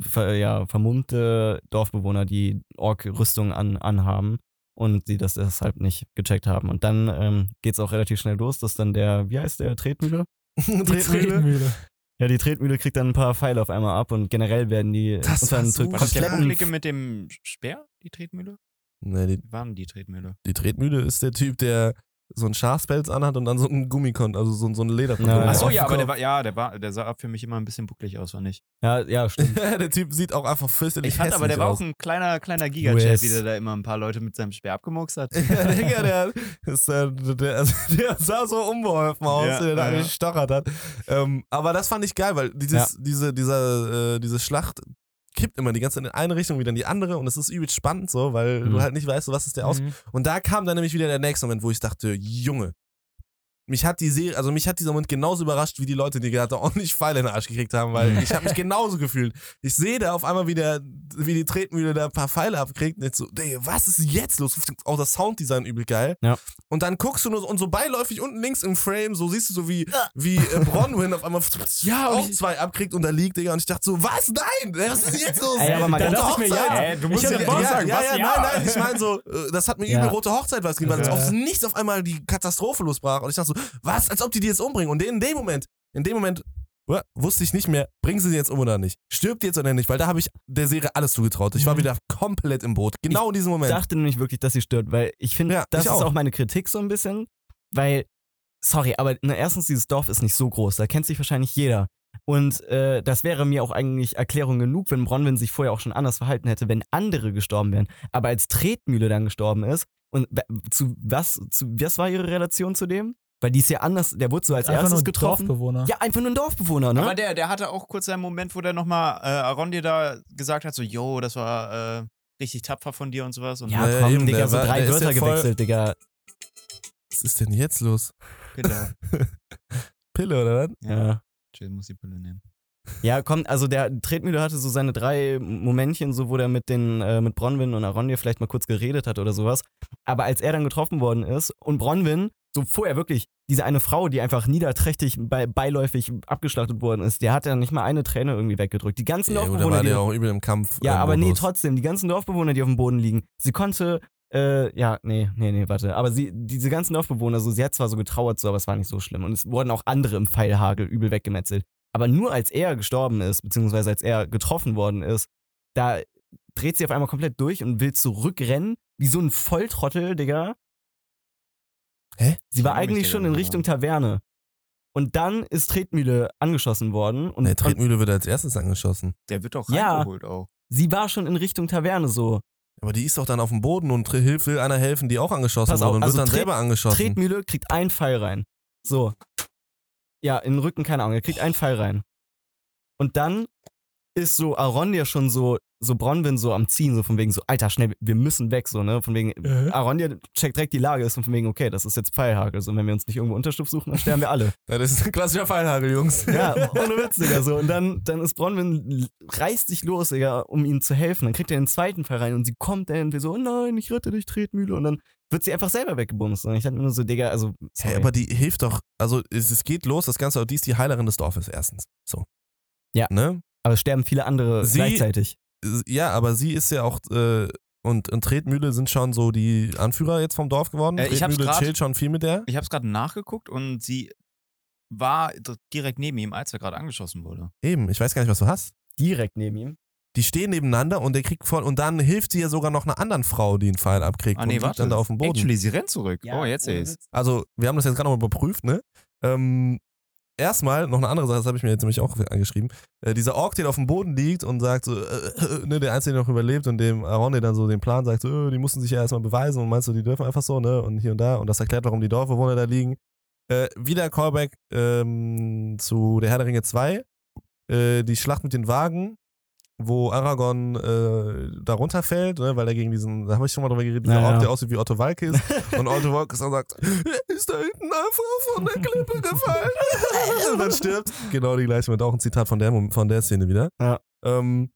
ver, ja, vermummte Dorfbewohner, die Ork-Rüstungen an, anhaben und sie das deshalb nicht gecheckt haben. Und dann ähm, geht es auch relativ schnell los, dass dann der, wie heißt der, Tretmühle? Die Tretmühle. Ja, die Tretmühle kriegt dann ein paar Pfeile auf einmal ab und generell werden die Das unter einem so War das der mit dem Speer, die Tretmühle? Nee, die, Wie war denn die Tretmühle? die Tretmühle ist der Typ, der so einen Schafspelz anhat und dann so einen Gummikon, also so, so ein Leder. Ja, ja. Achso, ja, aber der war, ja, der war, der sah für mich immer ein bisschen bucklig aus, war nicht. Ja, ja, stimmt. der Typ sieht auch einfach fürchterlich Ich fand aber, der war aus. auch ein kleiner, kleiner Giga-Chat, Yes. wie der da immer ein paar Leute mit seinem Speer abgemuckst hat. Ja, Digga, der, ist, äh, der, also, der sah so unbeholfen aus, Ja, der da ja. gestochert hat. Ähm, aber das fand ich geil, weil dieses, diese, dieser, äh, diese Schlacht kippt immer die ganze Zeit in eine Richtung, wieder in die andere und es ist übelst spannend so, weil Mhm. du halt nicht weißt, was ist der aus. Mhm. Und da kam dann nämlich wieder der nächste Moment, wo ich dachte, Junge, mich hat die Serie, also mich hat dieser Moment genauso überrascht, wie die Leute, die gerade ordentlich Pfeile in den Arsch gekriegt haben, weil ich habe mich genauso gefühlt. Ich sehe da auf einmal, wie, der, wie die Tretmühle da ein paar Pfeile abkriegt und jetzt so, Digga, was ist jetzt los? Auch das Sounddesign übel geil. Ja. Und dann guckst du nur so, und so beiläufig unten links im Frame, so siehst du so wie, wie äh, Bronwyn auf einmal Ja, auch zwei abkriegt und da liegt, Digga. Und ich dachte so, was? Nein! Was ist jetzt los? Ey, aber mal ganz ich mir, ja, Ey, du musst ich ja ja, sagen, ja, was? ja, Ja. nein, nein, ich meine so, äh, das hat mir übel rote Hochzeit was gegeben, weil es Ja. aufs Nichts auf einmal die Katastrophe losbrach. Und ich dachte so, was, als ob die die jetzt umbringen. Und in dem Moment, in dem Moment wusste ich nicht mehr, bringen sie sie jetzt um oder nicht. Stirbt die jetzt oder nicht, weil da habe ich der Serie alles zugetraut. Ich war Mhm. wieder komplett im Boot. Genau in diesem Ich Moment. dachte nämlich wirklich, dass sie stört, weil ich finde, Ja, das ich ist auch. auch meine Kritik so ein bisschen, weil, sorry, aber ne, erstens, dieses Dorf ist nicht so groß, da kennt sich wahrscheinlich jeder. Und äh, das wäre mir auch eigentlich Erklärung genug, wenn Bronwyn sich vorher auch schon anders verhalten hätte, wenn andere gestorben wären. Aber als Tretmühle dann gestorben ist, und zu was, zu, was war ihre Relation zu dem? Weil die ist ja anders, der wurde so als Einfach erstes nur ein getroffen. Dorfbewohner. Ja, einfach nur ein Dorfbewohner, ne? Aber der, der hatte auch kurz einen Moment, wo der nochmal äh, Arondir da gesagt hat, so, yo, das war äh, richtig tapfer von dir und sowas. Und ja, komm, eben, Digga, so war- drei Wörter ja gewechselt, Digga. Was ist denn jetzt los? genau. Pille oder was? Ja, Ja. Muss die Pille nehmen. Ja, komm, also der Tretmühle hatte so seine drei Momentchen, so wo der mit den äh, mit Bronwyn und Arondir vielleicht mal kurz geredet hat oder sowas. Aber als er dann getroffen worden ist und Bronwyn, so vorher wirklich, diese eine Frau, die einfach niederträchtig bei, beiläufig abgeschlachtet worden ist, der hat ja nicht mal eine Träne irgendwie weggedrückt. Die ganzen Ja, Dorfbewohner, war die, auch übel im Kampf. ja, äh, aber nee, Modus. trotzdem, die ganzen Dorfbewohner, die auf dem Boden liegen, sie konnte, äh, ja, nee, nee, nee, warte, aber sie, diese ganzen Dorfbewohner, so, sie hat zwar so getrauert, so, aber es war nicht so schlimm. Und es wurden auch andere im Pfeilhagel übel weggemetzelt. Aber nur als er gestorben ist, beziehungsweise als er getroffen worden ist, da dreht sie auf einmal komplett durch und will zurückrennen, wie so ein Volltrottel, Digga. Hä? Sie war eigentlich schon in Richtung Taverne. Und dann ist Tretmühle angeschossen worden. Und, Der und Tretmühle wird als erstes angeschossen. Der wird doch Ja. reingeholt auch. sie war schon in Richtung Taverne so. Aber die ist doch dann auf dem Boden und hilft, will einer helfen, die auch angeschossen Pass auf, wurde und also wird dann Tret- selber angeschossen. Tretmühle kriegt einen Pfeil rein. So. Ja, in den Rücken, keine Ahnung, er kriegt einen Pfeil rein. Und dann ist so Arondir schon so, so Bronwyn so am Ziehen, so von wegen so, Alter, schnell, wir müssen weg, so, ne? Von wegen, Äh? Arondir checkt direkt die Lage, ist und von wegen, okay, das ist jetzt Pfeilhagel, so, wenn wir uns nicht irgendwo Unterschlupf suchen, dann sterben wir alle. Ja, das ist ein klassischer Pfeilhagel, Jungs. Ja, ohne Witz, Digga, so. Und dann, dann ist Bronwyn, reißt sich los, Digga, um ihm zu helfen. Dann kriegt er den zweiten Pfeil rein und sie kommt dann wir so, oh nein, ich rette dich, Tretmühle. Und dann wird sie einfach selber weggebumst. Und ich dachte mir nur so, Digga, also. Hey, aber die hilft doch, also es, es geht los, das Ganze, die ist die Heilerin des Dorfes erstens. So. Ja. Ne? Aber es sterben viele andere Sie- gleichzeitig. Ja, aber sie ist ja auch, äh, und, und Tretmühle sind schon so die Anführer jetzt vom Dorf geworden. Äh, ich hab's Tretmühle grad- chillt schon viel mit der. Ich habe es gerade nachgeguckt und sie war direkt neben ihm, als er gerade angeschossen wurde. Eben, ich weiß gar nicht, was du hast. Direkt neben ihm. Die stehen nebeneinander und der kriegt voll, und dann hilft sie ja sogar noch einer anderen Frau, die einen Pfeil abkriegt Ah, und nee, liegt warte. dann da auf dem Boden. Actually, sie rennt zurück. oh, jetzt sehe. Witz. Also, wir haben das jetzt gerade noch mal überprüft, ne? Ähm, erstmal, noch eine andere Sache, das habe ich mir jetzt nämlich auch angeschrieben. Äh, dieser Ork, der auf dem Boden liegt und sagt so, äh, äh, ne, der Einzige, der noch überlebt und dem Aronde dann so den Plan sagt, so, äh, die mussten sich ja erstmal beweisen und meinst du, die dürfen einfach so, ne? Und hier und da. Und das erklärt, warum die Dorfbewohner da liegen. Äh, wieder Callback ähm, zu der Herr der Ringe 2. Äh, die Schlacht mit den Wagen, wo Aragorn äh, da runterfällt, ne, weil er gegen diesen, da habe ich schon mal drüber geredet, dieser Ja, Ork, der aussieht wie Otto Walke ist. Und Otto Walke dann sagt, er ist da hinten einfach von der Klippe gefallen. Und dann stirbt. Genau die gleiche, mit auch ein Zitat von der, von der Szene wieder. Ja. Ähm,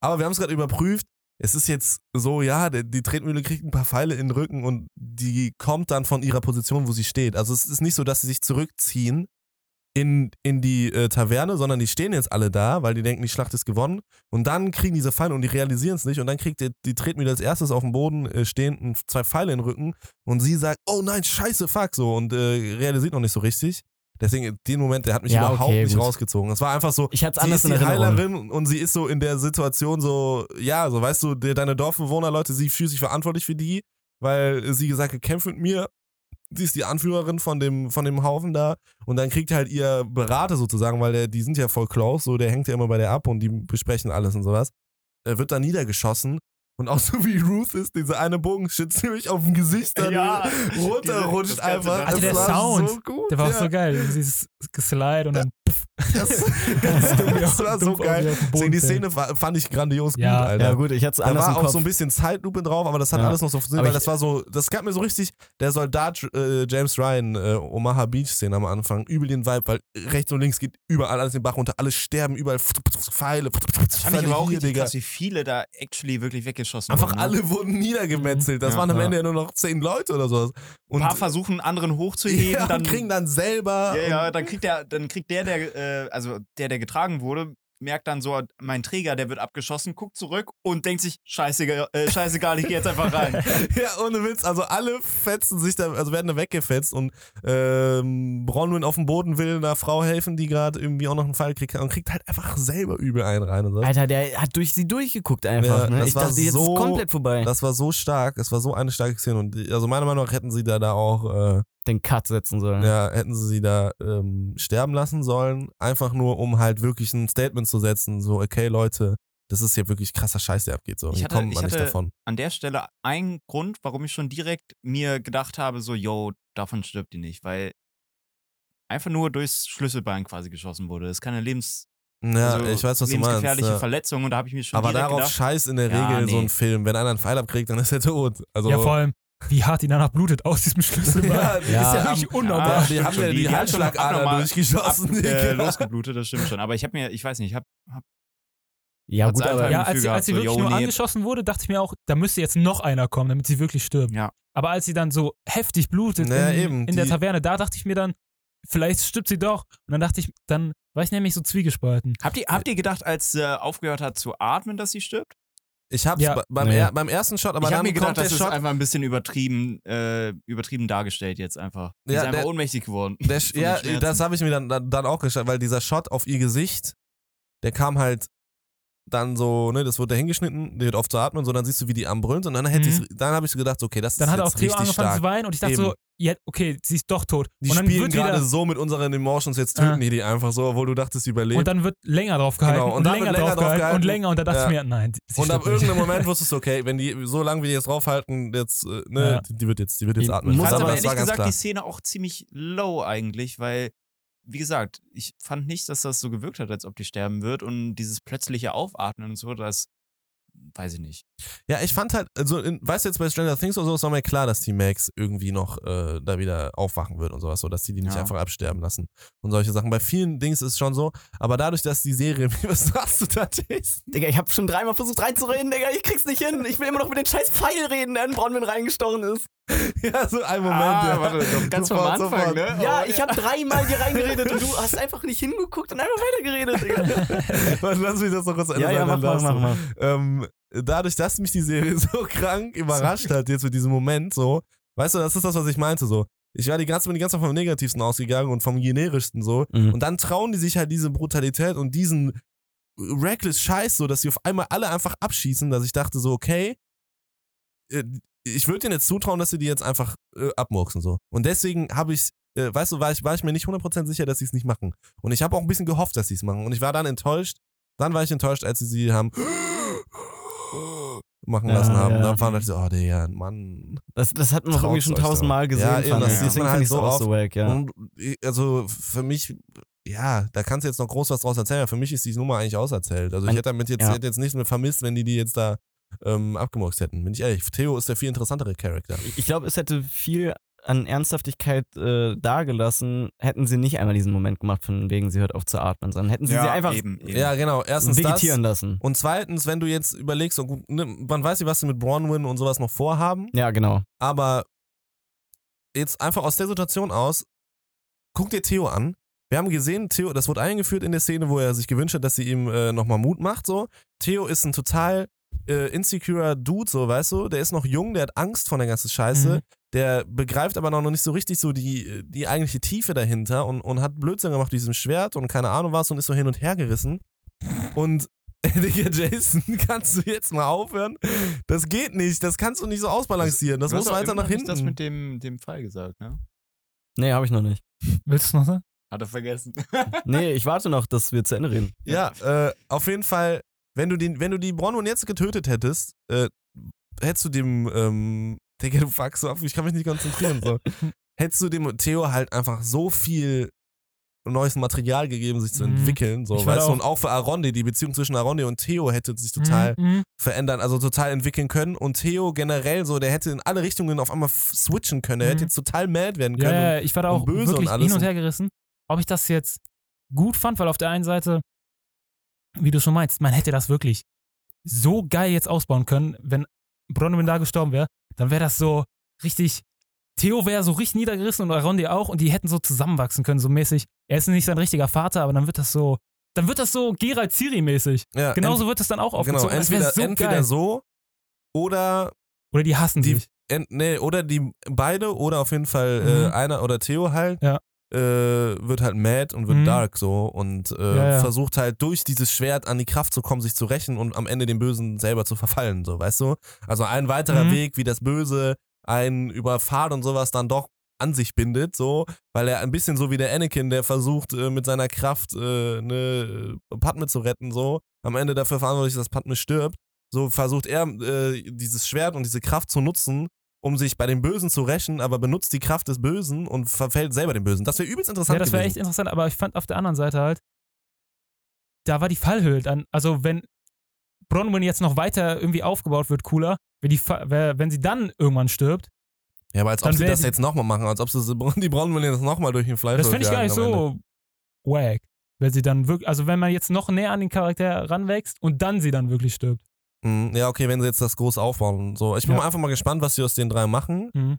aber wir haben es gerade überprüft. Es ist jetzt so, ja, der, die Tretmühle kriegt ein paar Pfeile in den Rücken und die kommt dann von ihrer Position, wo sie steht. Also es ist nicht so, dass sie sich zurückziehen in, in die äh, Taverne, sondern die stehen jetzt alle da, weil die denken, die Schlacht ist gewonnen. Und dann kriegen diese Pfeile und die realisieren es nicht. Und dann kriegt die, die treten wieder als erstes auf den Boden äh, stehend zwei Pfeile in den Rücken. Und sie sagt, oh nein, scheiße, fuck, so. Und äh, realisiert noch nicht so richtig. Deswegen, den Moment, der hat mich Ja, überhaupt okay, nicht gut. rausgezogen. Es war einfach so, Ich hatte es sie anders ist in die. Heilerin und sie ist so in der Situation so, ja, so weißt du, de- deine Dorfbewohner, Leute, sie fühlt sich verantwortlich für die, weil sie gesagt hat, kämpf mit mir. Sie ist die Anführerin von dem, von dem Haufen da und dann kriegt halt ihr Berater sozusagen, weil der, die sind ja voll close, so der hängt ja immer bei der ab und die besprechen alles und sowas. Er wird dann niedergeschossen und auch so wie Ruth ist, diese eine Bogenschütze ziemlich auf dem Gesicht dann Ja, runterrutscht einfach. Es der war Sound, so gut. Der war ja. auch so geil. Dieses Geslide und dann Das, das war so geil. Deswegen die. Szene fa- fand ich grandios Ja. gut, Alter. Ja, gut, ich hatte es Da war auch Kopf. so ein bisschen Zeitlupe drauf, aber das hat Ja. alles noch so Sinn, weil das war so, das gab mir so richtig der Soldat äh, James Ryan, äh, Omaha Beach Szene am Anfang, übel den Vibe, weil rechts und links geht überall alles den Bach runter, alle sterben, überall Pfeile, Fand ich aber auch hier, richtig Digga. krass, wie viele da actually wirklich weggeschossen Einfach wurden. ne? alle wurden niedergemetzelt. Das Ja. waren am. Ende ja nur noch zehn Leute oder sowas. Ein paar versuchen, anderen hochzuheben, ja, dann und kriegen dann selber. Ja, ja, dann kriegt der, dann kriegt der, der, äh, also der, der getragen wurde, merkt dann so, mein Träger, der wird abgeschossen, guckt zurück und denkt sich, scheißegal, äh, scheißegal ich geh jetzt einfach rein. Ja, ohne Witz. Also alle fetzen sich da, also werden da weggefetzt und ähm, Bronwyn auf dem Boden will einer Frau helfen, die gerade irgendwie auch noch einen Fall kriegt und kriegt halt einfach selber übel einen rein. Und so. Alter, der hat durch sie durchgeguckt einfach. Ja, ne? das Ich war dachte, jetzt so- ist komplett vorbei. Das war so stark, es war so eine starke Szene und die, also meiner Meinung nach hätten sie da, da auch, äh, Den Cut setzen sollen. ja, hätten sie sie da ähm, sterben lassen sollen, einfach nur um halt wirklich ein Statement zu setzen, so, okay Leute, das ist hier wirklich krasser Scheiß, der abgeht, so, Ich hier hatte- kommt ich man nicht davon. An der Stelle ein Grund, warum ich schon direkt mir gedacht habe, so, yo, davon stirbt die nicht, weil einfach nur durchs Schlüsselbein quasi geschossen wurde. Das ist keine Lebens, Ja, also ich weiß, was du meinst. lebensgefährliche Ja. Verletzung und da habe ich mir schon Aber darauf gedacht, scheißt in der Ja, Regel so nee. ein Film. Wenn einer einen Pfeil abkriegt, dann ist er tot. Also, ja, vor allem, wie hart die danach blutet aus diesem Schlüssel. Ja, ist die ja, ist ja wirklich unnormal. Ja, die stimmt haben schon. ja die, Die- die abnormal durchgeschossen. ab, äh, losgeblutet, das stimmt schon. Aber ich habe mir, ich weiß nicht, ich habe hab, Ja, Hat's gut, aber Ja, als sie, als sie so, wirklich yo, nur nee. angeschossen wurde, dachte ich mir auch, da müsste jetzt noch einer kommen, damit sie wirklich stirbt. Ja. Aber als sie dann so heftig blutet Naja, in, eben, in der die- Taverne, da dachte ich mir dann, vielleicht stirbt sie doch. Und dann dachte ich, dann war ich nämlich so zwiegespalten. Habt ihr, habt ihr gedacht, als sie aufgehört hat zu atmen, dass sie stirbt? Ich hab's Ja. be- beim, Nee. er, beim ersten Shot, aber ich dann habe mir kommt gedacht, der das ist Shot. einfach ein bisschen übertrieben, äh, übertrieben dargestellt jetzt einfach. Die Ja, ist einfach der- ohnmächtig geworden. Der, ja, das habe ich mir dann, dann, dann auch geschaut, weil dieser Shot auf ihr Gesicht, der kam halt dann so, ne, das wurde da hingeschnitten, die wird auf zu atmen, so dann siehst du, wie die am brüllt und dann hätte Mhm. ich, dann habe ich so gedacht, okay, das Dann ist hat auch jetzt Theo angefangen stark. zu weinen und ich dachte Eben. so, ja, okay, sie ist doch tot. Die und dann spielen wird wieder, gerade so mit unseren Emotions, jetzt töten die die einfach so, obwohl du dachtest, sie überlebt. und dann wird länger drauf gehalten Genau, und und, dann länger, länger drauf drauf gehalten, gehalten. und länger und da dachte Ja. ich mir, nein, sie Und ab irgendeinem Moment wusstest du, okay, wenn die, so lange wie die jetzt draufhalten, jetzt, äh, ne, Ja. die, die wird jetzt, die wird jetzt Die atmen. muss Ich fand aber ehrlich gesagt klar. die Szene auch ziemlich low eigentlich, weil, wie gesagt, ich fand nicht, dass das so gewirkt hat, als ob die sterben wird und dieses plötzliche Aufatmen und so, das weiß ich nicht. Ja, ich fand halt, also, in, weißt du jetzt bei Stranger Things oder so, ist war mir klar, dass die Max irgendwie noch äh, da wieder aufwachen wird und sowas, so, dass die die nicht Ja. einfach absterben lassen und solche Sachen. Bei vielen Dings ist es schon so, aber dadurch, dass die Serie, was sagst du da, Jason? Digga, ich hab schon dreimal versucht reinzureden, Digga, ich krieg's nicht hin. Ich will immer noch mit den scheiß Pfeil reden, der in Bronwyn reingestochen ist. ja, so ein Moment. Ah, ja. warte, doch ganz vom Anfang, sofort. ne? Ja, Oh, ich hab dreimal hier reingeredet und du hast einfach nicht hingeguckt und einfach weitergeredet, Digga. Warte, Lass mich das noch kurz Ja, ja, mach mal, mach mal. Ähm, dadurch, dass mich die Serie so krank überrascht hat, jetzt mit diesem Moment so, weißt du, das ist das, was ich meinte, so. Ich war die ganze, bin die ganze Zeit vom Negativsten ausgegangen und vom Generischsten so. Mhm. Und dann trauen die sich halt diese Brutalität und diesen reckless Scheiß so, dass sie auf einmal alle einfach abschießen, dass ich dachte so, okay, äh, ich würde denen jetzt zutrauen, dass sie die jetzt einfach äh, abmurksen so. Und deswegen habe ich, äh, weißt du, war ich, war ich mir nicht 100% sicher, dass sie es nicht machen. Und ich habe auch ein bisschen gehofft, dass sie es machen. Und ich war dann enttäuscht. Dann war ich enttäuscht, als sie sie haben machen Ja, lassen haben. ja. Dann fand ich so, oh Digga, Mann. Das, das hat man auch irgendwie schon tausendmal gesehen, Ja, eben, das sieht Deswegen man halt so oft. so wack, ja. Und äh, also für mich, ja, da kannst du jetzt noch groß was draus erzählen. Für mich ist die Nummer eigentlich auserzählt. Also ich hätte damit jetzt, ja. hätte jetzt nichts mehr vermisst, wenn die die jetzt da ähm, abgemurkst hätten. Bin ich ehrlich. Theo ist der viel interessantere Charakter. Ich glaube, es hätte viel an Ernsthaftigkeit äh, dagelassen, hätten sie nicht einmal diesen Moment gemacht, von wegen sie hört auf zu atmen, sondern hätten sie ja, sie einfach eben, eben. Ja, genau. Erstens das. vegetieren lassen. Und zweitens, wenn du jetzt überlegst, gut, ne, man weiß nicht, was sie mit Bronwyn und sowas noch vorhaben, Ja, genau. aber jetzt einfach aus der Situation aus, guck dir Theo an. wir haben gesehen, Theo, das wurde eingeführt in der Szene, wo er sich gewünscht hat, dass sie ihm äh, nochmal Mut macht. So. Theo ist ein total äh, insecure Dude, so, weißt du? Der ist noch jung, der hat Angst vor der ganzen Scheiße. Mhm. Der begreift aber noch nicht so richtig so die, die eigentliche Tiefe dahinter und, und hat Blödsinn gemacht mit diesem Schwert und keine Ahnung was und ist so hin und her gerissen. Und Digga, Jason, kannst du jetzt mal aufhören? Das geht nicht, das kannst du nicht so ausbalancieren. Das Du muss hast weiter nach hinten. das mit dem, dem Fall gesagt, ne? Nee, habe ich noch nicht. Willst du es noch sagen? Hat er vergessen. Nee, ich warte noch, dass wir zu Ende reden. Ja, äh, auf jeden Fall, wenn du, den, wenn du die Bronwyn jetzt getötet hättest, äh, hättest du dem, ähm, Digga, du fuckst so ab, ich kann mich nicht konzentrieren, so. hättest du dem Theo halt einfach so viel neues Material gegeben, sich zu Mhm. entwickeln, so, weißt du, und auch für Aronde, die Beziehung zwischen Aronde und Theo hätte sich total Mhm, mhm. verändern, also total entwickeln können und Theo generell so, der hätte in alle Richtungen auf einmal switchen können, der Mhm. hätte jetzt total mad werden Ja, können. ja, ich war da und auch böse und wirklich alles hin und und- her gerissen, ob ich das jetzt gut fand, weil auf der einen Seite, wie du schon meinst, man hätte das wirklich so geil jetzt ausbauen können, wenn Bronwyn da gestorben wäre, dann wäre das so richtig, Theo wäre so richtig niedergerissen und Arondi auch und die hätten so zusammenwachsen können, so mäßig. Er ist nicht sein richtiger Vater, aber dann wird das so, dann wird das so Geralt Ciri mäßig. Ja, Genauso wird es dann auch Genau, aufgezogen. Das wär entweder, so entweder so oder Oder die hassen die- sich. ent, nee, oder die beide oder auf jeden Fall äh, Mhm. einer oder Theo halt Ja. Äh, wird halt mad und wird Mhm. dark so und äh, Ja, ja. versucht halt durch dieses Schwert an die Kraft zu kommen, sich zu rächen und am Ende dem Bösen selber zu verfallen, so weißt du? Also ein weiterer Mhm. Weg, wie das Böse einen über Pfad und sowas dann doch an sich bindet, so, weil er ein bisschen so wie der Anakin, der versucht äh, mit seiner Kraft äh, eine äh, Padme zu retten, so, am Ende dafür verantwortlich ist, dass Padme stirbt, so versucht er äh, dieses Schwert und diese Kraft zu nutzen, um sich bei dem Bösen zu rächen, aber benutzt die Kraft des Bösen und verfällt selber dem Bösen. Das wäre übelst interessant Ja, das wäre echt interessant, aber ich fand auf der anderen Seite halt, da war die Fallhöhe dann, also wenn Bronwyn jetzt noch weiter irgendwie aufgebaut wird, cooler, wenn, die, wenn sie dann irgendwann stirbt, Ja, aber als ob sie das die- jetzt nochmal machen, als ob sie die Braunwelle jetzt nochmal durch den Fleisch das fände ich gar nicht so wack. Wenn sie dann wirklich, also wenn man jetzt noch näher an den Charakter ranwächst und dann sie dann wirklich stirbt. Mhm, Ja, okay, wenn sie jetzt das groß aufbauen. So, ich bin Ja. mal einfach mal gespannt, was sie aus den drei machen. Mhm.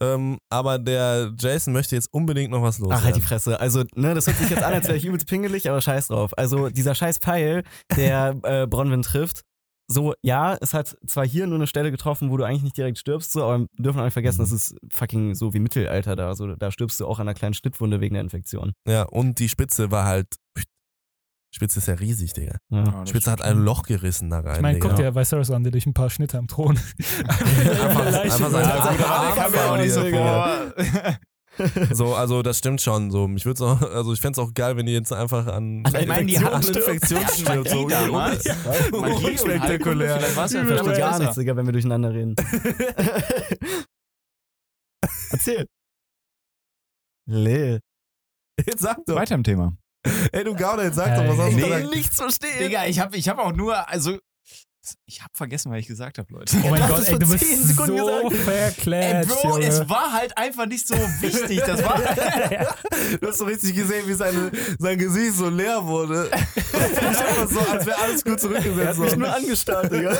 Ähm, aber der Jason möchte jetzt unbedingt noch was los. Ach, halt die Fresse. Also, ne, das hört sich jetzt an, als wäre ich übelst pingelig, aber scheiß drauf. Also, dieser scheiß Pfeil, der äh, Bronwyn trifft, so, ja, es hat zwar hier nur eine Stelle getroffen, wo du eigentlich nicht direkt stirbst, so, aber wir dürfen auch nicht vergessen, das ist fucking so wie Mittelalter da. So, da stirbst du auch an einer kleinen Schnittwunde wegen der Infektion. Ja, und die Spitze war halt. Spitze ist ja riesig, Digga. Ja. Spitze hat ein Loch gerissen da rein. Ich meine, guck dir Viserys an, der durch ein paar Schnitte am Thron. Einfach- einfach so- seine- also, Arme nicht so dir. vor. So, also das stimmt schon. So, ich würde auch, also ich fände es auch geil, wenn die jetzt einfach an An Ich meine, die Infektion- hatten Infektion stirbt. So, und unspektakulär. Heilkunde, Vielleicht war es ja Ich wieder verstehe was gar nichts, Digga, wenn wir durcheinander reden. Erzähl. Lil. Jetzt sag doch. Weiter im Thema. Ey, du Gauner, jetzt sag Äh, doch, was hast du nee. gesagt? nichts verstehen. Digga, ich habe ich hab auch nur, also, ich habe vergessen, was ich gesagt habe, Leute. Oh mein hast Gott, es ey, vor du bist 10 Sekunden so gesagt. Ey, verklärt. Bro, Junge. es war halt einfach nicht so wichtig. Das war. Du hast so richtig gesehen, wie seine, sein Gesicht so leer wurde. ich einfach so, als wäre alles gut Er hat zurückgesetzt mich worden. nur angestarrt, Digga.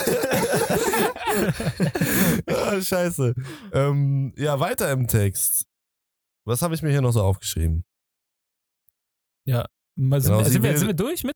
ah, scheiße. Ähm, ja, weiter im Text. Was habe ich mir hier noch so aufgeschrieben? Mal, sind, Genau, wir, sie sind, wir, sind wir durch mit,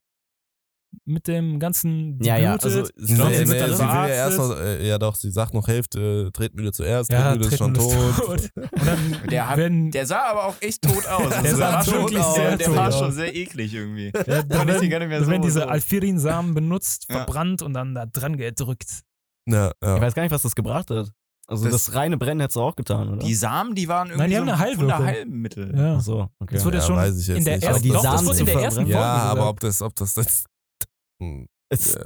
mit dem ganzen Ja, ja, also- Ich glaub, sie nee, sie will ja erst noch, äh, ja doch, sie sagt noch Hälfte, äh, Tretmühle zuerst, ja, Tretmühle ist schon ist tot. Und dann Der hat- werden, Der sah aber auch echt tot aus. Der Also, sah war schon- wirklich der, sehr Der tot war aus. schon sehr eklig irgendwie. ja, Da werden, so. werden diese so. Alfirin-Samen benutzt, Ja. verbrannt und dann da dran gedrückt. Ja, ja. Ich weiß gar nicht, was das gebracht hat. Also Das- das, reine Brennen hättest du auch getan, oder? Die Samen, die waren irgendwie Nein, die so haben eine ein Heilwirkung. Wunderheilmittel. Ja. Ach so, okay. Das wurde Ja, schon weiß ich jetzt in der nicht. ersten, Aber die doch, das Samen wurde in der ersten Folge ja, aber ob das, ob das, das hm. Es-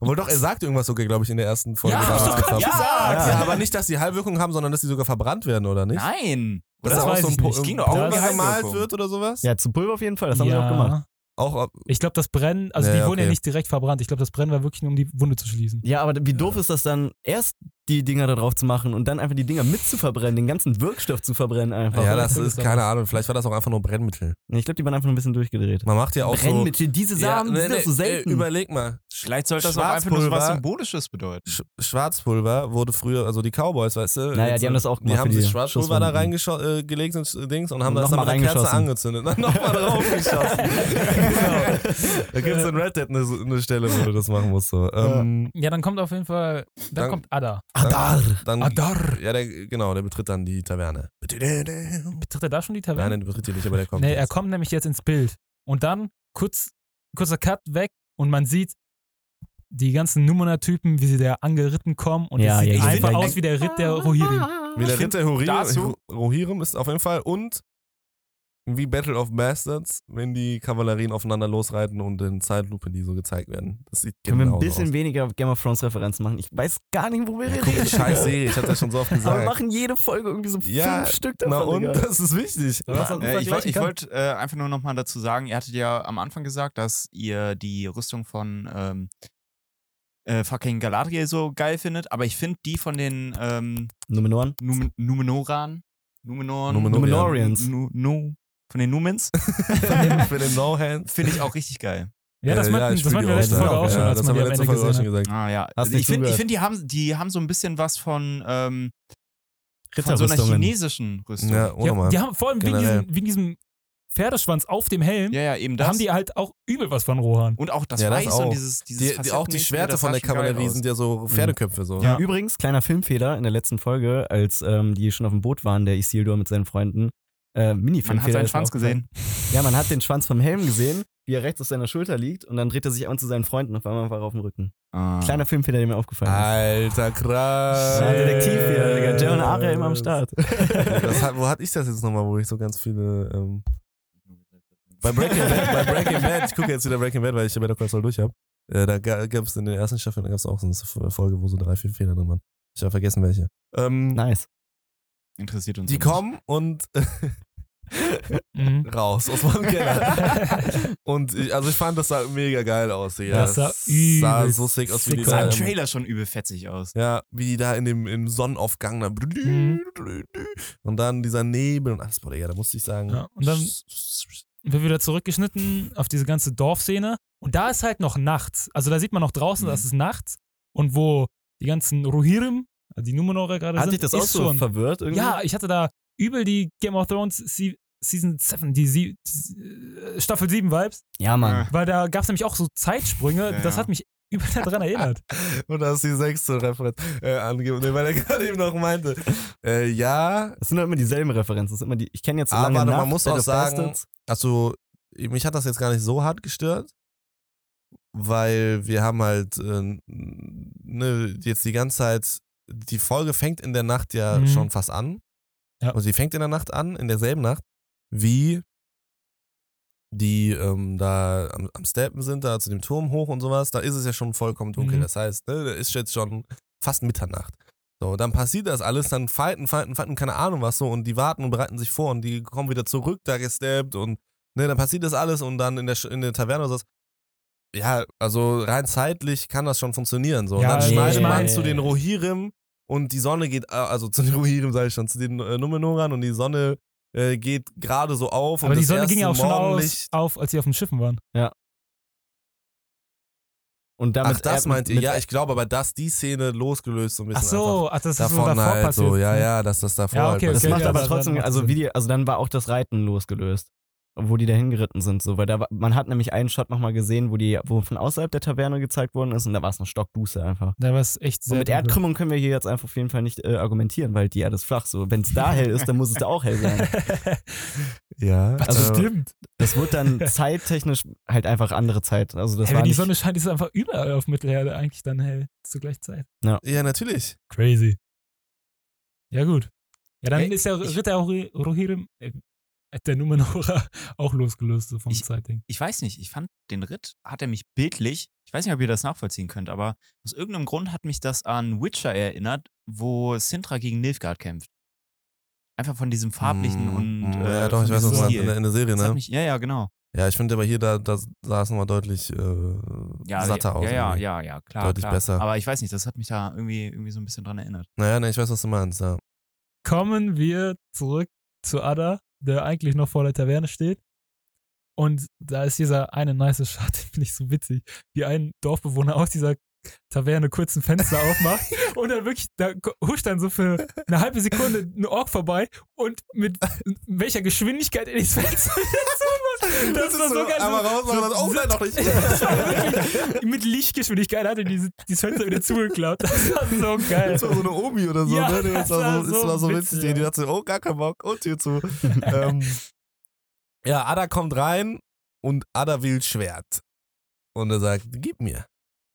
Obwohl doch, er sagt irgendwas sogar, glaube ich, in der ersten Folge. Ja, hab ich doch gesagt. Ja, aber nicht, dass die Heilwirkung haben, sondern dass die sogar verbrannt werden, oder nicht? Nein. Dass Das da auch weiß so ein ich nicht. Es ging doch auch Pulver die gemalt wird oder sowas? Ja, zu Pulver auf jeden Fall, das haben ja. wir auch gemacht. Auch, Ich glaube, das Brennen, also Ja, die ja, wurden ja okay. nicht direkt verbrannt. Ich glaube, das Brennen war wirklich nur, um die Wunde zu schließen. Ja, aber wie doof ist das dann? Erst die Dinger da drauf zu machen und dann einfach die Dinger mit zu verbrennen, den ganzen Wirkstoff zu verbrennen einfach. Ja, das ist keine Ahnung. Vielleicht war das auch einfach nur Brennmittel. ich glaube, die waren einfach nur ein bisschen durchgedreht. Man macht ja auch Brennmittel, diese so. Ja, Samen nee, sind doch so nee, selten. Überleg mal. Vielleicht sollte das auch einfach nur was Symbolisches bedeuten. Sch Schwarzpulver wurde früher, also die Cowboys, weißt du? Naja, die haben das auch Die gemacht haben für sich die Schwarzpulver da reingelegt äh, gelegt und äh, Dings und haben Und das dann mal mit der Kerze angezündet. Dann nochmal draufgeschossen. genau. Da gibt es in Red Dead eine, eine Stelle, wo du das machen musst. So. Ähm, Ja, dann kommt auf jeden Fall, dann, Dann- kommt Ada. Adar. dann, Adar. Ja, der, genau, der betritt dann die Taverne. Betritt er da schon die Nein, Taverne? der betritt die nicht, aber der kommt. nee, er jetzt. kommt nämlich jetzt ins Bild. Und dann kurz, kurzer Cut weg und man sieht die ganzen Nummerner-Typen, wie sie da angeritten kommen. Und Ja, es sieht ja, einfach aus wie der Ritt der Rohirrim. Wie der Ich find Ritter Rohirrim, dazu- Rohirrim ist auf jeden Fall und wie Battle of Bastards, wenn die Kavallerien aufeinander losreiten und in Zeitlupe die so gezeigt werden. Das sieht Können wir genau ein bisschen aus. weniger Game of Thrones Referenzen machen? Ich weiß gar nicht, wo wir Ja, reden. scheiß Serie, ich hab das schon so oft Aber wir gesagt. machen jede Folge irgendwie so Ja, fünf Stück Na davon. und, Digga. das ist wichtig. Mann. Äh, ich wollte ich ich wollt, äh, einfach nur nochmal dazu sagen, ihr hattet ja am Anfang gesagt, dass ihr die Rüstung von ähm, äh, fucking Galadriel so geil findet, aber ich finde die von den ähm, Numenoren? Numen Numenoran, Numenoren, Numenor- Numenorians. Nu, nu, von den Numens, Für den No Hands. finde ich auch richtig geil. Ja, das Äh, meinten, ich das meinten wir letzte auch, Folge ja. auch schon, Ja, als das man haben die wir am letzte Ende Folge auch gesehen schon hat. gesagt. Ah ja, Hast ich finde, find, die, haben, die haben so ein bisschen was von, ähm, von so einer chinesischen Rüstung. Ja, ohne Ja, mal. die haben vor allem wegen diesem, wegen diesem Pferdeschwanz auf dem Helm, ja, ja, eben da das. haben die halt auch übel was von Rohan. und auch das Ja, das Weiß auch. und dieses, dieses Die, die, auch die Schwerter das von der Kavallerie sind ja so Pferdeköpfe. So. Ja. Übrigens, kleiner Filmfehler in der letzten Folge, als ähm, die schon auf dem Boot waren, der Isildur mit seinen Freunden. Äh, Mini-Filmfehler. Man hat seinen Schwanz gesehen. Ja, man hat den Schwanz vom Helm gesehen, wie er rechts auf seiner Schulter liegt und dann dreht er sich an zu seinen Freunden und auf einmal war er auf dem Rücken. Ah. Kleiner Filmfehler, der mir aufgefallen ist. Alter, krass. Ja, Detektiv hier, Digga. Jay und Aria immer am Start. Hat, wo hatte ich das jetzt nochmal, wo ich so ganz viele. Ähm, bei Breaking Bad, bei Breaking Bad, ich gucke jetzt wieder Breaking Bad, weil ich ja Better Call Saul durch habe. Äh, da gab es in der ersten Staffel, da gab es auch so eine Folge, wo so drei, vier Fehler drin waren. Ich habe vergessen welche. Ähm, Nice. Interessiert uns die nicht. kommen und Mhm. raus aus meinem Keller. und ich, also ich fand, das sah mega geil aus. Digga. Das sah sah so sick aus, wie die sah da im Trailer schon übel fetzig aus. Ja, wie die da in dem im Sonnenaufgang da. Mhm. Und dann dieser Nebel und alles, boah, Digga, da musste ich sagen. Ja, und dann- wird wieder zurückgeschnitten auf diese ganze Dorfszene. Und da ist halt noch nachts. Also da sieht man noch draußen, Mhm. dass es nachts. Und wo die ganzen Rohirrim, also die Numenore gerade Hat sind, dich das auch so schon. verwirrt irgendwie? Ja, ich hatte da übel die Game of Thrones Se Season 7, die, Sie die äh, Staffel 7 Vibes. Ja, Mann. Weil da gab es nämlich auch so Zeitsprünge. Ja, das hat mich übel daran erinnert. Und da ist die sechste Referenz äh, angegeben, weil er gerade eben noch meinte. Äh, ja, Es sind doch immer dieselben Referenzen. Das sind immer die, ich kenne jetzt so Aber lange man muss auch sagen- Bastards. also mich hat das jetzt gar nicht so hart gestört, weil wir haben halt äh, ne, jetzt die ganze Zeit, die Folge fängt in der Nacht ja Mhm. schon fast an. Ja. Also sie fängt in der Nacht an, in derselben Nacht, wie die ähm, da am, am Steppen sind, da zu dem Turm hoch und sowas, da ist es ja schon vollkommen dunkel. Mhm. Das heißt, ne, da ist jetzt schon fast Mitternacht. So, dann passiert das alles, dann fighten, fighten, fighten, keine Ahnung was so und die warten und bereiten sich vor und die kommen wieder zurück, da gestappt und ne, dann passiert das alles und dann in der, in der Taverne oder so. Ja, also rein zeitlich kann das schon funktionieren. So. Und Ja, dann nee. schneidet man Nee. zu den Rohirrim und die Sonne geht, äh, also zu den Rohirrim sage ich schon, zu den äh, Numenoran und die Sonne äh, geht gerade so auf. Aber und die das Sonne ging ja auch schon aus, auf, als sie auf den Schiffen waren. Und damit Ach, das meint ihr? Ja, ich glaube aber, dass die Szene losgelöst so ein bisschen Ach so, ach, das ist so davon davor halt passiert. so, ja, ja, dass das davor Ja, halt okay, Das macht ja, aber trotzdem, also wie die, also dann war auch das Reiten losgelöst. Wo die da hingeritten sind, so, weil da war, man hat nämlich einen Shot nochmal gesehen, wo die, wo von außerhalb der Taverne gezeigt worden ist und da war es noch stockduster einfach. Da war es echt sehr Und mit dunkel. Erdkrümmung können wir hier jetzt einfach auf jeden Fall nicht äh, argumentieren, weil die Erde ist flach. So, wenn es da hell ist, dann muss es da auch hell sein. Ja, Was Also- stimmt. Das wird dann zeittechnisch halt einfach andere Zeit. Also das Hey, war wenn die Sonne scheint, ist es einfach überall auf Mittelerde eigentlich dann hell zur gleichen Zeit. ja, natürlich. Crazy. Ja, gut. Ja, dann Ey, ist der Ritter Rohi- Rohirrim, äh, der Numenora, auch losgelöst so vom Ich- Zeitding. Ich weiß nicht, ich fand den Ritt, hat er mich bildlich, ich weiß nicht, ob ihr das nachvollziehen könnt, aber aus irgendeinem Grund hat mich das an Witcher erinnert, wo Sintra gegen Nilfgaard kämpft. Einfach von diesem farblichen Mm, und. mm, äh, ja, doch, ich weiß, was diesem du meinst, Stil. in der, in der Serie, hat ne? mich, ja, ja, genau. Ja, ich finde aber hier, da, da sah es nochmal deutlich äh, Ja, satter aus. ja, ja, ja, ja, klar. Deutlich klar. besser. Aber ich weiß nicht, das hat mich da irgendwie, irgendwie so ein bisschen dran erinnert. Naja, ne, ich weiß, was du meinst, ja. Kommen wir zurück zu Ada, der eigentlich noch vor der Taverne steht. Und da ist dieser eine nice Shot, den finde ich so witzig, wie ein Dorfbewohner aus dieser Taverne kurz ein Fenster aufmacht und dann wirklich, da huscht dann so für eine halbe Sekunde ein Ork vorbei und mit welcher Geschwindigkeit er dieses Fenster zumacht. Das, war so geil. einmal rausmachen, oh nein, noch nicht. Das war wirklich, mit Lichtgeschwindigkeit hat er diese, dieses Fenster wieder zugeklaut. Das war so geil. Das war so eine Omi oder so, Ja, ne? Das das war so, das so war so witzig, witzig. Die dachte, oh, gar kein Bock, und Tür zu. ähm, ja, Ada kommt rein und Ada will Schwert. Und er sagt, gib mir.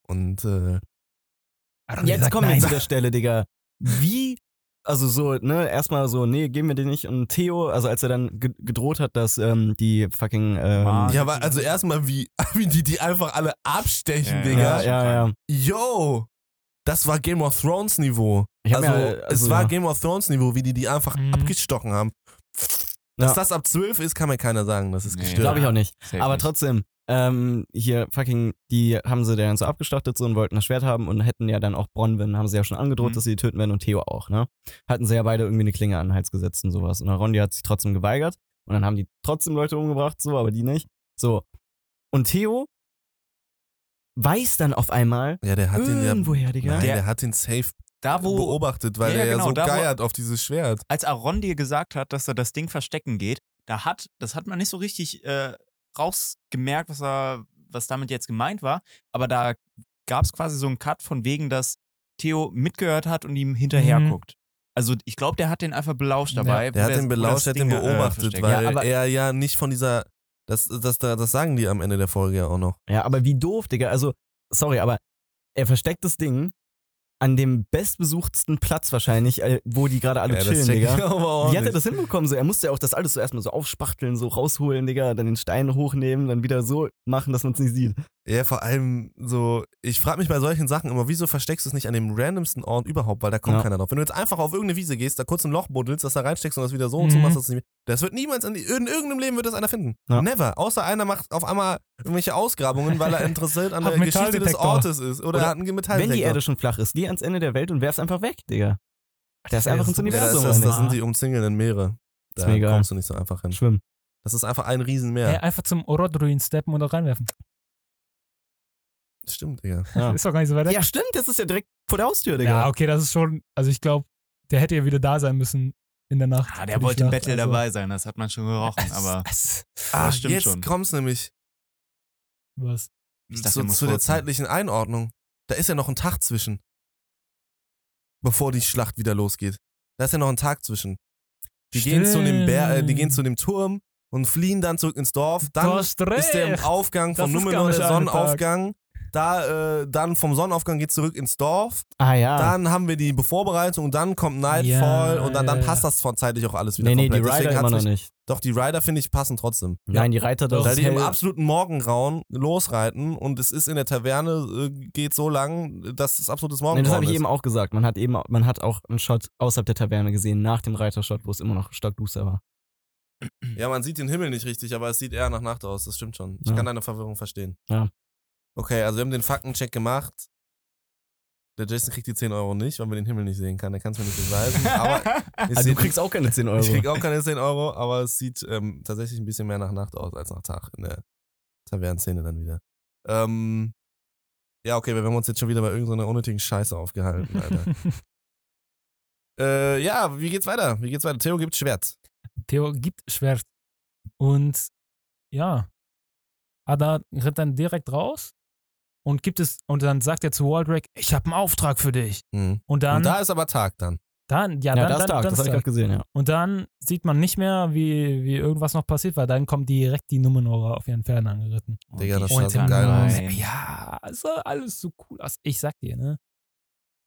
Und äh, Jetzt kommen wir zu der Stelle, Digga. Wie, also so, ne, erstmal so, nee, geben wir den nicht. Und Theo, also als er dann ge gedroht hat, dass ähm, die fucking. Ähm, ja, aber also erstmal, wie, wie die die einfach alle abstechen, Ja, Digga. ja, ja, ja. Yo! Das war Game of Thrones Niveau. Also, mir, es also, war ja. Game of Thrones Niveau, wie die die einfach Mhm. abgestochen haben. Ja. Dass das ab 12 ist, kann mir keiner sagen. Das ist Nee. gestört. Glaube ich auch nicht. Safe Aber nicht. trotzdem, ähm, hier fucking, die haben sie dann so abgestachtet so und wollten das Schwert haben und hätten ja dann auch Bronwyn, haben sie ja schon angedroht, Mhm. dass sie die töten werden und Theo auch, ne? Hatten sie ja beide irgendwie eine Klinge an den Hals gesetzt und sowas. Und Rondi hat sich trotzdem geweigert und dann haben die trotzdem Leute umgebracht, so, aber die nicht. So. Und Theo weiß dann auf einmal Ja, der hat den ja. irgendwoher, Digga. Nein, der, Der- hat den safe Da, wo, beobachtet, weil Ja, er ja genau, so da, wo- geiert auf dieses Schwert. als Aaron dir gesagt hat, dass er das Ding verstecken geht, da hat, das hat man nicht so richtig äh, rausgemerkt, was er, was damit jetzt gemeint war, aber da gab es quasi so einen Cut von wegen, dass Theo mitgehört hat und ihm hinterher Mhm. guckt. Also ich glaube, der hat den einfach belauscht Ja, dabei. Der wo hat den belauscht, der hat den äh, beobachtet, versteckt weil. Ja, aber- er ja nicht von dieser. Das, das, das, das sagen die am Ende der Folge ja auch noch. Ja, aber wie doof, Digga. Also, sorry, aber er versteckt das Ding an dem bestbesuchtsten Platz wahrscheinlich, äh, wo die gerade alle ja, chillen, Digga. Wie hat er das hinbekommen? So, er musste ja auch das alles so erstmal so aufspachteln, so rausholen, Digga, dann den Stein hochnehmen, dann wieder so machen, dass man es nicht sieht. Ja, vor allem so, ich frage mich bei solchen Sachen immer, wieso versteckst du es nicht an dem randomsten Ort überhaupt, weil da kommt Ja. keiner drauf. Wenn du jetzt einfach auf irgendeine Wiese gehst, da kurz ein Loch buddelst, das da reinsteckst und das wieder so und Mhm. so machst, das nicht mehr. Das wird niemals in, in irgendeinem Leben wird das einer finden. Ja. Never. Außer einer macht auf einmal irgendwelche Ausgrabungen, weil er interessiert an der Geschichte des. Ortes ist. Oder, Oder er hat einen Metalldetektor. Wenn die Erde schon flach ist, geh ans Ende der Welt und werf's einfach weg, Digga. Der ist Ja, einfach das ins ist- ja, das, Universum. das sind die umzingelnden Meere. Ist Da mir egal. kommst du nicht so einfach hin. Schwimmen. Das ist einfach ein Riesenmeer. Ey, einfach zum Orodruin steppen und da reinwerfen. Stimmt, Digga. Ja. Ist doch gar nicht so weit weg. ja, stimmt, das ist ja direkt vor der Haustür, Digga. Ja, okay, das ist schon, also ich glaube, der hätte ja wieder da sein müssen in der Nacht. Ah, der wollte im Battle also. dabei sein, das hat man schon gerochen, aber Ah, stimmt jetzt schon. kommt's nämlich Was? Dachte, zu, zu der zeitlichen Einordnung. Da ist ja noch ein Tag zwischen. Bevor die Schlacht wieder losgeht. Da ist ja noch ein Tag zwischen. Die gehen zu dem Bär, äh, die gehen zu dem Turm und fliehen dann zurück ins Dorf. Dann ist der. Aufgang von nicht der Sonnenaufgang. Da, äh, dann vom Sonnenaufgang geht zurück ins Dorf. Ah ja. Dann haben wir die Vorbereitung und dann kommt Nightfall Ja, und dann, dann ja, ja. passt das von zeitlich auch alles wieder nee, nee, die komplett. Deswegen Rider hat's immer noch nicht. Doch, die Rider, finde ich, passen trotzdem. Nein, die Reiter, Doch. Weil die im absoluten Morgengrauen losreiten und es ist in der Taverne, äh, geht so lang, dass es absolutes Nee, Morgengrauen das habe ich eben auch gesagt. Man hat eben, man hat auch einen Shot außerhalb der Taverne gesehen, nach dem Reitershot, wo es immer noch stockduster war. Ja, man sieht den Himmel nicht richtig, aber es sieht eher nach Nacht aus, das stimmt schon. Ich Ja. kann deine Verwirrung verstehen. Ja. Okay, also wir haben den Faktencheck gemacht. Der Jason kriegt die 10 Euro nicht, weil man den Himmel nicht sehen kann. Der kann es mir nicht beweisen. Aber Also du kriegst auch keine 10 Euro. ich krieg auch keine 10 Euro, aber es sieht ähm, tatsächlich ein bisschen mehr nach Nacht aus als nach Tag in der Tavernenszene dann wieder. Ähm, ja, okay, wir haben uns jetzt schon wieder bei irgendeiner unnötigen Scheiße aufgehalten, Alter. äh, ja, wie geht's weiter? Wie geht's weiter? Theo gibt Schwert. Theo gibt Schwert. Und ja, Ada rennt dann direkt raus und gibt es, und dann sagt er zu Waldrick, ich habe einen Auftrag für dich. Mhm. Und dann, Und da ist aber Tag dann. dann, ja, ja, dann, das ist dann, Dark, dann das habe ich Tag. gerade gesehen, ja. Und dann sieht man nicht mehr, wie, wie irgendwas noch passiert, weil dann kommen direkt die Numenorer auf ihren Pferden angeritten. Digga, das die sah Und so geil aus. Ja, es sah alles so cool aus. Ich sag dir, ne?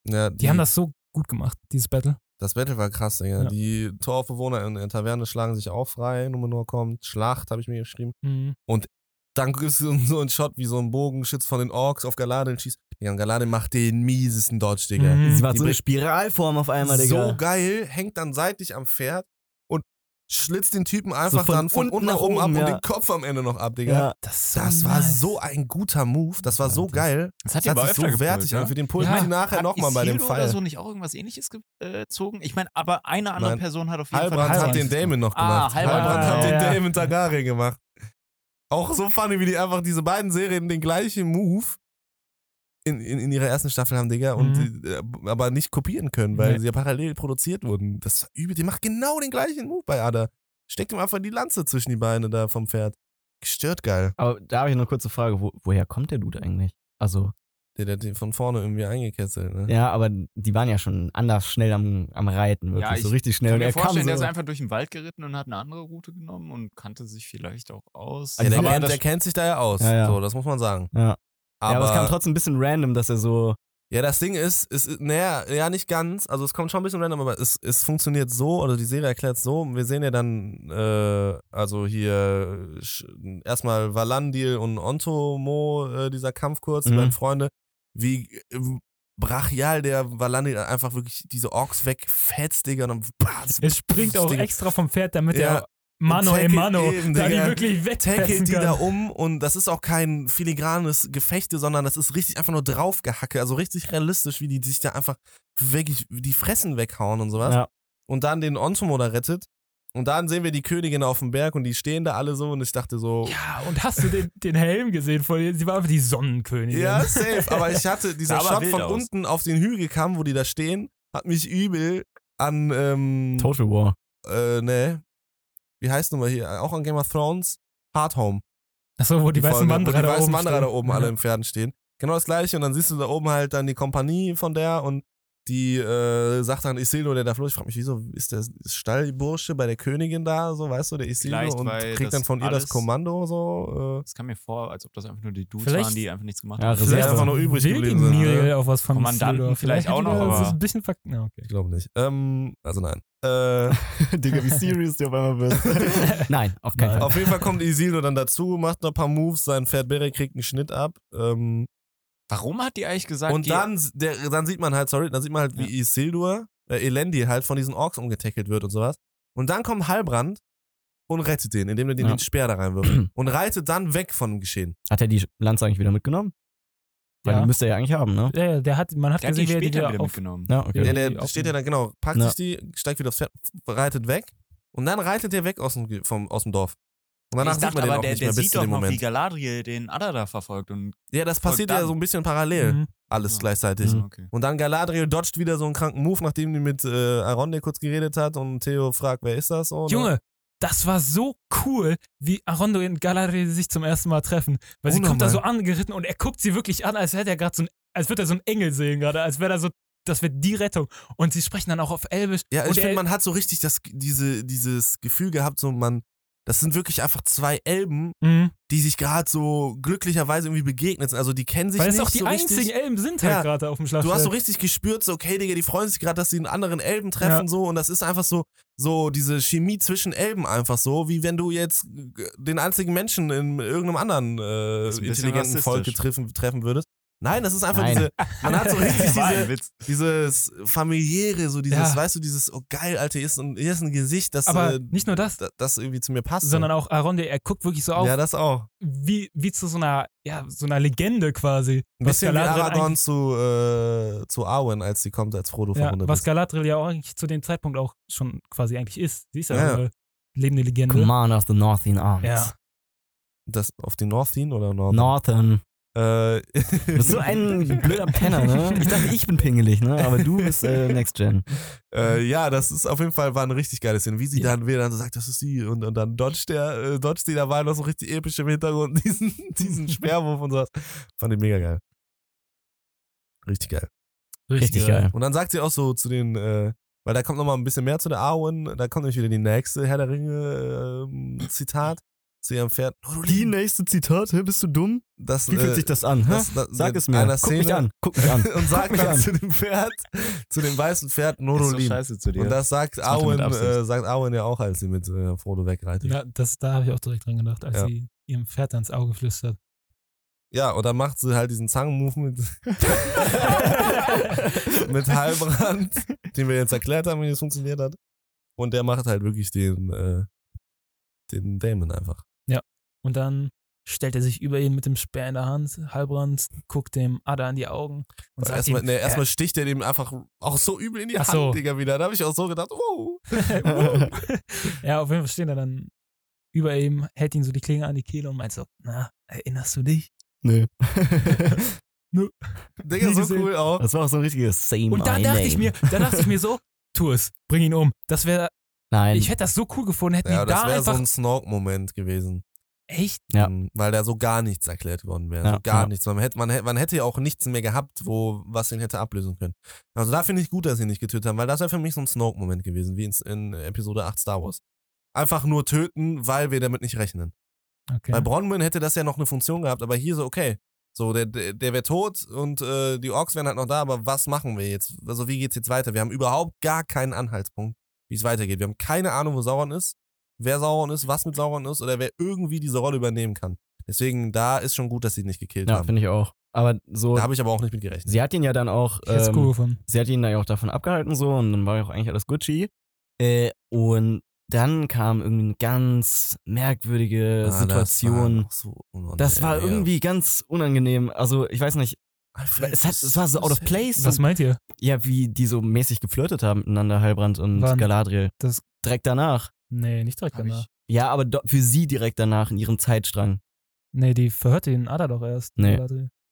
Ja, Die, haben das so gut gemacht, dieses Battle. Das Battle war krass, Digga. Ja. Die Torbewohner in der Taverne schlagen sich auch frei. Numenor kommt. Schlacht, habe ich mir geschrieben. Mhm. Dann ist so so ein Shot wie so ein Bogenschütz von den Orks auf Galadin schießt. Digga, und Galadin macht den miesesten Dodge, Digga. Mhm. Sie war Die so eine Spiralform auf einmal, Digga. So geil, hängt dann seitlich am Pferd und schlitzt den Typen einfach von dann von unten unten nach oben ab oben, und ja. den Kopf am Ende noch ab, Digga. Ja. Das, Das war so ein guter Move, das war so das- geil. Das hat Das hat sich öfter so wertig ne? an. Für den Puls Ja. ja. nachher Hat nochmal bei dem Fall. oder so nicht auch irgendwas ähnliches gezogen? Ich meine, aber eine andere Nein. Person hat auf jeden Halbrand Fall. hat den Damon noch Ah, gemacht. Halbrand. Halbrand hat Ah, den ja. Damon Targaryen gemacht. Auch so funny, wie die einfach diese beiden Serien den gleichen Move in, in, in ihrer ersten Staffel haben, Digga, und Mhm. äh, aber nicht kopieren können, weil Nee. sie ja parallel produziert wurden. Das war übel. Die macht genau den gleichen Move bei Ada. Steckt ihm einfach die Lanze zwischen die Beine da vom Pferd. Gestört geil. Aber da habe ich noch eine kurze Frage. Wo, woher kommt der Dude eigentlich? Also, Der, hat den von vorne irgendwie eingekesselt, ne? ja, aber die waren ja schon anders schnell am, am Reiten, wirklich. Ja, ich so richtig schnell. Kann mir er kam vorstellen, der ist so. einfach durch den Wald geritten und hat eine andere Route genommen und kannte sich vielleicht auch aus. Ja, der, kennt, der kennt sich da ja aus. Ja, ja. So, das muss man sagen. Ja. Aber, ja, aber es kam trotzdem ein bisschen random, dass er so. Ja, das Ding ist, ist, naja, ja, nicht ganz. Also es kommt schon ein bisschen random, aber es, es funktioniert so, oder die Serie erklärt es so. Wir sehen ja dann, äh, also hier erstmal Valandil und Ontomo, äh, dieser Kampf kurz, die Mhm. beiden Freunde, wie äh, brachial der Valandil einfach wirklich diese Orks wegfetzt, Digga, und dann batz, Es springt auch Digga, extra vom Pferd, damit Ja. er Mano tackelt e Mano eben, da die Digga. wirklich wegfetzen tackelt die kann. da um und das ist auch kein filigranes Gefechte, sondern das ist richtig einfach nur draufgehacke, also richtig realistisch, wie die sich da einfach wirklich die Fressen weghauen und sowas. Ja. Und dann den Ontomo da rettet. Und dann sehen wir die Königin auf dem Berg und die stehen da alle so und ich dachte so, Ja, und hast du den, den Helm gesehen von ihr? Sie war einfach die Sonnenkönigin. ja, safe. Aber ich hatte, dieser Shot von aus. unten auf den Hügel kam, wo die da stehen, hat mich übel an, ähm, Total War. äh, ne, wie heißt nun mal hier, auch an Game of Thrones, Hard Home. Achso, wo die, weißen Wanderer die da weißen oben Wanderer da stehen. oben alle in Pferden stehen. Genau das gleiche und dann siehst du da oben halt dann die Kompanie von der und die äh, sagt dann Isildur, der da floh. Ich frage mich, wieso ist der Stallbursche bei der Königin da, so weißt du, der Isildur Vielleicht, und kriegt das dann von ihr das Kommando so. Äh, Es kam mir vor, als ob das einfach nur die Dudes Vielleicht- waren, die einfach nichts gemacht Ja, haben. Reserve. Vielleicht einfach auch nur übrig geblieben sind, Miriel ne? auch was von Kommandanten Isildur. vielleicht auch noch, aber- so ein bisschen ver ja, okay. ich glaube nicht. Ähm, also nein. Äh, Digga, wie serious du auf einmal bist. Nein, auf keinen. Fall. auf jeden Fall kommt Isildur dann dazu, macht noch ein paar Moves, sein Pferd Beric kriegt einen Schnitt ab. Ähm, Warum hat die eigentlich gesagt, und die, dann, der, dann sieht man halt, sorry, dann sieht man halt, wie Isildur, äh, Elendi halt von diesen Orks umgetackelt wird und sowas. Und dann kommt Halbrand und rettet den, indem er den Ja. den Speer da reinwirft. und reitet dann weg von dem Geschehen. Hat er die Lanze eigentlich wieder mitgenommen? Weil Ja. die müsste er ja eigentlich haben, ne? Ja, ja, der hat, man hat der hat gesehen, die wie er die später wieder wieder auf, mitgenommen. Ja, okay. Ja, der steht ja dann, genau, packt Ja. sich die, steigt wieder aufs Pferd, reitet weg und dann reitet er weg aus dem, vom, aus dem Dorf. Und danach ich sieht dachte man den aber, auch der, nicht der mehr bis sieht zu doch dem noch, wie. Galadriel den Adder da verfolgt und Ja, das passiert ja dann. so ein bisschen parallel, Mhm. alles Ja. gleichzeitig. Mhm. okay. Und dann Galadriel dodgt wieder so einen kranken Move, nachdem die mit äh, Aronde kurz geredet hat und Theo fragt, wer ist das? So, ne? Junge, das war so cool, wie Arondo und Galadriel sich zum ersten Mal treffen. Weil sie kommt da so angeritten und er guckt sie wirklich an, als hätte er gerade so ein, als würde er so einen Engel sehen gerade, als wäre da so, das wird die Rettung. Und sie sprechen dann auch auf Elbisch. Ja, und ich er- finde, man hat so richtig das, diese, dieses Gefühl gehabt, so man, das sind wirklich einfach zwei Elben, Mhm. die sich gerade so glücklicherweise irgendwie begegnet sind. Also die kennen sich Weil es nicht auch die so einzigen richtig. Elben sind halt Ja. gerade auf dem Du Schlachtfeld. hast so richtig gespürt, so, okay, Digga, die freuen sich gerade, dass sie einen anderen Elben treffen, Ja. so, und das ist einfach so, so diese Chemie zwischen Elben einfach so, wie wenn du jetzt den einzigen Menschen in irgendeinem anderen äh, intelligenten Volk treffen würdest. Nein, das ist einfach Nein. diese, man hat so richtig diese, Witz. dieses familiäre, so dieses, Ja. weißt du, dieses, oh geil, Alter, hier ist ein, hier ist ein Gesicht, das, Aber äh, nicht nur das, da- das irgendwie zu mir passt. sondern auch Aronde, er guckt wirklich so auf, ja, das auch. wie, wie zu so einer, ja, so einer Legende quasi. Ein Was bisschen wie Aragorn zu, äh, zu Arwen, als sie kommt, als Frodo Ja, verwundet was. Galadriel ja auch eigentlich zu dem Zeitpunkt auch schon quasi eigentlich ist. Sie ist ja, Ja. eine lebende Legende. Commander of the Northern Arms. Ja. Das auf die Northen oder Northern? Northern. Äh, Du bist so ein blöder Penner, ne? Ich dachte, ich bin pingelig, ne? Aber du bist äh, Next Gen. äh, ja, das ist auf jeden Fall war eine richtig geile Szene. Wie sie dann wieder dann so sagt, das ist sie und, und dann dodgt der, äh, dodgt die dabei noch so richtig episch im Hintergrund diesen, diesen Speerwurf und sowas. Fand ich mega geil. Richtig geil. Richtig geil. Und dann sagt sie auch so zu den, äh, weil da kommt noch mal ein bisschen mehr zu der Arwen, da kommt nämlich wieder die nächste Herr der Ringe ähm, Zitat zu ihrem Pferd. Die nächste Zitat, hä? Bist du dumm? Das, Wie fühlt äh, sich das an? Das- das- Sag es mir. einer Guck mich Szene- an. Guck mich an. und sagt mich dann an. zu dem Pferd, zu dem weißen Pferd Ist so Norolin. scheiße zu dir. Und das sagt Das Arwen, äh, sagt Arwen ja auch, als sie mit äh, Frodo wegreitet. Ja. Ja, das, da habe ich auch direkt dran gedacht, als Ja. sie ihrem Pferd ans Auge flüstert. und dann macht sie halt diesen Zangenmove mit, mit Halbrand, den wir jetzt erklärt haben, wie es funktioniert hat. Und der macht halt wirklich den, äh, den Damon einfach. Und dann stellt er sich über ihn mit dem Speer in der Hand, Halbrand, guckt dem Ada in die Augen und sagt Erstmal, ihm, nee, äh, erstmal sticht er dem einfach auch so übel in die Ach Hand, so. Digga, wieder. Da habe ich auch so gedacht, oh. ja, auf jeden Fall stehen er dann über ihm, hält ihn so die Klinge an die Kehle und meint so, na, erinnerst du dich? Nö. Digga, Nie so gesehen. cool auch. Das war auch so ein richtiges Same Und dann dachte name. ich mir, da dachte ich mir so, tu es, bring ihn um. Das wäre, Nein. ich hätte das so cool gefunden, hätten Ja, die das da wäre so einfach, ein Snork-Moment gewesen. Echt, Ja. Weil da so gar nichts erklärt worden wäre. Ja, so gar ja. nichts. Man hätte, man, hätte, man hätte ja auch nichts mehr gehabt, wo, was ihn hätte ablösen können. Also da finde ich gut, dass sie ihn nicht getötet haben, weil das wäre für mich so ein Snoke-Moment gewesen, wie in, in Episode 8 Star Wars. Einfach nur töten, weil wir damit nicht rechnen. okay. Bei Bronwyn hätte das ja noch eine Funktion gehabt, aber hier so, okay. So, der, der, der wäre tot und äh, die Orks wären halt noch da, aber was machen wir jetzt? Also, wie geht's jetzt weiter? Wir haben überhaupt gar keinen Anhaltspunkt, wie es weitergeht. Wir haben keine Ahnung, wo Sauron ist, wer Sauron ist, was mit Sauron ist oder wer irgendwie diese Rolle übernehmen kann. Deswegen, da ist schon gut, dass sie ihn nicht gekillt ja, haben. finde ich auch. Aber so, Da habe ich aber auch nicht mit gerechnet. sie hat ihn ja dann auch, ähm, cool sie hat ihn da ja auch davon abgehalten so und dann war ja auch eigentlich alles Gucci. Äh, und dann kam irgendwie eine ganz merkwürdige Ah, das Situation. war auch so Das war irgendwie ganz unangenehm. Also, ich weiß nicht, Alfred, es, hat, es war so out of place. Was meint ihr? Ja, wie die so mäßig geflirtet haben miteinander, Heilbrand und Wann? Galadriel. Das- direkt danach. Nee, nicht direkt Hab ich- danach. Ja, aber do, für sie direkt danach in ihrem Zeitstrang. Nee, die verhörte den Ada doch erst. Nee.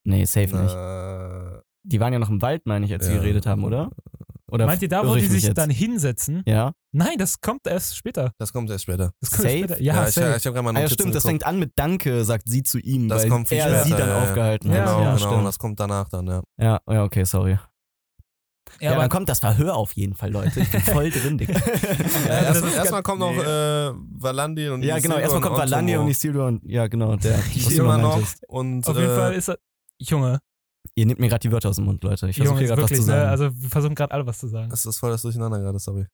Nee, safe nicht. Äh, Die waren ja noch im Wald, meine ich, als sie Ja. geredet haben, oder? Oder Meint ihr da, wo die ich sich jetzt? dann hinsetzen? Ja. Nein, das kommt erst später. das kommt erst später. Das kommt Safe? erst später. Ja, ich, safe. ich habe gerade mal Ah, ja, stimmt, das fängt an mit Danke, sagt sie zu ihm, Das weil kommt viel er später. sie dann ja, ja. aufgehalten Ja, hat. Genau, ja, genau. stimmt. Das kommt danach dann, ja. Ja, ja, okay, sorry. Ja, ja, aber dann kommt das Verhör auf jeden Fall, Leute. Ich bin voll drin, Digga. Äh, das erstmal, ist erstmal kommt noch nee. äh, Valandiel und ja, genau, erstmal kommt Valandia und Isildur und ja, genau, der, immer noch. Und, auf jeden äh, Fall ist er. Junge, Ihr nehmt mir gerade die Wörter aus dem Mund, Leute. Ich versuche gerade was zu ne? sagen. Also wir versuchen gerade alle was zu sagen. Das ist voll das Durcheinander gerade, sorry.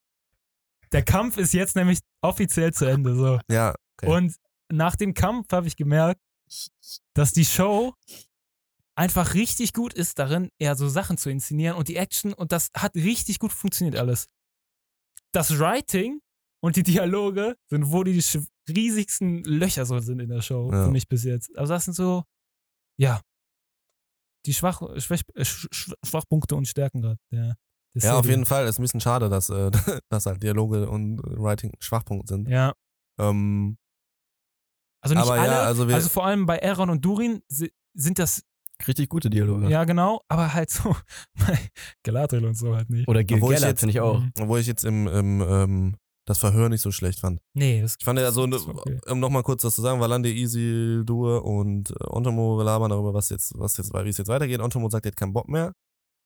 Der Kampf ist jetzt nämlich offiziell zu Ende. So. Ja, okay. Und nach dem Kampf habe ich gemerkt, dass die Show einfach richtig gut ist darin, eher so Sachen zu inszenieren und die Action und das hat richtig gut funktioniert alles. Das Writing und die Dialoge sind, wo die riesigsten Löcher so sind in der Show, Ja. für mich bis jetzt. Also das sind so, ja, die Schwach, Schwäch, äh, Sch- Sch- Schwachpunkte und Stärken gerade. Der ja, auf jeden Fall. Ist ein bisschen schade, dass, äh, dass halt Dialoge und Writing Schwachpunkte sind. Ja, Ähm, also nicht Aber ja, alle, also also vor allem bei Aaron und Durin si- sind das Richtig gute Dialoge. Ja, genau, aber halt so bei Galadriel und so halt nicht. Oder Gil Obwohl ich Galad jetzt- finde ich auch. Mhm. obwohl ich jetzt im, im ähm, das Verhör nicht so schlecht fand. Nee, das Ich fand ja so, ist okay. um nochmal kurz das zu sagen, Valande, Isildur und äh, Ontomo labern darüber, was jetzt, was jetzt, wie es jetzt weitergeht. Ontomo sagt, er hat keinen Bock mehr.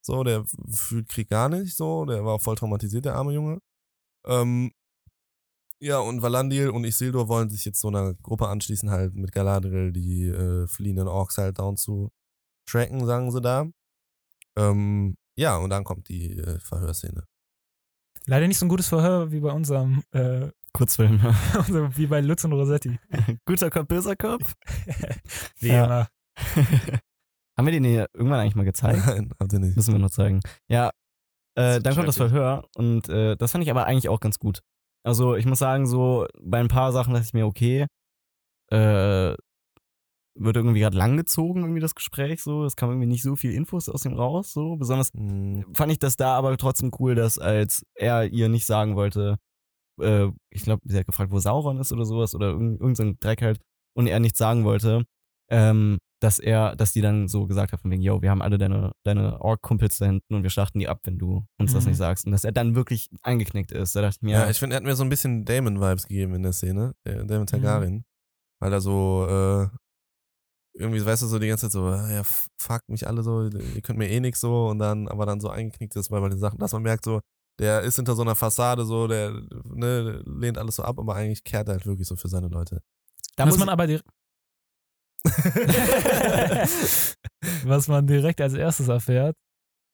So, der fühlt Krieg gar nicht so, der war auch voll traumatisiert, der arme Junge. Ähm, ja, und Valandil und Isildur wollen sich jetzt so einer Gruppe anschließen, halt mit Galadriel, die äh, fliehenden Orks halt down zu tracken, sagen sie da. Ähm, ja, und dann kommt die äh, Verhörszene. Leider nicht so ein gutes Verhör wie bei unserem, äh, Kurzfilm. unserem wie bei Lutz und Rossetti. Guter Kopf, böser Kopf. wie immer. Haben wir den hier irgendwann eigentlich mal gezeigt? Nein, habt ihr nicht. Müssen wir noch zeigen. Ja, äh, dann kommt das. Verhör und äh, das fand ich aber eigentlich auch ganz gut. Also ich muss sagen, so bei ein paar Sachen dachte ich mir, okay, äh, wird irgendwie gerade langgezogen, irgendwie das Gespräch so. Es kam irgendwie nicht so viel Infos aus dem raus, so. Besonders Hm, fand ich das da aber trotzdem cool, dass als er ihr nicht sagen wollte, äh, ich glaube, sie hat gefragt, wo Sauron ist oder sowas oder irgend, irgend so Dreck halt und er nichts sagen wollte, ähm, dass er, dass die dann so gesagt hat von wegen, yo, wir haben alle deine, deine Ork-Kumpels da hinten und wir schlachten die ab, wenn du uns das Mhm. nicht sagst. Und dass er dann wirklich eingeknickt ist. Da dachte ich mir, Ja, ich finde, er hat mir so ein bisschen Damon-Vibes gegeben in der Szene, der Damon Targaryen. Weil er so, äh, irgendwie, weißt du, so die ganze Zeit so, ja, fuck mich alle so, ihr könnt mir eh nix so und dann, aber dann so eingeknickt ist bei den Sachen, dass man merkt so, der ist hinter so einer Fassade so, der, ne, lehnt alles so ab, aber eigentlich kehrt er halt wirklich so für seine Leute. da muss man aber direkt, was man direkt als erstes erfährt,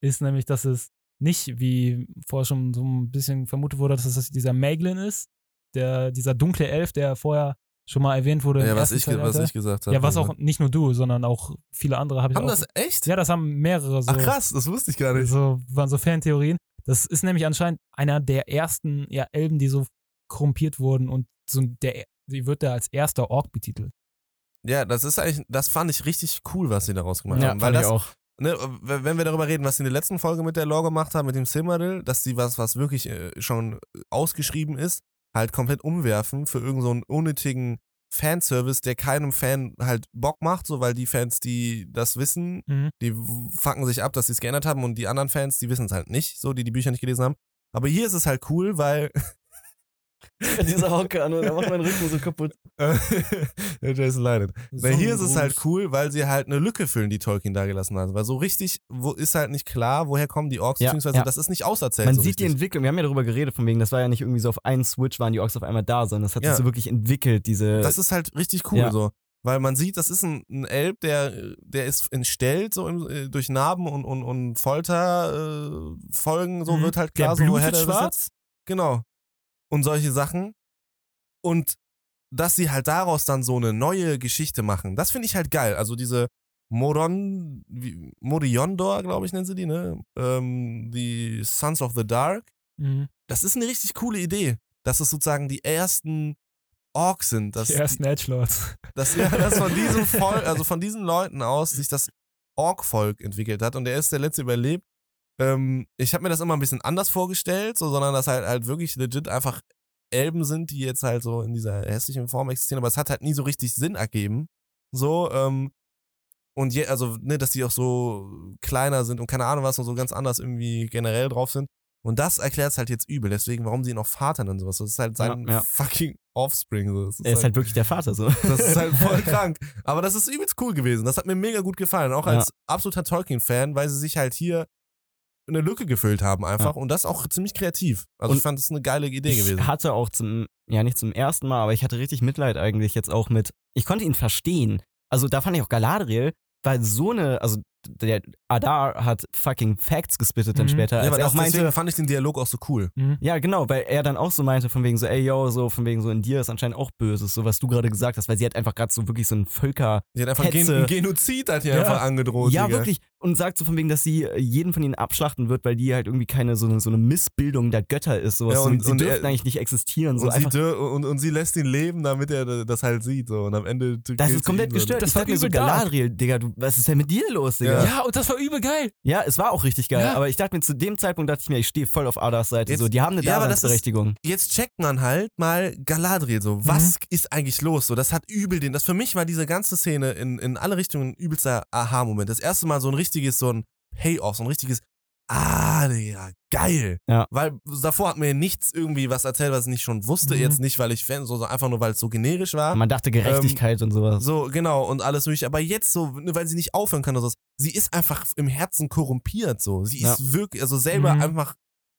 ist nämlich, dass es nicht, wie vorher schon so ein bisschen vermutet wurde, dass es dieser Maglin ist, der, dieser dunkle Elf, der vorher schon mal erwähnt wurde. ja, was ich, was ich gesagt habe. Ja, was auch nicht nur du, sondern auch viele andere habe ich Haben auch. das echt? Ja, das haben mehrere so. Ach krass, das wusste ich gar nicht. So, waren so Fantheorien, Das ist nämlich anscheinend einer der ersten ja, Elben, die so korrumpiert wurden und so der, sie wird da als erster Ork betitelt. Ja, das ist eigentlich, das fand ich richtig cool, was sie daraus gemacht Ja, haben. Weil ich das, auch. ne, wenn wir darüber reden, was sie in der letzten Folge mit der Lore gemacht haben, mit dem Silmaril, dass sie was, was wirklich äh, schon ausgeschrieben ist, halt komplett umwerfen für irgendeinen so einen unnötigen Fanservice, der keinem Fan halt Bock macht, so weil die Fans, die das wissen, Mhm. die fucken sich ab, dass sie es geändert haben und die anderen Fans, die wissen es halt nicht, so die die Bücher nicht gelesen haben. Aber hier ist es halt cool, weil Diese Hocke an und da macht mein Rücken so kaputt. der Jason leidet. So hier ist es halt cool, weil sie halt eine Lücke füllen, die Tolkien da gelassen hat. Weil so richtig wo ist halt nicht klar, woher kommen die Orks, Ja, beziehungsweise ja. das ist nicht auserzählt. Man so sieht die richtig. Entwicklung, wir haben ja darüber geredet, von wegen, das war ja nicht irgendwie so auf einen Switch waren die Orks auf einmal da, sondern das hat Ja. sich so wirklich entwickelt, diese. Das ist halt richtig cool so. Weil man sieht, das ist ein, ein Elb, der, der ist entstellt, so im, äh, durch Narben und, und, und Folterfolgen, äh, so Mhm. wird halt Der klar, so, woher der schwarz? jetzt- Genau. Und solche Sachen. Und dass sie halt daraus dann so eine neue Geschichte machen, das finde ich halt geil. Also diese Moron, Moriondor, glaube ich, nennen sie die, ne? Ähm, die Sons of the Dark. Mhm. Das ist eine richtig coole Idee. Dass es sozusagen die ersten Orks sind. Dass Die ersten Edgelords. dass, ja, dass von diesem Volk, also von diesen Leuten aus sich das Ork-Volk entwickelt hat und der ist der letzte überlebt. Ähm, ich habe mir das immer ein bisschen anders vorgestellt, so, sondern dass halt halt wirklich legit einfach Elben sind, die jetzt halt so in dieser hässlichen Form existieren, aber es hat halt nie so richtig Sinn ergeben. So, ähm, und je, also, ne, dass die auch so kleiner sind und keine Ahnung was und so ganz anders irgendwie generell drauf sind. Und das erklärt es halt jetzt übel, deswegen, warum sie ihn auch vatern und sowas. Das ist halt sein Ja, ja. fucking Offspring. So. Ist er ist halt wirklich der Vater so. das ist halt voll krank. Aber das ist übelst cool gewesen. Das hat mir mega gut gefallen. Auch Ja. als absoluter Tolkien-Fan, weil sie sich halt hier eine Lücke gefüllt haben einfach. Und das auch ziemlich kreativ. Also Und ich fand das eine geile Idee ich gewesen. hatte auch zum, ja nicht zum ersten Mal, aber ich hatte richtig Mitleid eigentlich jetzt auch mit, ich konnte ihn verstehen. Also da fand ich auch Galadriel, weil so eine, also der Adar hat fucking Facts gespittet dann Mhm. später, Ja, aber er das, auch meinte, deswegen fand ich den Dialog auch so cool. Mhm. Ja, genau, weil er dann auch so meinte, von wegen so, ey, yo, so, von wegen so, in dir ist anscheinend auch Böses, so was du gerade gesagt hast, weil sie hat einfach gerade so wirklich so ein Völker. Die hat einfach einen Gen Genozid hat hier Ja. einfach angedroht. ja, Digga. wirklich. Und sagt so von wegen, dass sie jeden von ihnen abschlachten wird, weil die halt irgendwie keine so eine, so eine Missbildung der Götter ist. Sowas. Ja, und- so, sie und dürften er- eigentlich nicht existieren. So Und sie, einfach, dür- und, und sie lässt ihn leben, damit er das halt sieht. So. Und am Ende. das ist sie komplett gestört. Das ich war mir so. Galadriel, Digga, du, was ist denn mit dir los, Digga? Ja. Ja, und das war übel geil. Ja, es war auch richtig geil, Ja. aber ich dachte mir, zu dem Zeitpunkt dachte ich mir, ich stehe voll auf Adas Seite. Jetzt- so, die haben eine Ja, aber das ist- Daseinsberechtigung. jetzt checkt man halt mal Galadriel so. Was ist eigentlich los? So, das hat übel den. Das für mich war diese ganze Szene in, in alle Richtungen ein übelster Aha-Moment. Das erste Mal so ein richtiges, so ein Payoff, so ein richtiges Ah, Digga, geil. Ja. Weil davor hat mir nichts irgendwie was erzählt, was ich nicht schon wusste. Mhm. Jetzt nicht, weil ich Fan, so, sondern einfach nur, weil es so generisch war. Man dachte Gerechtigkeit und sowas. So, genau, und alles mögliche. Aber jetzt so, ne, weil sie nicht aufhören kann oder so. Sie ist einfach im Herzen korrumpiert, so. Sie ist Ja. wirklich, also selber Mhm. einfach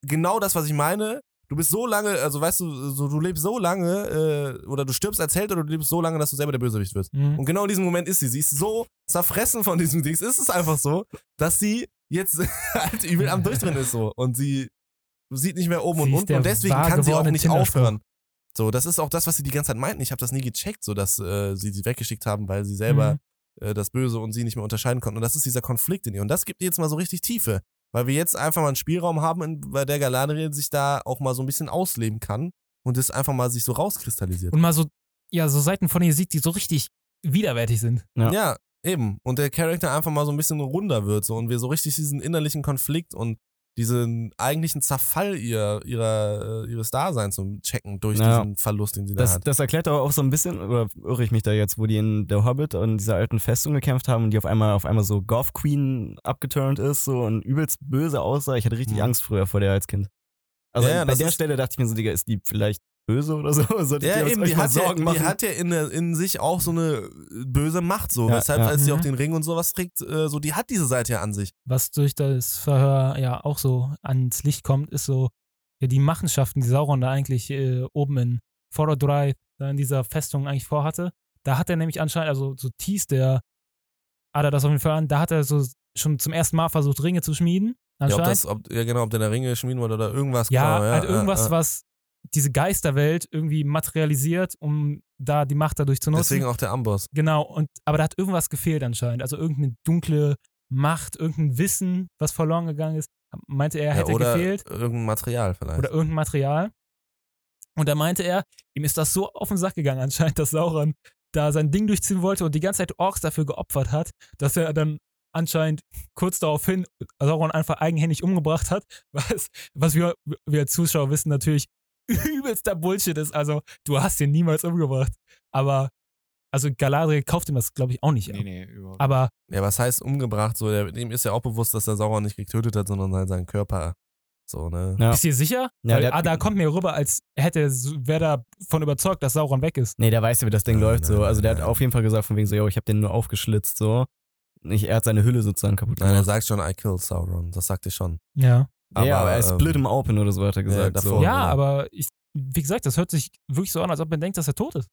genau das, was ich meine. Du bist so lange, also weißt du, so, du lebst so lange, äh, oder du stirbst als Held oder du lebst so lange, dass du selber der Bösewicht wirst. Mhm. Und genau in diesem Moment ist sie. Sie ist so zerfressen von diesem Dings. Ist es einfach so, dass sie jetzt halt übel am Durchdrehen ist so. Und sie sieht nicht mehr oben Sie und unten. Und deswegen kann sie auch nicht aufhören. So, das ist auch das, was sie die ganze Zeit meinten. Ich habe das nie gecheckt, so dass äh, sie sie weggeschickt haben, weil sie selber Mhm. äh, das Böse und sie nicht mehr unterscheiden konnten. Und das ist dieser Konflikt in ihr. Und das gibt ihr jetzt mal so richtig Tiefe. Weil wir jetzt einfach mal einen Spielraum haben, in, bei der Galadriel sich da auch mal so ein bisschen ausleben kann und es einfach mal sich so rauskristallisiert. Und mal so, ja, so Seiten von ihr sieht, die so richtig widerwärtig sind. Ja. Ja. eben. Und der Charakter einfach mal so ein bisschen runder wird so und wir so richtig diesen innerlichen Konflikt und diesen eigentlichen Zerfall ihr, ihrer, äh, ihres Daseins so checken durch Ja. diesen Verlust, den sie da Das, hat. das erklärt aber auch so ein bisschen, oder irre ich mich da jetzt, wo die in der Hobbit und dieser alten Festung gekämpft haben und die auf einmal auf einmal so Goth Queen abgeturnt ist so und übelst böse aussah. Ich hatte richtig Mhm. Angst früher vor der als Kind. Also Ja, ja, bei der Stelle dachte ich mir so, Digga, ist die vielleicht böse oder so? Solltet Ja, eben, euch die mal hat, ja, Sorgen machen? die hat ja in, der- in sich auch so eine böse Macht, so. Ja, Weshalb, ja. als sie Mhm. auch den Ring und sowas trägt, äh, so, die hat diese Seite ja an sich. Was durch das Verhör ja auch so ans Licht kommt, ist so, ja, die Machenschaften, die Sauron da eigentlich äh, oben in Fordor da in dieser Festung eigentlich vorhatte. Da hat er nämlich anscheinend, also so teast der Ada das auf jeden Fall an, da hat er so schon zum ersten Mal versucht, Ringe zu schmieden. Ja, ob das, ob, ja, genau, ob der da Ringe schmieden wollte oder irgendwas. Ja, genau, halt irgendwas, ja, ja. was diese Geisterwelt irgendwie materialisiert, um da die Macht dadurch zu nutzen. Deswegen auch der Amboss. Genau, und aber da hat irgendwas gefehlt anscheinend. Also irgendeine dunkle Macht, irgendein Wissen, was verloren gegangen ist. meinte er, Ja, hätte oder gefehlt. irgendein Material vielleicht. Oder irgendein Material. Und da meinte er, ihm ist das so auf den Sack gegangen anscheinend, dass Sauron da sein Ding durchziehen wollte und die ganze Zeit Orks dafür geopfert hat, dass er dann anscheinend kurz daraufhin Sauron einfach eigenhändig umgebracht hat, was, was wir, wir als Zuschauer wissen natürlich übelster Bullshit ist. Also, du hast ihn niemals umgebracht. Aber, also Galadriel kauft ihm das, glaube ich, auch nicht. ab. Nee, nee, überhaupt. Aber ja, was heißt umgebracht? So, der, ihm ist ja auch bewusst, dass der Sauron nicht getötet hat, sondern halt seinen Körper. So, ne? Ja. bist du dir sicher? Ja, Weil hat- Ada kommt mir rüber, als hätte wäre davon überzeugt, dass Sauron weg ist. Nee, der weiß ja, wie das Ding Nein, läuft so. Also der nein. hat auf jeden Fall gesagt von wegen so, yo, ich hab den nur aufgeschlitzt so. Ich, er hat seine Hülle sozusagen kaputt Nein, er gemacht. sagt schon, I killed Sauron. Das sagt er schon. Ja. Ja, ja, aber er ähm, split him open oder so hat er gesagt. davor. so. Ja, ja. aber ich, wie gesagt, das hört sich wirklich so an, als ob man denkt, dass er tot ist.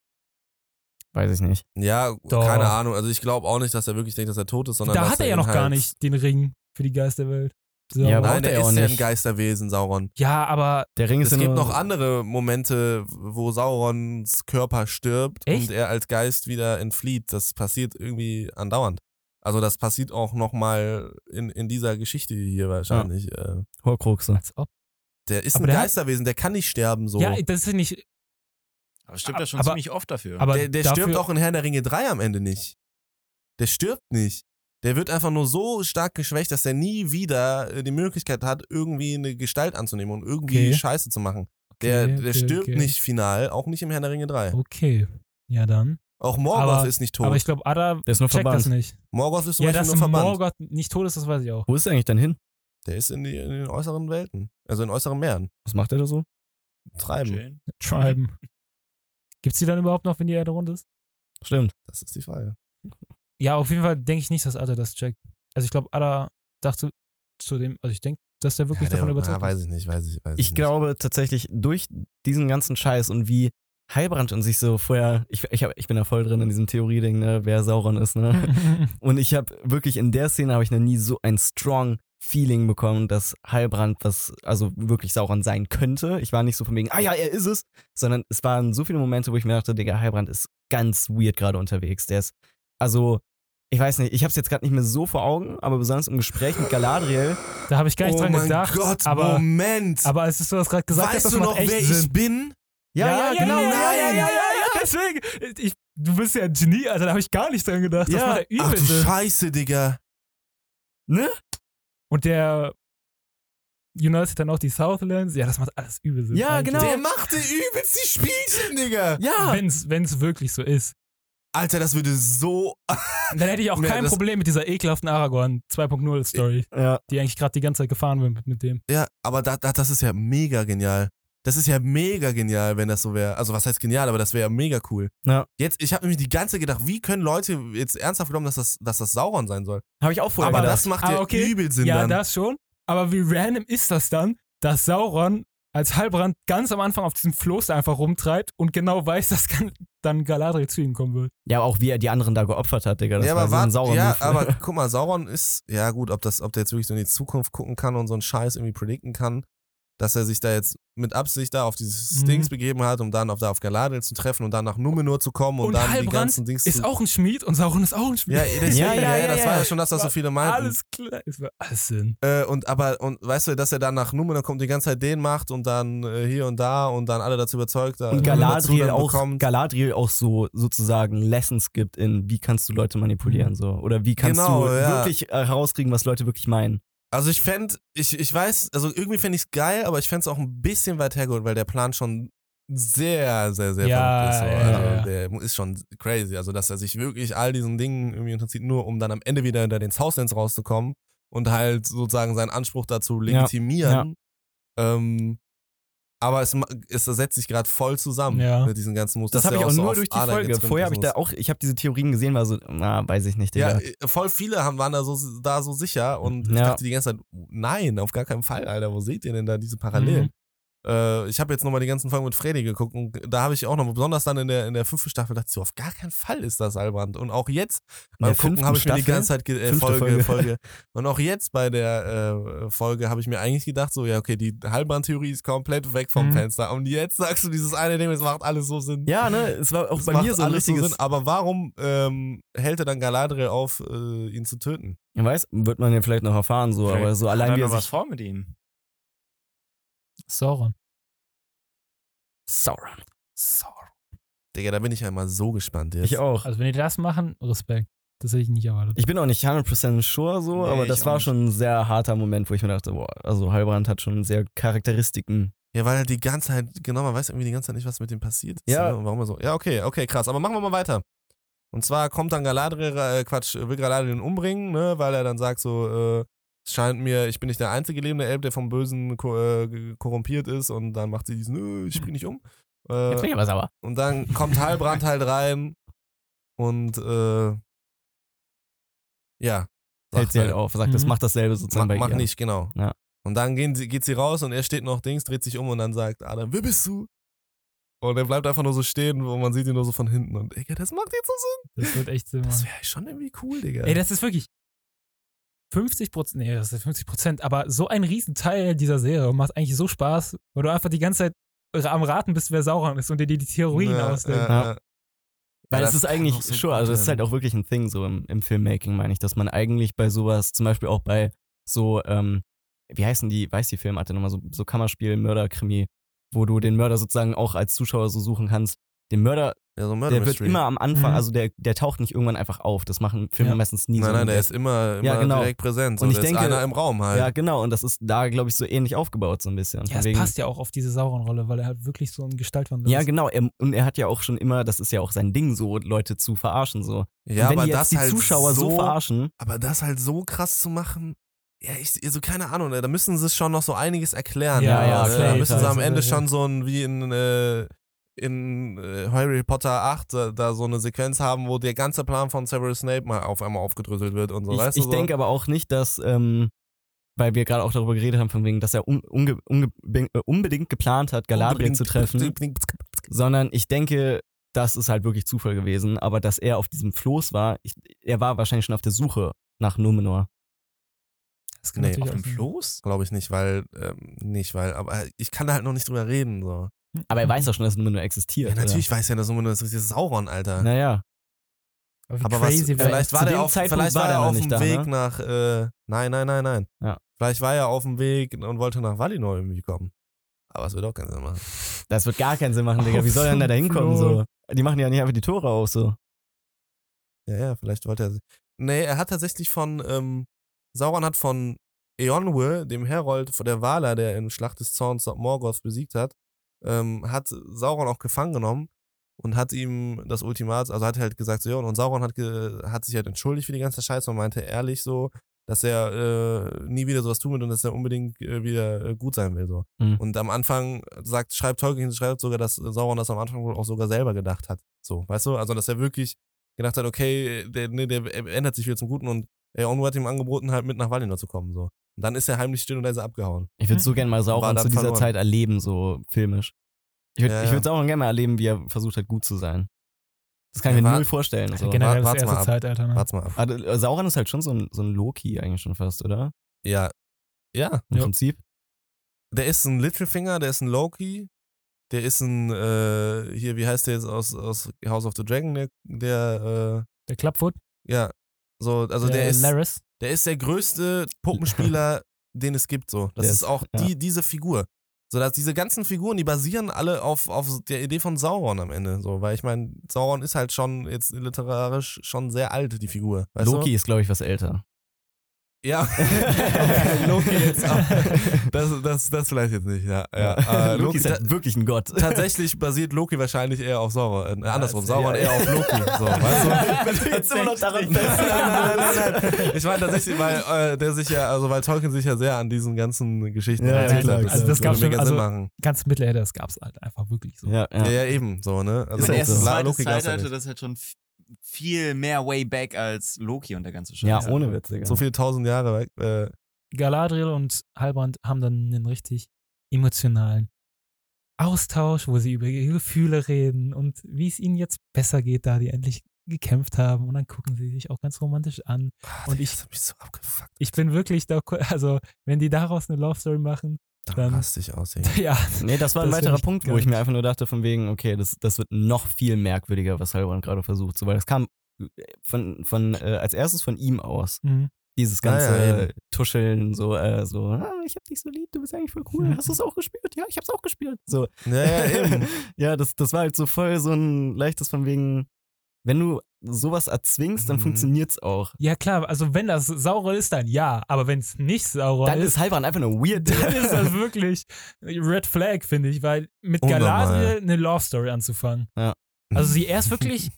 Weiß ich nicht. Ja, Doch. keine Ahnung. Also ich glaube auch nicht, dass er wirklich denkt, dass er tot ist, sondern da dass hat er ja noch halt, gar nicht den Ring für die Geisterwelt. So. Ja, aber- Nein, er er auch ist ja ein. Geisterwesen, Sauron. ja, aber Der Ring ist Es ja gibt noch andere Momente, wo Saurons Körper stirbt Echt? und er als Geist wieder entflieht. Das passiert irgendwie andauernd. Also das passiert auch nochmal in, in dieser Geschichte hier wahrscheinlich. Äh, Horcruxe. als ob. Der ist Aber ein der Geisterwesen, der kann nicht sterben so. Ja, das ist nicht. aber stimmt ja schon aber- ziemlich oft dafür. Aber der der dafür, stirbt auch in Herr der Ringe 3 am Ende nicht. Der stirbt nicht. Der wird einfach nur so stark geschwächt, dass er nie wieder äh, die Möglichkeit hat, irgendwie eine Gestalt anzunehmen und irgendwie Okay. Scheiße zu machen. Der, Okay, der okay, stirbt okay. nicht final, auch nicht im Herr der Ringe 3. Okay. Ja, dann. Auch Morgoth Aber- ist nicht tot. Aber ich glaube, Ada Der ist nur checkt das verbannt. nicht. Morgoth ist zum Ja, Beispiel dass nur verbannt. Morgoth nicht tot ist, das weiß ich auch. Wo ist er eigentlich dann hin? Der ist in, die, in den äußeren Welten. Also in äußeren Meeren. Was macht er da so? Treiben. Chillen. Triben. Gibt's die dann überhaupt noch, wenn die Erde rund ist? Stimmt. Das ist die Frage. Ja, auf jeden Fall denke ich nicht, dass Ada das checkt. Also ich glaube, Ada dachte zu dem, also ich denke, dass der wirklich ja, der, davon überzeugt ja, ist. weiß ich nicht, weiß ich, weiß Ich nicht. glaube tatsächlich, durch diesen ganzen Scheiß und wie Heilbrand und sich so vorher, ich, ich, hab, ich bin da voll drin in diesem Theorie-Ding, ne, wer Sauron ist, ne? Und ich habe wirklich in der Szene habe ich noch nie so ein strong Feeling bekommen, dass Heilbrand was, also wirklich Sauron sein könnte. Ich war nicht so von wegen, ah ja, er ist es, sondern es waren so viele Momente, wo ich mir dachte, Digga, Heilbrand ist ganz weird gerade unterwegs. Der ist, also, ich weiß nicht, ich habe es jetzt gerade nicht mehr so vor Augen, aber besonders im Gespräch mit Galadriel, da habe ich gar nicht oh dran mein gedacht. Gott, aber, Moment. aber als du das gerade gesagt hast, weißt das du noch, echt wer Sinn. ich bin? Ja, ja, genau. Ja, ja, nein. ja, ja, ja. Deswegen, ich, du bist ja ein Genie, Alter, da habe ich gar nicht dran gedacht. Das Ja. macht der Ach du übelste. Scheiße, Digga. ne? Und der United dann auch die Southlands. Ja, das macht alles übel Sinn. Ja, eigentlich. genau. Der machte übelst die Spielchen, Digga. Ja. Wenn's, wenn's wirklich so ist. Alter, das würde so. Dann hätte ich auch Ja, kein Problem mit dieser ekelhaften Aragorn 2.0 Story, Ja. die eigentlich gerade die ganze Zeit gefahren wird mit, mit dem. Ja, aber da, da, das ist ja mega genial. Das ist ja mega genial, wenn das so wäre. Also was heißt genial, aber das wäre mega cool. Ja. Jetzt, ich habe nämlich die ganze Zeit gedacht, wie können Leute jetzt ernsthaft glauben, dass das, dass das Sauron sein soll? Habe ich auch vorher aber gedacht. das macht Aber ja okay. übel Sinn ja, dann. das schon. Aber wie random ist das dann, dass Sauron als Halbrand ganz am Anfang auf diesem Floß einfach rumtreibt und genau weiß, dass dann Galadriel zu ihm kommen wird. ja, auch wie er die anderen da geopfert hat, Digga. Das ja, war aber so ein saurer ja, aber guck mal, Sauron ist, ja gut, ob, das, ob der jetzt wirklich so in die Zukunft gucken kann und so einen Scheiß irgendwie predikten kann, dass er sich da jetzt mit Absicht da auf dieses Mhm. Dings begeben hat, um dann auf, da auf Galadriel zu treffen und dann nach Numenor zu kommen und, Und dann die Halbrand ganzen Dings Ist zu... auch ein Schmied und Sauron ist auch ein Schmied. ja, deswegen, Ja, ja, ja, das ja. war ja schon das, was so viele meinten. Alles klar. Es war alles Sinn. Äh, und aber, und weißt du, dass er dann nach Numenor kommt, die ganze Zeit den macht und dann äh, hier und da und dann alle dazu überzeugt, da und dazu Galadriel auch, bekommt. Galadriel auch so sozusagen Lessons gibt in, wie kannst du Leute manipulieren, so. Oder wie kannst Genau, du ja. wirklich äh, herauskriegen, was Leute wirklich meinen. Also ich fände, ich, ich weiß, also irgendwie fände ich es geil, aber ich fände es auch ein bisschen weit hergeholt, weil der Plan schon sehr, sehr, sehr Ja, verrückt ist. So. ja, also ja. der ist schon crazy. Also dass er sich wirklich all diesen Dingen irgendwie unterzieht, nur um dann am Ende wieder hinter den Southlands rauszukommen und halt sozusagen seinen Anspruch dazu legitimieren. Ähm, aber es, ma- es setzt sich gerade voll zusammen Ja. mit diesen ganzen Mustern. Das habe dass ich auch so nur durch die Folge. Vorher habe ich da auch, ich habe diese Theorien gesehen, war so, na, weiß ich nicht, Digga. Ja, äh, voll viele haben, waren da so, da so sicher und ich Ja. dachte die ganze Zeit, nein, auf gar keinen Fall, Alter, wo seht ihr denn da diese Parallelen? Mhm. Äh, ich habe jetzt nochmal die ganzen Folgen mit Freddy geguckt und da habe ich auch noch, besonders dann in der, in der fünften Staffel, dachte ich so, auf gar keinen Fall ist das Halbrand. Und auch jetzt beim Gucken habe ich mir die ganze Zeit äh, Folge, Folge. Folge. Und auch jetzt bei der äh, Folge habe ich mir eigentlich gedacht, so, ja, okay, die Halbrand-Theorie ist komplett weg vom Mhm. Fenster. Und jetzt sagst du dieses eine Ding, es macht alles so Sinn. Ja, ne, es war auch Es bei macht mir so ein alles richtiges. Sinn. Aber warum ähm, hält er dann Galadriel auf, äh, ihn zu töten? Ich weiß, wird man ja vielleicht noch erfahren, so, aber so allein wie er noch was sich. vor mit ihm? Sauron. Sauron. Sauron. Digga, da bin ich ja mal so gespannt jetzt. Ich auch. Also wenn die das machen, Respekt. Das hätte ich nicht erwartet. Ich bin auch nicht 100% sure so, Nee, aber das war nicht. schon ein sehr harter Moment, wo ich mir dachte, boah, also Heilbrand hat schon sehr Charakteristiken. Ja, weil halt die ganze Zeit, genau, man weiß irgendwie die ganze Zeit nicht, was mit dem passiert ist. Ja. Ne? Und warum er so. Ja, okay, okay, krass. Aber machen wir mal weiter. Und zwar kommt dann Galadriel, äh, Quatsch, will Galadriel ihn umbringen, ne? Weil er dann sagt so, äh, es scheint mir, ich bin nicht der einzige lebende Elb, der vom Bösen ko äh, korrumpiert ist. Und dann macht sie diesen, nö, ich bring dich um. Äh, Jetzt bin ich aber sauer. und dann kommt Heilbrand halt rein und äh, ja. Hält sie halt auf, sagt, das Mhm. macht dasselbe sozusagen Mach, bei mach ihr. nicht, genau. Ja. Und dann gehen sie, geht sie raus und er steht noch Dings, dreht sich um und dann sagt Adam, wer bist du? Und er bleibt einfach nur so stehen, wo man sieht ihn nur so von hinten. Und Digga, das macht jetzt so Sinn. Das wird echt Sinn Das wäre schon irgendwie cool, Digga. Ey, das ist wirklich 50 Prozent, nee, das ist 50 Prozent, aber so ein Riesenteil dieser Serie macht eigentlich so Spaß, weil du einfach die ganze Zeit am Raten bist, wer Sauron ist und dir die, die Theorien Ja, ausdenkt. ja, Ja. ja. Weil Ja, es das ist eigentlich so schon, also es ist halt auch wirklich ein Thing so im, im Filmmaking, meine ich, dass man eigentlich bei sowas, zum Beispiel auch bei so, ähm, wie heißen die, weiß die Filmarte nochmal, so, so Kammerspiel, Mörderkrimi, wo du den Mörder sozusagen auch als Zuschauer so suchen kannst. Den Mörder, ja, so ein Murder der wird Mystery. immer am Anfang, Mhm. also der, der taucht nicht irgendwann einfach auf. Das machen Filme Ja. meistens nie Nein, so. nein, der Der- ist immer, immer Ja, genau. direkt präsent. So, Und ich da ist denke- einer im Raum halt. Ja, genau, und das ist da, glaube ich, so ähnlich aufgebaut, so ein bisschen. Ja, es passt ja auch auf diese Sauron-Rolle, weil er halt wirklich so ein Gestaltwandel Ja, ist. genau. Er, und er hat ja auch schon immer, das ist ja auch sein Ding, so Leute zu verarschen. So. ja und wenn aber die jetzt das die halt Zuschauer so, verarschen, Aber das halt so krass zu machen, ja, ich, also keine Ahnung, ne, da müssen sie schon noch so einiges erklären. Ja, ja, ne? klar, Da müssen sie am Ende Ja. schon so ein, wie in, äh, in äh, Harry Potter 8, da, da so eine Sequenz haben, wo der ganze Plan von Severus Snape mal auf einmal aufgedröselt wird und so, ich, weißt ich du? so? denke aber auch nicht, dass, ähm, weil wir gerade auch darüber geredet haben, von wegen, dass er un, unge, unge, äh, unbedingt geplant hat, Galadriel zu treffen, sondern ich denke, das ist halt wirklich Zufall gewesen, aber dass er auf diesem Floß war, ich, er war wahrscheinlich schon auf der Suche nach Numenor. Das kann Nee, natürlich Auf dem. Floß? Glaube ich nicht, weil, ähm, nicht, weil, aber ich kann da halt noch nicht drüber reden, so. Aber er weiß doch schon, dass Numenor existiert. Ja, natürlich weiß er das nur, das ist Sauron, Alter. Oder? Naja, Aber wie Aber was, vielleicht war der dem auf, Zeitpunkt vielleicht war war der er auf dem nicht da, Weg ne? nach, äh, nein, nein, nein, nein. Ja. Vielleicht war er auf dem Weg und wollte nach Valinor irgendwie kommen. Aber es wird auch keinen Sinn machen. das wird gar keinen Sinn machen, Digga. Wie soll er denn da hinkommen? So? Die machen ja nicht einfach die Tore auf, so. Ja, ja, vielleicht wollte er. Nee, er hat tatsächlich von, ähm, Sauron hat von Eonwe, dem Herold der Valar, der in Schlacht des Zorns Morgoth besiegt hat, ähm, hat Sauron auch gefangen genommen und hat ihm das Ultimat, also hat halt gesagt, so, ja, und Sauron hat, ge, hat sich halt entschuldigt für die ganze Scheiße und meinte ehrlich so, dass er äh, nie wieder sowas tun wird und dass er unbedingt äh, wieder äh, gut sein will. So. Mhm. Und am Anfang sagt, schreibt Tolkien, schreibt sogar, dass Sauron das am Anfang wohl auch sogar selber gedacht hat. So, weißt du? Also, dass er wirklich gedacht hat, okay, der, nee, der ändert sich wieder zum Guten und Eonu hat ihm angeboten, halt mit nach Valinor zu kommen. So. Und dann ist er heimlich still und leise abgehauen. Ich würde so gerne mal Sauron zu dieser verloren. Zeit erleben, so filmisch. Ich würde Ja, ich ja. würd Sauron gerne mal erleben, wie er versucht hat, gut zu sein. Das kann ich Ja, mir war- null vorstellen. So. Generell das warte mal erste. Zeitalter. Ne? Warte mal ab. Aber äh, Sauron ist halt schon so ein, so ein Loki eigentlich schon fast, oder? Ja. Ja. Im Ja. Prinzip. Der ist ein Littlefinger, der ist ein Loki, der ist ein, äh, hier, wie heißt der jetzt aus, aus House of the Dragon, der, der Der Clubfoot, äh, ja, so, also der, der, ist, Laris. der ist der größte Puppenspieler, den es gibt, so. Das Der ist auch ja. die, diese Figur. So, dass diese ganzen Figuren, die basieren alle auf, auf der Idee von Sauron am Ende, so, weil ich meine, Sauron ist halt schon jetzt literarisch schon sehr alt, die Figur. Loki Du? ist, glaube ich, was älter. Ja. Loki jetzt auch. Das, das, das vielleicht jetzt nicht, ja. ja. Äh, Loki ist ta- halt wirklich ein Gott. tatsächlich basiert Loki wahrscheinlich eher auf Sauron. Äh, andersrum, ist- Sauron ja. eher auf Loki. So, weißt du? Jetzt immer noch daran nein, nein, nein, nein, nein. Ich meine tatsächlich, weil äh, der sich ja, also weil Tolkien sich ja sehr an diesen ganzen Geschichten Ja, ja, orientiert klar, hat. Also das gab's schon- also- Sinn machen. Ganz Mittelerde, das gab's halt einfach wirklich so. Ja, Ja. ja. ja, eben, so, ne? Also Ist. La- zweites Loki ja Zeitalter, das ist halt schon viel mehr way back als Loki und der ganze Scheiß. ja, ohne Witz, Digga. So viele tausend Jahre weg. Äh, Galadriel und Halbrand haben dann einen richtig emotionalen Austausch, wo sie über ihre Gefühle reden und wie es ihnen jetzt besser geht, da die endlich gekämpft haben. Und dann gucken sie sich auch ganz romantisch an. Ah, Und ich- so abgefuckt. Ich bin wirklich da, also wenn die daraus eine Love Story machen, Dann dann- raste ich aus. Digga. ja, Nee, das war ein Das weiterer Punkt, wo ich mir einfach nur dachte, von wegen, okay, das, das wird noch viel merkwürdiger, was Heilbrand gerade versucht. So, weil das kam äh, von, von äh, als erstes von ihm aus. mhm. Dieses Ja, ganze ja, eben. äh, Tuscheln, so, äh, so, ah, ich hab dich so lieb, du bist eigentlich voll cool. Mhm. Hast du es auch gespürt? Ja, ich hab's auch gespürt. So. Ja, ja, eben. ja, das, das war halt so voll so ein leichtes von wegen, wenn du sowas erzwingst, dann Mhm. funktioniert's auch. ja klar, also wenn das Sauron ist, dann ja, aber wenn es nicht Sauron Dann ist, ist Heilbrand einfach nur weird. dann ist das wirklich Red Flag, finde ich, weil mit. Galadriel eine Love Story anzufangen. Also sie erst wirklich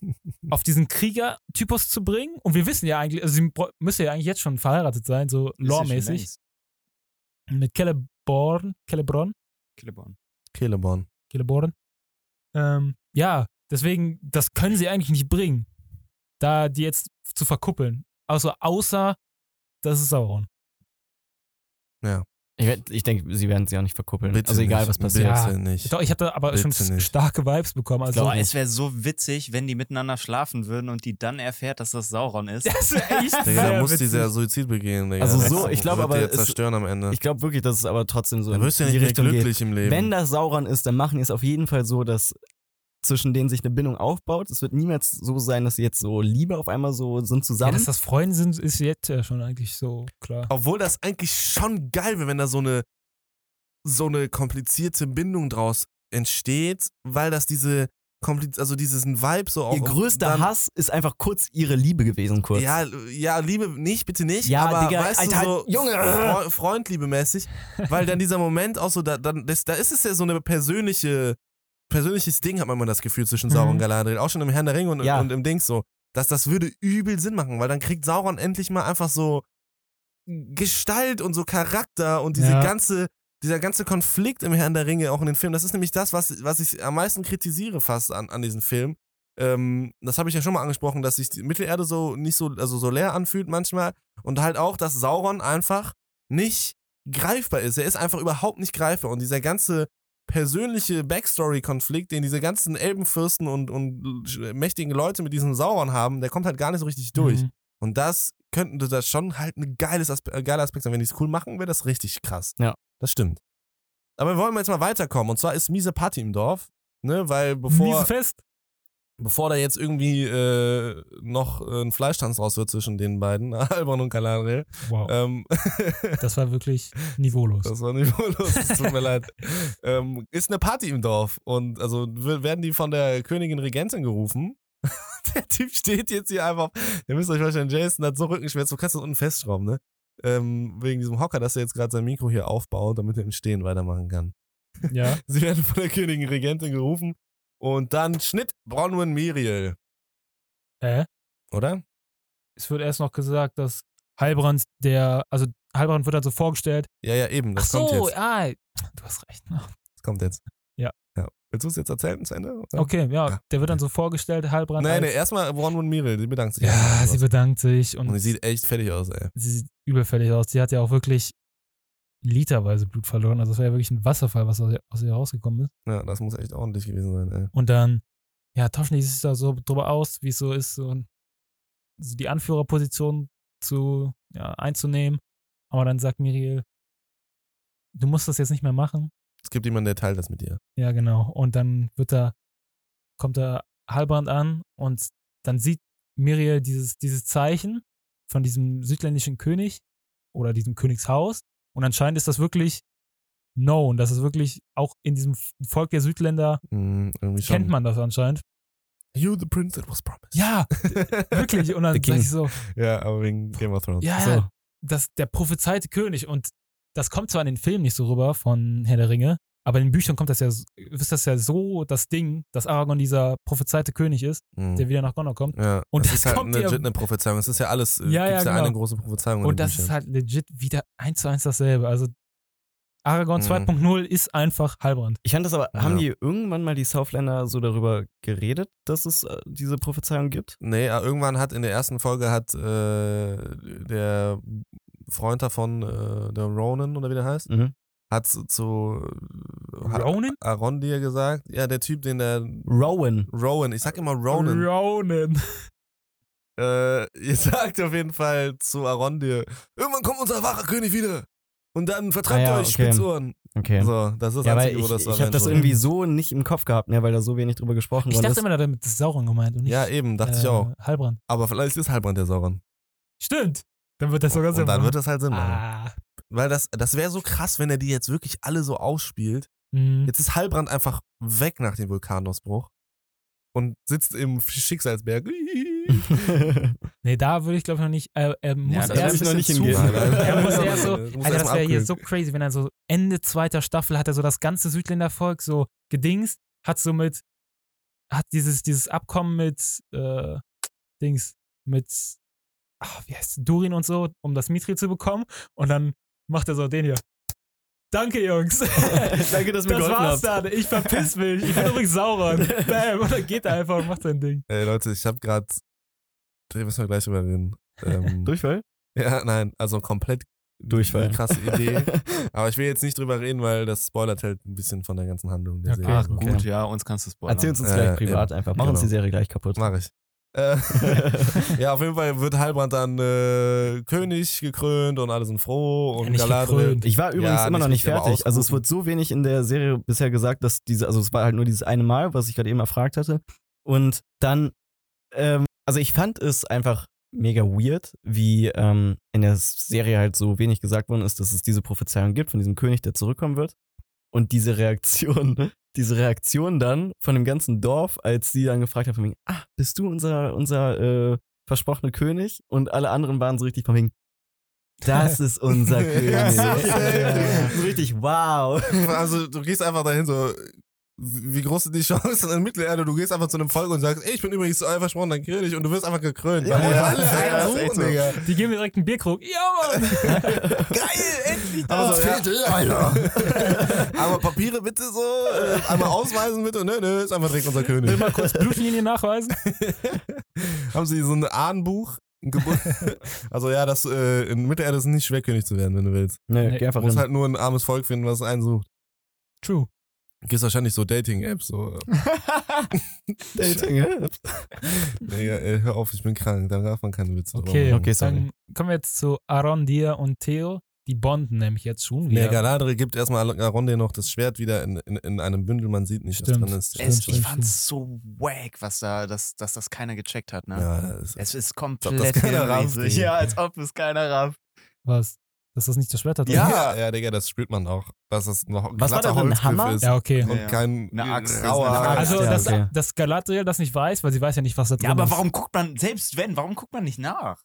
auf diesen Krieger-Typus zu bringen und wir wissen ja eigentlich, also sie müsste ja eigentlich jetzt schon verheiratet sein, so ja längst. mit Celeborn, Celebron, Killeborn. Celeborn. Celeborn. Ähm, ja, deswegen, das können sie eigentlich nicht bringen, da die jetzt zu verkuppeln. Also außer, das ist Sauron. Ich, werd- ich denke, sie werden sie auch nicht verkuppeln. Bitte also egal, nicht. was passiert. Ja. Bitte nicht. Doch, ich hatte aber Bitte schon nicht. starke Vibes bekommen. Also, Boah, es wäre so witzig, wenn die miteinander schlafen würden und die dann erfährt, dass das Sauron ist. das wäre echt Digga, sehr da muss dieser Suizid begehen, Digga. Also so, ich glaub wird aber, es- zerstören am Ende. Ich glaube wirklich, dass es aber trotzdem so Da in wirst du ja die nicht Richtung geht. glücklich im Leben. Wenn das Sauron ist, dann machen die es auf jeden Fall so, dass zwischen denen sich eine Bindung aufbaut. Es wird niemals so sein, dass sie jetzt so Liebe auf einmal so sind Ja, zusammen. dass das Freunde sind, ist jetzt ja schon eigentlich so klar. Obwohl das eigentlich schon geil wäre, wenn da so eine, so eine komplizierte Bindung draus entsteht, weil das diese, kompliz also diesen Vibe so auch. Ihr größter dann, Hass ist einfach kurz ihre Liebe gewesen, kurz. Ja, ja, Liebe nicht, bitte nicht. Ja, aber Digga, weißt Alter, du, so Junge. Fre Freundliebemäßig, weil dann dieser Moment auch so, da, dann, das, da ist es ja so eine persönliche, persönliches Ding, hat man immer das Gefühl zwischen Sauron Mhm. und Galadriel, auch schon im Herrn der Ringe und, Ja. und im Dings so, dass das würde übel Sinn machen, weil dann kriegt Sauron endlich mal einfach so Gestalt und so Charakter und diese Ja. ganze, dieser ganze Konflikt im Herrn der Ringe auch in den Filmen, das ist nämlich das, was, was ich am meisten kritisiere fast an, an diesem Film. Ähm, das habe ich ja schon mal angesprochen, dass sich die Mittelerde so nicht so, also so leer anfühlt manchmal. Und halt auch, dass Sauron einfach nicht greifbar ist. Er ist einfach überhaupt nicht greifbar. Und dieser ganze persönliche Backstory-Konflikt, den diese ganzen Elbenfürsten und, und mächtigen Leute mit diesem Sauron haben, der kommt halt gar nicht so richtig durch. Mhm. Und das könnte das schon halt ein geiles Aspe äh, geiler Aspekt sein. Wenn die es cool machen, wäre das richtig krass. Ja. Das stimmt. Aber wir wollen jetzt mal weiterkommen. Und zwar ist miese Party im Dorf. Ne, weil bevor, Miese Fest. Bevor da jetzt irgendwie äh, noch äh, ein Fleischtanz raus wird zwischen den beiden, Alban und Galadriel. Wow. Ähm, Das war wirklich niveaulos. das war niveaulos, es tut mir leid. Ähm, ist eine Party im Dorf und also werden die von der Königin Regentin gerufen. der Typ steht jetzt hier einfach, ihr müsst euch vorstellen, Jason hat so Rückenschmerzen, du kannst das unten festschrauben, ne? Ähm, wegen diesem Hocker, dass er jetzt gerade sein Mikro hier aufbaut, damit er im Stehen weitermachen kann. Ja. Sie werden von der Königin Regentin gerufen und dann Schnitt Bronwyn Miriel, Hä? oder? Es wird erst noch gesagt, dass Heilbrand der, also Heilbrand wird halt so vorgestellt. Ja, ja, eben, das Ach kommt so, jetzt. ah, du hast recht. Das kommt jetzt. Ja. ja. Willst du es jetzt erzählen zu Ende? oder? Okay, ja, Ja. der wird dann so vorgestellt, Heilbrand. Als, nee, erstmal Bronwyn Miriel, die bedankt sich. ja, sie bedankt sich und, Und die sieht echt fertig aus, ey. sie sieht übelfällig aus. Sie hat ja auch wirklich literweise Blut verloren. Also es war ja wirklich ein Wasserfall, was aus ihr, aus ihr rausgekommen ist. Ja, das muss echt ordentlich gewesen sein, ey. Und dann, ja, tauschen die sich da so drüber aus, wie es so ist, so, so die Anführerposition zu, ja, einzunehmen. Aber dann sagt Miriel, du musst das jetzt nicht mehr machen. Es gibt jemanden, der teilt das mit dir. Ja, genau. Und dann wird da, kommt da Halbrand an und dann sieht Miriel dieses, dieses Zeichen von diesem südländischen König oder diesem Königshaus. Und anscheinend ist das wirklich known. Das ist wirklich auch in diesem Volk der Südländer schon. kennt man das anscheinend. You the prince that was promised. Ja, wirklich. Und dann sag ich so, Ja, aber wegen Game of Thrones. ja, So. das, der prophezeite König. Und das kommt zwar in den Filmen nicht so rüber von Herr der Ringe, aber in den Büchern kommt das ja, ist das ja so das Ding, dass Aragorn dieser prophezeite König ist, Hm. der wieder nach Gondor kommt. ja. Und das das ist halt kommt legit ja- eine Prophezeiung. Es ist ja alles, äh, Ja, ja, ja eine genau. große Prophezeiung in Und den das Büchern. ist halt legit wieder eins zu eins dasselbe. Also Aragorn Mhm. 2.0 ist einfach Halbrand. Ich fand das aber, Ja. haben die irgendwann mal die Southländer so darüber geredet, dass es äh, diese Prophezeiung gibt? Nee, äh, irgendwann hat in der ersten Folge hat äh, der Freund davon, äh, der Ronan oder wie der heißt, Mhm. Hat zu, zu hat Ronan? Arondir gesagt? Ja, der Typ, den der Rowan. Rowan, ich sag immer Ronan. Ronan. Äh, ihr sagt auf jeden Fall zu Arondir, irgendwann kommt unser wahrer König wieder. Und dann vertreibt Ah ja, euch okay. Spitzohren. Okay. So, das ist das ja, Einzige, ich, wo das ich habe das irgendwie so nicht im Kopf gehabt, ne, weil da so wenig drüber gesprochen Ich worden dachte ist. immer, damit ist Sauron gemeint und nicht Ja, eben, dachte ich äh, auch. Halbrand. Aber vielleicht ist Halbrand der Sauron. Stimmt. Dann wird das sogar Sinn Und dann machen. wird das halt Sinn machen. Ah. Weil das, das wäre so krass, wenn er die jetzt wirklich alle so ausspielt. Mhm. Jetzt ist Halbrand einfach weg nach dem Vulkanausbruch und sitzt im Schicksalsberg. Nee, da würde ich glaube ich noch nicht. Äh, er muss Ja, erst ich noch nicht hingehen. Er muss Ja, eher so, muss Alter, erst das wäre hier so crazy, wenn er so Ende zweiter Staffel hat er so das ganze Südländervolk so gedingst, hat so mit, hat dieses, dieses Abkommen mit, äh, Dings, mit, ach, wie heißt es, Durin und so, um das Mithril zu bekommen und dann macht er so den hier. Danke, Jungs. Danke, dass ihr mir das geholfen war's habt. dann. Ich verpiss mich. Ich bin übrigens Sauron. Bam. Und dann geht er einfach und macht sein Ding. Ey, Leute, ich habe gerade. Da müssen wir gleich drüber reden. Ähm, Durchfall? ja, nein, also komplett Durchfall. eine krasse Idee. Aber ich will jetzt nicht drüber reden, weil das spoilert halt ein bisschen von der ganzen Handlung der Okay. Serie. Ach Okay. gut, ja, uns kannst du spoilern. Erzähl uns das Äh, gleich privat eben. einfach. Mach uns Genau. die Serie gleich kaputt. Mach ich. Äh, ja, auf jeden Fall wird Halbrand dann äh, König gekrönt und alle sind froh und Ja, Galadriel. gekrönt. Ich war übrigens Ja, immer noch nicht fertig. Also es wird so wenig in der Serie bisher gesagt, dass diese, also es war halt nur dieses eine Mal, was ich gerade eben erfragt hatte. Und dann, ähm, also ich fand es einfach mega weird, wie ähm, in der Serie halt so wenig gesagt worden ist, dass es diese Prophezeiung gibt von diesem König, der zurückkommen wird. Und diese Reaktion, diese Reaktion dann von dem ganzen Dorf, als sie dann gefragt haben von wegen, ah, bist du unser, unser äh, versprochener König? Und alle anderen waren so richtig von wegen, das ist unser König. Ja. so richtig, wow. Also du gehst einfach dahin so, wie groß sind die Chancen in Mittelerde? Du gehst einfach zu einem Volk und sagst, ey, ich bin übrigens euer versprochener König und du wirst einfach gekrönt. Ja, ja, alle ja, suchen, so. Digga. Die geben mir direkt einen Bierkrug. Ja, Mann. Geil, endlich Aber so, ja. fehlt eh. Aber Papiere bitte so, äh, einmal ausweisen bitte. Nö, nö, ist einfach direkt unser König. Will mal kurz Blutlinie nachweisen. Haben sie so ein Geburt? also ja, das äh, in Mittelerde ist es nicht schwer, König zu werden, wenn du willst. Nee, Nee, geh einfach Du musst hin. halt nur ein armes Volk finden, was einen sucht. True. Gibt wahrscheinlich so Dating-Apps. So. Dating, hä? Digga, ey, hör auf, ich bin krank. Da darf man keine Witze Okay. Okay, sorry. dann kommen wir jetzt zu Arondir und Theo. Die bonden nämlich jetzt schon Nee, wieder. Galadriel gibt erstmal Arondir noch das Schwert wieder in, in, in einem Bündel. Man sieht nicht, Stimmt. was drin ist. Es, ich fand's so wack, was da, dass, dass das keiner gecheckt hat, ne? Ja, das ist, Es ist ob komplett das keiner rafft. Ja, als ob es keiner rafft. Was? Dass das nicht das Schwert hat? Ja. ja, ja, Digga, das spürt man auch. Dass es noch Was war da? Holzgriff Hammer? ist. Ja, okay. Und Ja. kein Eine Axt ist rauer. Also, Ja, dass, okay. dass Galadriel das nicht weiß, weil sie weiß ja nicht, was da drin Ja, aber ist. warum guckt man, selbst wenn, warum guckt man nicht nach?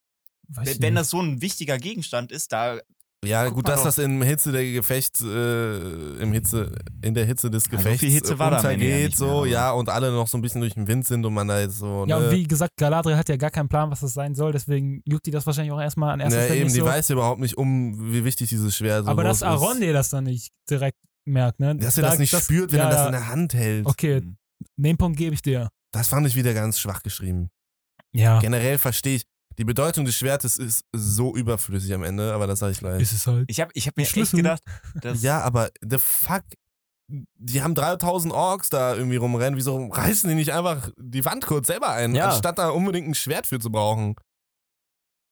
Weiß Wenn, wenn nicht. das so ein wichtiger Gegenstand ist, da. Ja, Guck gut, dass doch. das im Hitze der Gefecht, äh, im Hitze, in der Hitze des Ja, so Gefechts viel Hitze war da ja untergeht, nicht mehr, so, aber- ja, und alle noch so ein bisschen durch den Wind sind und man da jetzt so, Ja, ne, und wie gesagt, Galadriel hat ja gar keinen Plan, was das sein soll, deswegen juckt die das wahrscheinlich auch erstmal an erster ne, Stelle eben, nicht die so. weiß überhaupt nicht um, wie wichtig dieses Schwert so aber dass ist. Arondir das dann nicht direkt merkt, ne? Dass er das nicht spürt, wenn ja, er das ja. in der Hand hält. Okay, Hm. den Punkt gebe ich dir. Das fand ich wieder ganz schwach geschrieben. Ja, Generell verstehe ich, die Bedeutung des Schwertes ist so überflüssig am Ende, aber das sage ich gleich. ist es halt. Ich habe ich hab mir echt Schlüssel. gedacht, dass. Ja, aber the fuck, die haben 3000 Orks da irgendwie rumrennen, wieso reißen die nicht einfach die Wand kurz selber ein, Ja. anstatt da unbedingt ein Schwert für zu brauchen?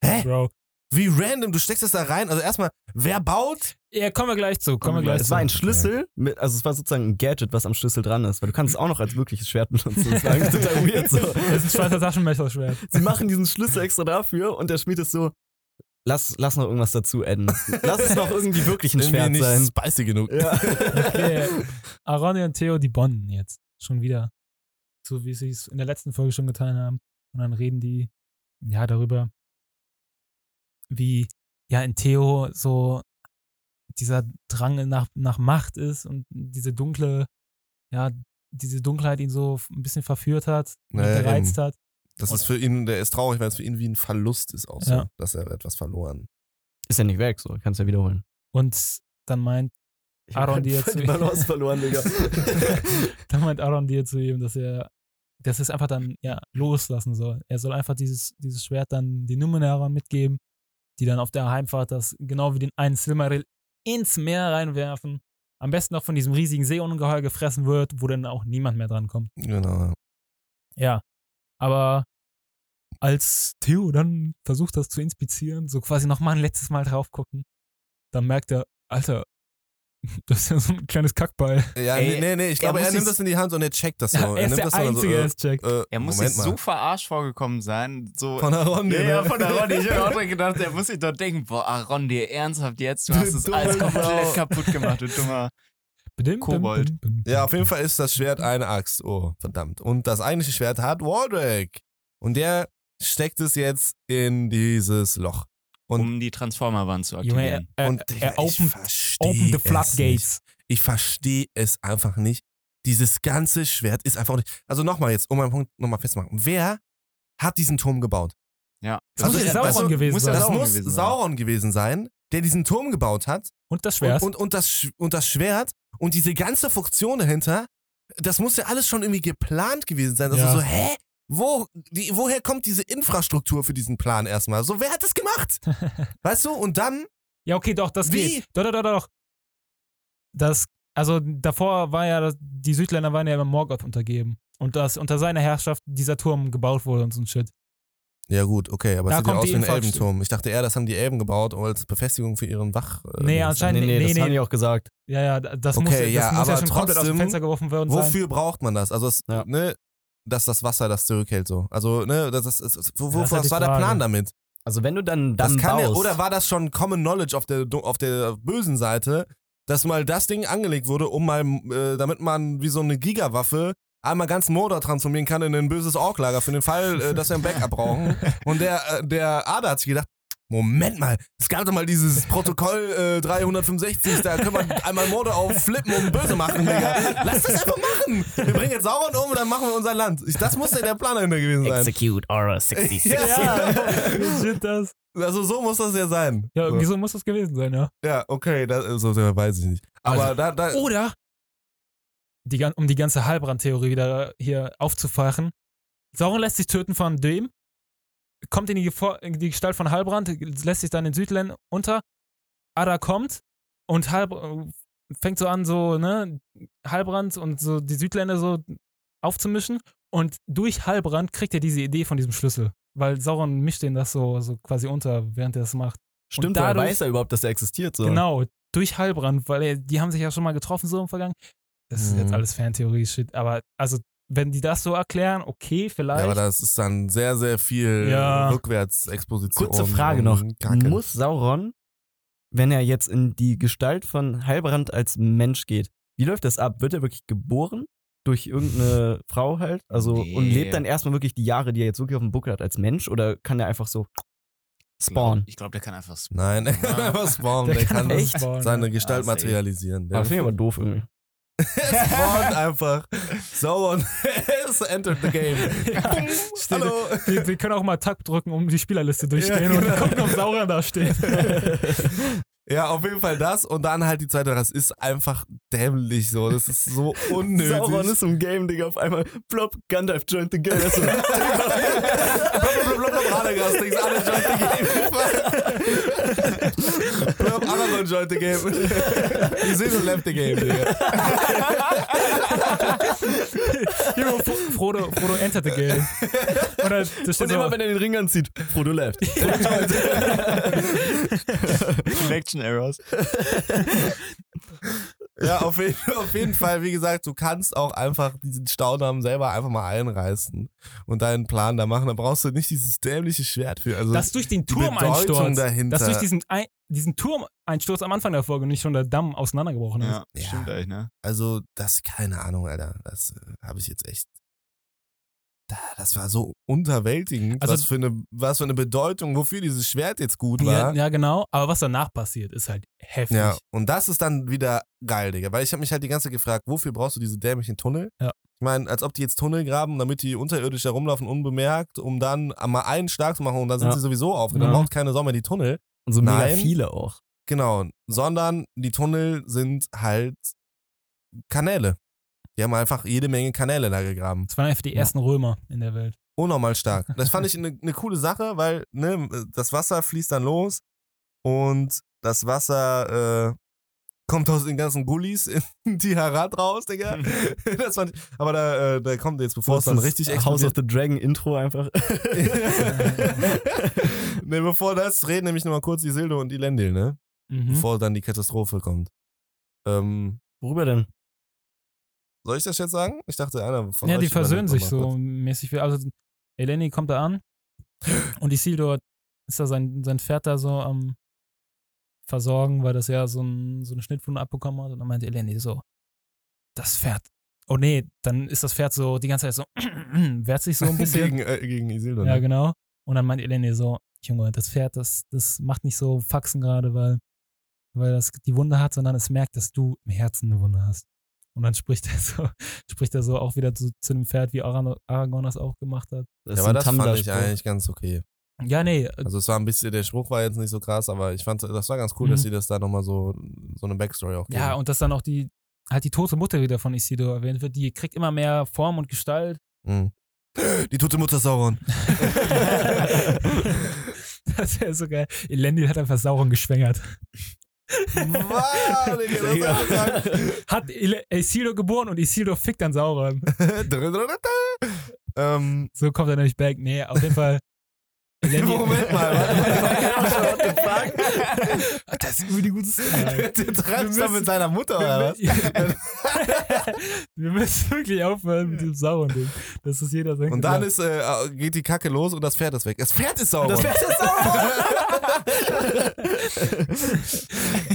Hä? Bro. Wie random, du steckst das da rein. Also erstmal, wer baut? Ja, kommen wir gleich zu. Kommen wir gleich Es zu. war ein Schlüssel, mit, also es war sozusagen ein Gadget, was am Schlüssel dran ist, weil du kannst es auch noch als wirkliches Schwert benutzen. Das war eigentlich total weird so. Das ist ein Schweizer Taschenmesserschwert. Sie machen diesen Schlüssel extra dafür und der Schmied ist so, lass, lass noch irgendwas dazu adden. Lass es noch irgendwie wirklich ein Schwert nicht sein. spicy genug. Ja. Okay. Arondir und Theo, die bonden jetzt. Schon wieder. So wie sie es in der letzten Folge schon getan haben. Und dann reden die, ja, darüber, wie, ja, in Theo so dieser Drang nach, nach Macht ist und diese dunkle, ja, diese Dunkelheit ihn so ein bisschen verführt hat, und Naja, gereizt eben. hat. Das ist für ihn, der ist traurig, weil es für ihn wie ein Verlust ist auch so, Ja. dass er etwas verloren. Ist ja nicht weg, so, kannst ja wiederholen. Und dann meint, Ich Aaron, voll jetzt- die Balance verloren, Digga. dann meint Aaron dir zu ihm, dass er, dass er es einfach dann ja loslassen soll. Er soll einfach dieses, dieses Schwert dann die Numenera mitgeben, die dann auf der Heimfahrt das genau wie den einen Silmaril ins Meer reinwerfen am besten noch von diesem riesigen Seeungeheuer gefressen wird, wo dann auch niemand mehr dran kommt. Genau. Ja. Aber als Theo dann versucht, das zu inspizieren, so quasi nochmal ein letztes Mal drauf gucken, dann merkt er, Alter, das ist ja so ein kleines Kackball. Ja, Ey, nee, nee, nee, ich er glaube, er muss nimmt das in die Hand und er checkt das so. Ja, er ist nimmt der das so Einzige, so, der es checkt. äh, Er muss Moment sich mal. so verarscht vorgekommen sein. So, Von Arondi, ja, ja, ne? von Aaron. Ich habe auch dran gedacht, der muss sich doch denken, boah, Aaron, dir ernsthaft jetzt? Du hast Du es alles komplett kaputt gemacht, du dummer. Kobold. Ja, auf jeden Fall ist das Schwert eine Axt. Oh, verdammt. Und das eigentliche Schwert hat Waldrick. Und der steckt es jetzt in dieses Loch. Und, um die Transformerwand zu Junge, er, aktivieren. er, und er ich opened, versteh opened the es floodgates. Ich verstehe es einfach nicht. Dieses ganze Schwert ist einfach nicht. Also nochmal jetzt, um meinen Punkt nochmal festzumachen. Wer hat diesen Turm gebaut? Ja. Das muss Also, ja Sauron also, gewesen muss sein. Das muss gewesen sein. Sauron gewesen sein, der diesen Turm gebaut hat. Und das Schwert. Und, und, und, das, und das Schwert und diese ganze Funktion dahinter, das muss ja alles schon irgendwie geplant gewesen sein. Also Ja. so, hä? Wo, die, woher kommt diese Infrastruktur für diesen Plan erstmal? So, wer hat das gemacht? weißt du? Und dann, ja, okay, doch, das Wie? geht. Doch, doch, doch, doch. Das, also davor war ja, die Südländer waren ja immer Morgoth untergeben. Und dass unter seiner Herrschaft dieser Turm gebaut wurde und so ein Shit. ja gut, okay, aber Da es sieht ja kommt aus die wie ein Elbenturm. Ich dachte eher, das haben die Elben gebaut als Befestigung für ihren Wach. äh, Nee, anscheinend- nee, nee, nee, das nee. haben die auch gesagt. Ja, ja, das Okay, muss, das ja, muss ja aber schon komplett aus dem trotzdem, Fenster geworfen worden sein. Wofür braucht man das? Also, es, Ja. ne, dass das Wasser das zurückhält so. Also, ne, das ist, ist, ist, wo, wo, Das was war der. Plan damit? Also wenn du dann Das dann kann ja, baust, oder war das schon Common Knowledge auf der, auf der bösen Seite, dass mal das Ding angelegt wurde, um mal, äh, damit man wie so eine Gigawaffe einmal ganz Mordor transformieren kann in ein böses Orklager für den Fall, äh, dass wir ein Backup brauchen. Und der, äh, der Ada hat sich gedacht, Moment mal, es gab doch mal dieses Protokoll äh, 365, da können wir einmal Morde auf Flippen und böse machen, Digga. Lass das einfach machen. Wir bringen jetzt Sauron um und dann machen wir unser Land. Ich, das muss ja der Plan dahinter gewesen sein. Execute Aura 66. Ja. Shit, das. Also so muss das ja sein. Ja, irgendwie so muss das gewesen sein, ja. Ja, okay, das, so, so weiß ich nicht. Aber Also- da, da, Oder, die, um die ganze Halbrand-Theorie wieder hier aufzufachen, Sauron lässt sich töten von dem, kommt in die, in die Gestalt von Halbrand, lässt sich dann in Südländern unter, Ada kommt und Halb fängt so an, so, ne, Halbrand und so die Südländer so aufzumischen und durch Halbrand kriegt er diese Idee von diesem Schlüssel, weil Sauron mischt den das so, so quasi unter, während er das macht. Stimmt, dadurch- weiß er überhaupt, dass er existiert? So. Genau, durch Heilbrand, weil er, die haben sich ja schon mal getroffen so im Vergangen. Das ist jetzt Mhm. alles Fantheorie-Shit, aber also, wenn die das so erklären, okay, vielleicht. ja, aber das ist dann sehr, sehr viel Ja. Rückwärtsexposition. Kurze Frage noch. Kacke. Muss Sauron, wenn er jetzt in die Gestalt von Heilbrand als Mensch geht, wie läuft das ab? Wird er wirklich geboren? Durch irgendeine Frau halt? Also, Nee. und lebt dann erstmal wirklich die Jahre, die er jetzt wirklich auf dem Buckel hat, als Mensch? Oder kann er einfach so spawnen? Ich glaube, der kann einfach spawnen. Nein, er kann einfach spawnen. der Der, kann kann einfach echt spawnen, seine ja. Gestalt safe. materialisieren. Der Aber finde ich aber doof irgendwie. Er spawnt einfach. Sauron has entered the game. Steht- Hallo. Die, die können auch mal Tab drücken, um die Spielerliste durchgehen Ja, und genau. gucken, ob Sauron da steht. Ja, auf jeden Fall das. Und dann halt die zweite, das ist einfach dämlich so. Das ist so unnötig. Sauron ist im Game, Digga, auf einmal plop, Gandalf joined the game. Also, Blablabla, Radagast, Dings, alle joined the game. Blub, Aragorn joined the game. Die Silber left the game, Digga. Hero Fro- Frodo, Frodo entered the game. Oder das steht und so, immer, wenn er den Ring anzieht, Frodo left. Connection Errors. Ja, auf jeden, auf jeden Fall, wie gesagt, du kannst auch einfach diesen Staudamm selber einfach mal einreißen und deinen Plan da machen. Da brauchst du nicht dieses dämliche Schwert für. Also dass durch den Turmeinsturz, dahinter. dass durch diesen, Ein diesen Turmeinsturz am Anfang der Folge nicht schon der Damm auseinandergebrochen ist. Ja, Ja. stimmt eigentlich, ne? Also, das, keine Ahnung, Alter. Das äh, habe ich jetzt echt. Da, das war so unterwältigend, Also- was, für eine, was für eine Bedeutung, wofür dieses Schwert jetzt gut Ja, war. ja, genau. Aber was danach passiert, ist halt heftig. Ja, und das ist dann wieder geil, Digga. Weil ich habe mich halt die ganze Zeit gefragt, wofür brauchst du diese dämlichen Tunnel? Ja. Ich meine, als ob die jetzt Tunnel graben, damit die unterirdisch herumlaufen, unbemerkt, um dann mal einen stark zu machen und dann sind Ja. sie sowieso auf. Und dann Ja. braucht keine Sau mehr die Tunnel. Und so mega Nein. viele auch. Genau. Sondern die Tunnel sind halt Kanäle. Die haben einfach jede Menge Kanäle da gegraben. Das waren einfach die Ja. ersten Römer in der Welt. Unnormal stark. Das fand ich eine, eine coole Sache, weil ne, das Wasser fließt dann los und das Wasser äh, kommt aus den ganzen Gullis in Tiharat raus, Digga. das fand ich, aber da, äh, da kommt jetzt, bevor es dann richtig House of explodiert. the Dragon Intro einfach. ne, bevor das reden nämlich nochmal kurz Isildo und Elendil, ne? Mhm. Bevor dann die Katastrophe kommt. Ähm, Worüber denn? Soll ich das jetzt sagen? Ich dachte, einer von Ja, die versöhnen sich so kurz. mäßig. Also Eleni kommt da an und Isildur ist da sein, sein Pferd da so am versorgen, weil das ja so, ein, so eine Schnittwunde abbekommen hat. Und dann meinte Eleni so, das Pferd. Oh nee, dann ist das Pferd so die ganze Zeit so, wehrt sich so ein bisschen. gegen, äh, gegen Isildur. Ja, ne? genau. Und dann meint Eleni so, Junge, das Pferd, das, das macht nicht so Faxen gerade, weil, weil das die Wunde hat, sondern es merkt, dass du im Herzen eine Wunde hast. Und dann spricht er so, spricht er so auch wieder zu, zu dem Pferd, wie Aragorn, Aragorn das auch gemacht hat. Das Ja, aber das fand ich eigentlich ganz okay. Ja, nee, Also es war ein bisschen, der Spruch war jetzt nicht so krass, aber ich fand, das war ganz cool, dass Mhm. sie das da nochmal so, so eine Backstory auch geben. ja, und dass dann auch die, halt die tote Mutter wieder von Isildur erwähnt wird, die kriegt immer mehr Form und Gestalt. Mhm. Die tote Mutter Sauron. das wäre so geil. Elendil hat einfach Sauron geschwängert. Wow, Digga, das hat Isildur geboren und Isildur fickt dann Sauron. ähm, So kommt er nämlich back. Nee, auf jeden Fall. Elendil- Moment mal, warte mal. das ist irgendwie eine gute Story. Der treibt da mit seiner Mutter, oder was? Wir müssen wirklich aufhören mit dem Sauron-Ding. Das ist jeder sein Und dann ist, äh, geht die Kacke los und das Pferd ist weg. Das Pferd ist Sauron. Das Pferd ist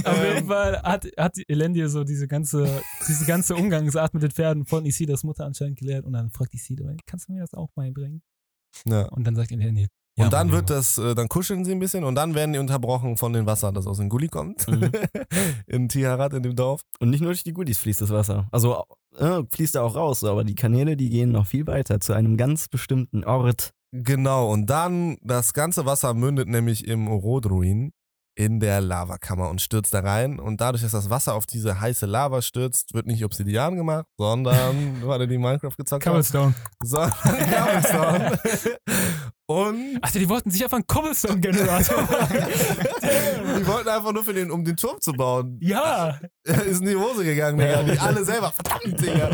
Auf jeden Fall hat, hat Elendil so diese ganze, diese ganze Umgangsart mit den Pferden von Isildurs Mutter anscheinend gelernt und dann fragt Isildur, kannst du mir das auch beibringen? ja. Und dann sagt Elendil, Und ja, dann wird das, äh, dann kuscheln sie ein bisschen und dann werden die unterbrochen von dem Wasser, das aus dem Gully kommt. Mhm. in Tiharat, in dem Dorf. Und nicht nur durch die Goodies fließt das Wasser. Also äh, fließt da auch raus, aber die Kanäle, die gehen noch viel weiter zu einem ganz bestimmten Ort. Genau, und dann, das ganze Wasser mündet nämlich im Orodruin in der Lavakammer und stürzt da rein. Und dadurch, dass das Wasser auf diese heiße Lava stürzt, wird nicht Obsidian gemacht, sondern, warte, die Minecraft gezockt haben, Cobblestone. sondern Cobblestone. Und Ach, die wollten sich einfach einen Cobblestone-Generator machen. die wollten einfach nur für den, um den Turm zu bauen. ja. ist in die Hose gegangen, Digga. Die alle selber. Verdammt, Digga.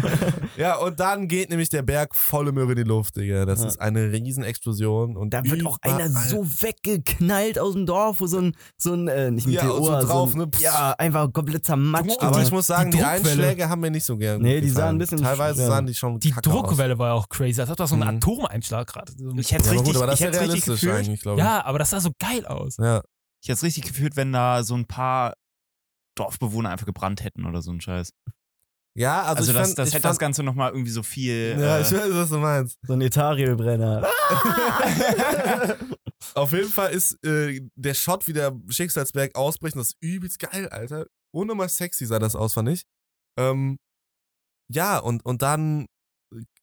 Ja, und dann geht nämlich der Berg volle Möhre in die Luft, Digga. Das Ja. ist eine Riesenexplosion. Und Da wird auch einer so weggeknallt aus dem Dorf, wo so ein, so ein äh, nicht ein Ja, Meteor, so drauf, ein, ne? Ja, einfach komplett zermatscht. Aber die, ich muss sagen, die die, Druckwelle. Einschläge haben mir nicht so gern. Nee, die gefallen. sahen ein bisschen Teilweise sahen die schon Die kacke Druckwelle war ja auch crazy. Das hat doch so einen Mhm. Atomeinschlag gerade. So Ich hätte Aus. Ja, richtig, gut, aber das ich ist ja realistisch gefühlt. eigentlich, glaube ich. ja, aber das sah so geil aus. Ja. Ich hätte es richtig gefühlt, wenn da so ein paar Dorfbewohner einfach gebrannt hätten oder so ein Scheiß. Ja, also, Also, ich das, fand, das ich hätte fand, das Ganze nochmal irgendwie so viel. Ja, äh, ich weiß, was du meinst. so ein Etarielbrenner. Auf jeden Fall ist äh, der Shot, wie der Schicksalsberg ausbricht, das ist übelst geil, Alter. Ohne mal sexy sah das aus, fand ich. Ähm, ja, und, und dann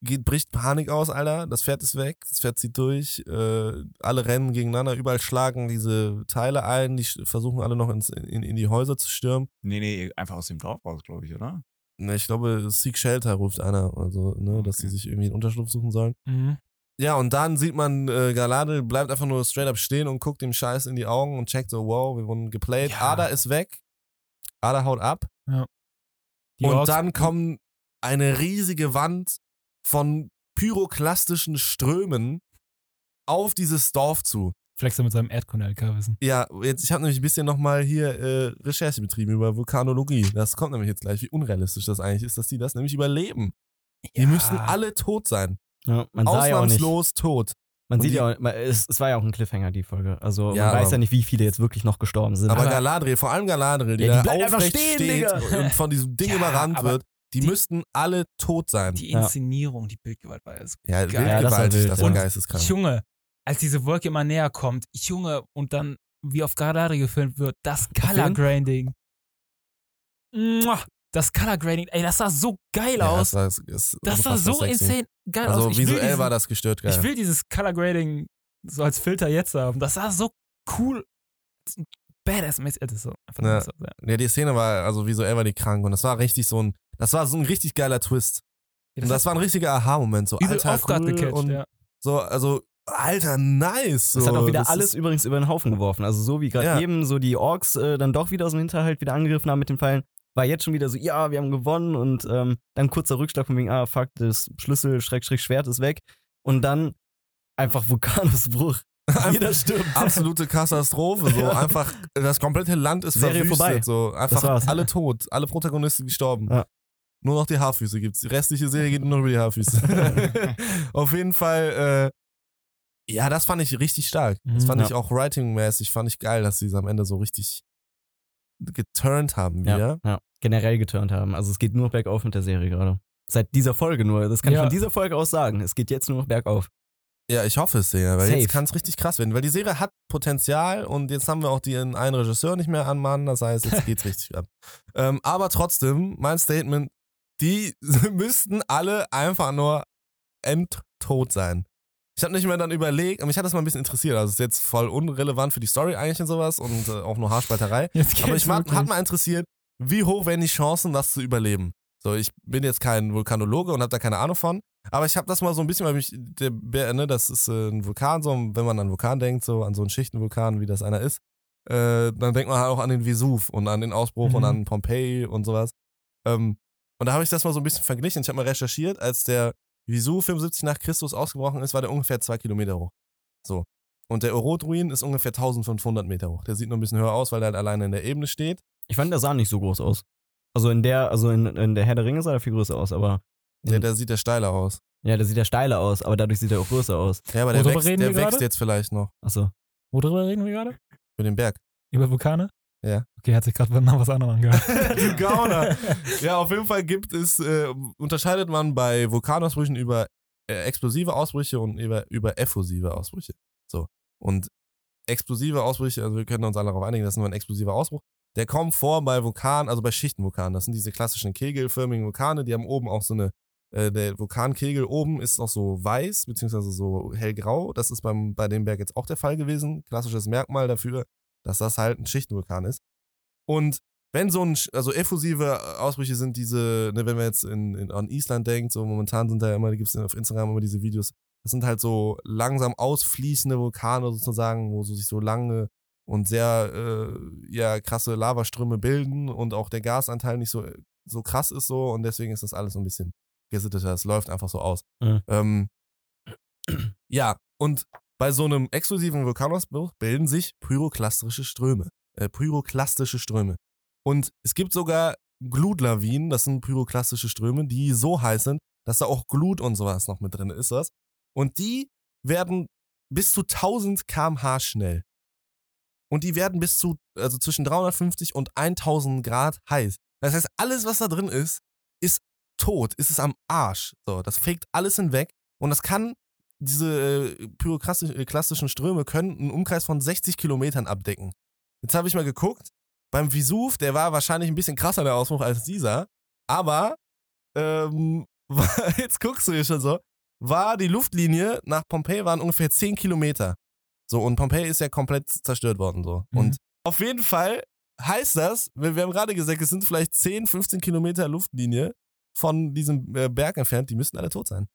geht, bricht Panik aus, Alter. Das Pferd ist weg, das Pferd zieht durch. Äh, alle rennen gegeneinander, überall schlagen diese Teile ein, die versuchen alle noch ins, in, in die Häuser zu stürmen. nee, nee, einfach aus dem Dorf raus, glaube ich, oder? Ne, Ich glaube, Seek Shelter ruft einer, also, ne, dass Okay. sie sich irgendwie einen Unterschlupf suchen sollen. Mhm. Ja, und dann sieht man, äh, Galadriel bleibt einfach nur straight up stehen und guckt dem Scheiß in die Augen und checkt so, wow, wir wurden geplayt. Ja. Ada ist weg. Ada haut ab. Die und Orks- dann kommt eine riesige Wand von pyroklastischen Strömen auf dieses Dorf zu. Flex mit seinem Erdkunde-LK-Wissen. Ja, jetzt, ich habe nämlich ein bisschen nochmal hier äh, Recherche betrieben über Vulkanologie. Das kommt nämlich jetzt gleich, wie unrealistisch das eigentlich ist, dass die das nämlich überleben. Die müssen alle tot sein. Ja, man sah ja. Ausnahmslos tot. Man Und sieht die- ja auch, es, es war ja auch ein Cliffhanger, die Folge. Also Ja, man weiß ja nicht, wie viele jetzt wirklich noch gestorben sind. Aber, Aber- Galadriel, vor allem Galadriel, die, Ja, die da aufrecht stehen, steht Digga. und von diesem Ding Ja, überrannt aber wird, die, die- müssten alle tot sein. Die Ja. Inszenierung, die Bildgewalt war ja so ja, geil. Ja, das war wild, das ja. war Und geisteskrank. Junge, als diese Wolke immer näher kommt, Junge, und dann wie auf Galadriel gefilmt wird, das Color? Grading. Das Color Grading, ey, das sah so geil ja, aus. das war, ist Das sah so sexy. insane geil Also aus. Will visuell diesen, war das gestört geil. Ich will dieses Color Grading so als Filter jetzt haben. Das sah so cool. Badass-mäßig. Das ist so einfach Ja. aus, ja. ja, die Szene war, also visuell war die krank und das war richtig so ein, das war so ein richtig geiler Twist. Ja, und das war ein richtiger Aha-Moment, so übel alter, cool gecatcht, und ja. so, also alter, nice. So. Das hat auch wieder Das alles übrigens über den Haufen geworfen. Also so wie gerade Ja. eben so die Orks äh, dann doch wieder aus dem Hinterhalt wieder angegriffen haben mit den Pfeilen, war jetzt schon wieder so, ja, wir haben gewonnen und ähm, dann kurzer Rückschlag von wegen, ah, fuck, das Schlüssel, Schrägstrich, Schwert ist weg. Und dann einfach Vulkanausbruch. Jeder stirbt. Absolute Katastrophe. So einfach, das komplette Land ist Serie verwüstet. vorbei. So einfach alle tot, alle Protagonisten gestorben. Ja. Nur noch die Haarfüße gibt's. Die restliche Serie geht nur noch über die Haarfüße. Auf jeden Fall, äh, ja, das fand ich richtig stark. Das Mhm. fand Ja. ich auch writing-mäßig, fand ich geil, dass sie es am Ende so richtig geturnt haben Ja, wieder. ja, generell geturnt haben. Also es geht nur bergauf mit der Serie gerade. Seit dieser Folge nur. Das kann ich Ja. von dieser Folge aus sagen. Es geht jetzt nur noch bergauf. Ja, ich hoffe es sehr, weil Safe. jetzt kann es richtig krass werden. Weil die Serie hat Potenzial und jetzt haben wir auch den einen Regisseur nicht mehr an Mann. Das heißt, jetzt geht's richtig ab. Ähm, aber trotzdem, mein Statement, die müssten alle einfach nur endtot sein. Ich habe nicht mehr dann überlegt, aber mich hat das mal ein bisschen interessiert. Also es ist jetzt voll unrelevant für die Story eigentlich und sowas und äh, auch nur Haarspalterei. Aber ich hat mal interessiert, wie hoch wären die Chancen, das zu überleben? So, ich bin jetzt kein Vulkanologe und habe da keine Ahnung von, aber ich habe das mal so ein bisschen, weil mich, der, Bär, ne, das ist äh, ein Vulkan, so, wenn man an Vulkan denkt, so an so einen Schichtenvulkan, wie das einer ist, äh, dann denkt man halt auch an den Vesuv und an den Ausbruch Mhm. und an Pompeji und sowas. Ähm, und da habe ich das mal so ein bisschen verglichen. Ich habe mal recherchiert, als der Vesuv 75 nach Christus ausgebrochen ist, war der ungefähr zwei Kilometer hoch. So. Und der Orot-Ruin ist ungefähr 1500 Meter hoch. Der sieht nur ein bisschen höher aus, weil der halt alleine in der Ebene steht. Ich fand, der sah nicht so groß aus. Also in der, also in, in der Herr der Ringe sah er viel größer aus, aber Der, der sieht ja steiler aus. ja, der sieht ja steiler aus, aber dadurch sieht er auch größer aus. Ja, aber der wächst, reden der wir wächst gerade? jetzt vielleicht noch. Achso. Worüber reden wir gerade? Für den Berg. Über Vulkane? Ja. Okay, hat sich gerade nach was anderem angehört. du Gauner. Ja, auf jeden Fall gibt es, äh, unterscheidet man bei Vulkanausbrüchen über äh, explosive Ausbrüche und über, über effusive Ausbrüche. So. Und explosive Ausbrüche, also wir können uns alle darauf einigen, das ist nur ein explosiver Ausbruch. Der kommt vor bei Vulkanen, also bei Schichtenvulkanen. Das sind diese klassischen kegelförmigen Vulkane, die haben oben auch so eine, äh, der Vulkankegel oben ist noch so weiß, beziehungsweise so hellgrau. Das ist beim, bei dem Berg jetzt auch der Fall gewesen. Klassisches Merkmal dafür, dass das halt ein Schichtenvulkan ist. Und wenn so ein, also effusive Ausbrüche sind diese, ne, wenn man jetzt in, in, an Island denkt, so momentan sind da immer, gibt es auf Instagram immer diese Videos, das sind halt so langsam ausfließende Vulkane sozusagen, wo so sich so lange und sehr äh, ja, krasse Lavaströme bilden und auch der Gasanteil nicht so, so krass ist so und deswegen ist das alles so ein bisschen gesitteter. Es läuft einfach so aus. Mhm. Ähm, ja, und bei so einem exklusiven Vulkanausbruch bilden sich pyroklastische Ströme. Äh, pyroklastische Ströme. Und es gibt sogar Glutlawinen, das sind pyroklastische Ströme, die so heiß sind, dass da auch Glut und sowas noch mit drin ist. Das. Und die werden bis zu 1000 km/h schnell. Und die werden bis zu, also zwischen 350 und 1000 Grad heiß. Das heißt, alles, was da drin ist, ist tot, ist es am Arsch. So, das fegt alles hinweg. Und das kann, diese äh, pyroklastischen Ströme können einen Umkreis von 60 Kilometern abdecken. Jetzt habe ich mal geguckt, beim Vesuv, der war wahrscheinlich ein bisschen krasser, der Ausbruch, als dieser. Aber, ähm, jetzt guckst du hier schon so, war die Luftlinie nach Pompeji waren ungefähr 10 Kilometer. So, und Pompeji ist ja komplett zerstört worden, so. Mhm. Und auf jeden Fall heißt das, wir, wir haben gerade gesagt, es sind vielleicht 10, 15 Kilometer Luftlinie von diesem äh, Berg entfernt, die müssten alle tot sein.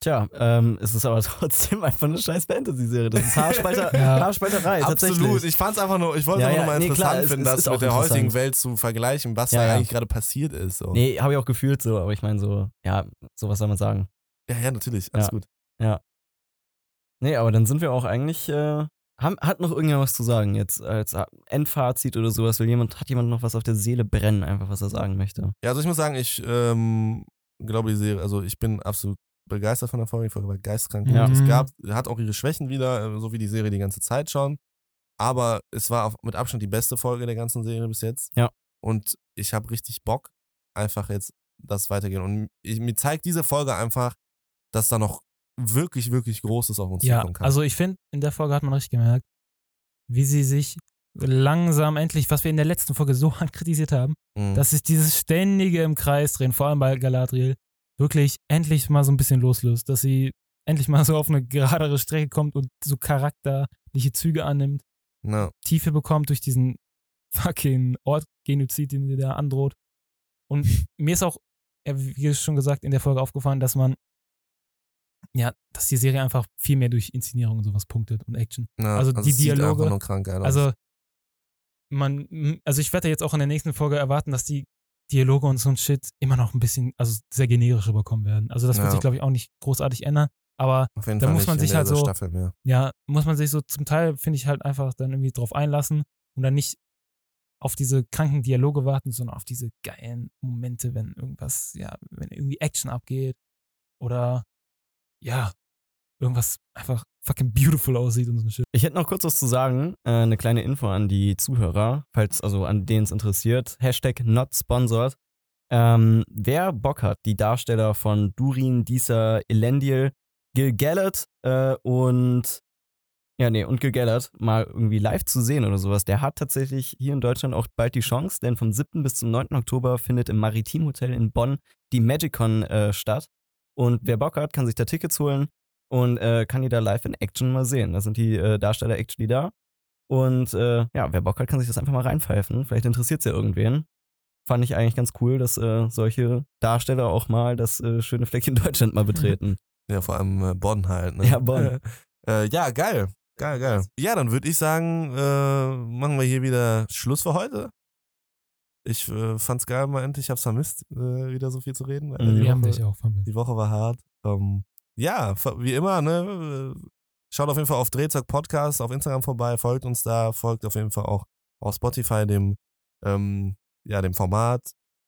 Tja, ähm, es ist aber trotzdem einfach eine scheiß Fantasy-Serie. Das ist Haarspalter, Ja. Haarspalterei, Absolut. Ich fand's einfach nur, ich wollte Ja, einfach ja, nur mal nee, interessant klar, es- finden, es das mit der heutigen Welt zu vergleichen, was Ja, da ja. eigentlich gerade passiert ist. So. Nee, habe ich auch gefühlt so, aber ich meine so, ja, so was soll man sagen. Ja, ja, natürlich. Alles Ja. Nee, aber dann sind wir auch eigentlich, äh, haben, hat noch irgendjemand was zu sagen jetzt als äh, Endfazit oder sowas? Will jemand, hat jemand noch was auf der Seele brennen, einfach was er sagen möchte? Ja, also ich muss sagen, ich ähm, glaube, die Serie, also ich bin absolut begeistert von der Folge. Die Folge war geistkrank. Ja. Es Mhm. gab, hat auch ihre Schwächen wieder, äh, so wie die Serie die ganze Zeit schon. Aber es war auf, mit Abstand die beste Folge der ganzen Serie bis jetzt. Ja. Und ich habe richtig Bock, einfach jetzt das weitergehen. Und ich, mir zeigt diese Folge einfach, dass da noch wirklich, wirklich Großes auf uns Ja, zukommen kann. also ich finde, in der Folge hat man richtig gemerkt, wie sie sich langsam endlich, was wir in der letzten Folge so hart kritisiert haben, Mhm. dass sich dieses ständige im Kreis drehen, vor allem bei Galadriel, wirklich endlich mal so ein bisschen loslöst, dass sie endlich mal so auf eine geradere Strecke kommt und so charakterliche Züge annimmt, Na, Tiefe bekommt durch diesen fucking Ortgenozid, den sie da androht. Und mir ist auch, wie schon gesagt, in der Folge aufgefallen, dass man, ja, dass die Serie einfach viel mehr durch Inszenierung und sowas punktet und Action. na, Also die es sieht Dialoge-. Also, man, also ich werde jetzt auch in der nächsten Folge erwarten, dass die Dialoge und so ein Shit immer noch ein bisschen, also sehr generisch rüberkommen werden. Also das wird Ja. sich, glaube ich, auch nicht großartig ändern. Aber Auf jeden Da Fall muss man sich halt so- ja, muss man sich so zum Teil, finde ich, halt einfach dann irgendwie drauf einlassen und dann nicht auf diese kranken Dialoge warten, sondern auf diese geilen Momente, wenn irgendwas, ja, wenn irgendwie Action abgeht oder ja, irgendwas einfach fucking beautiful aussieht und so ein Shit. Ich hätte noch kurz was zu sagen. Äh, eine kleine Info an die Zuhörer, falls also an denen es interessiert. Hashtag not sponsored. Ähm, wer Bock hat, die Darsteller von Durin, Disa, Elendil, Gil Galad äh, und ja, nee, und Gil Galad mal irgendwie live zu sehen oder sowas, der hat tatsächlich hier in Deutschland auch bald die Chance, denn vom 7. bis zum 9. Oktober findet im Maritim Hotel in Bonn die Magicon äh, statt. Und wer Bock hat, kann sich da Tickets holen und äh, kann die da live in Action mal sehen. Da sind die äh, Darsteller actually da. Und äh, ja, wer Bock hat, kann sich das einfach mal reinpfeifen. Vielleicht interessiert es ja irgendwen. Fand ich eigentlich ganz cool, dass äh, solche Darsteller auch mal das äh, schöne Fleckchen Deutschland mal betreten. Ja, vor allem äh, Bonn halt. Ne? Ja, Bonn. Ja, geil. Geil, geil. Ja, dann würde ich sagen, machen wir hier wieder Schluss für heute. Ich äh, fand's geil, mal endlich. hab's vermisst, äh, wieder so viel zu reden. Äh, Mhm. die, Wir haben Woche, dich auch vermisst. die Woche war hart. Ähm, ja, wie immer, ne? äh, Schaut auf jeden Fall auf Drehzeug Podcast auf Instagram vorbei, folgt uns da, folgt auf jeden Fall auch auf Spotify dem, ähm, ja, dem Format.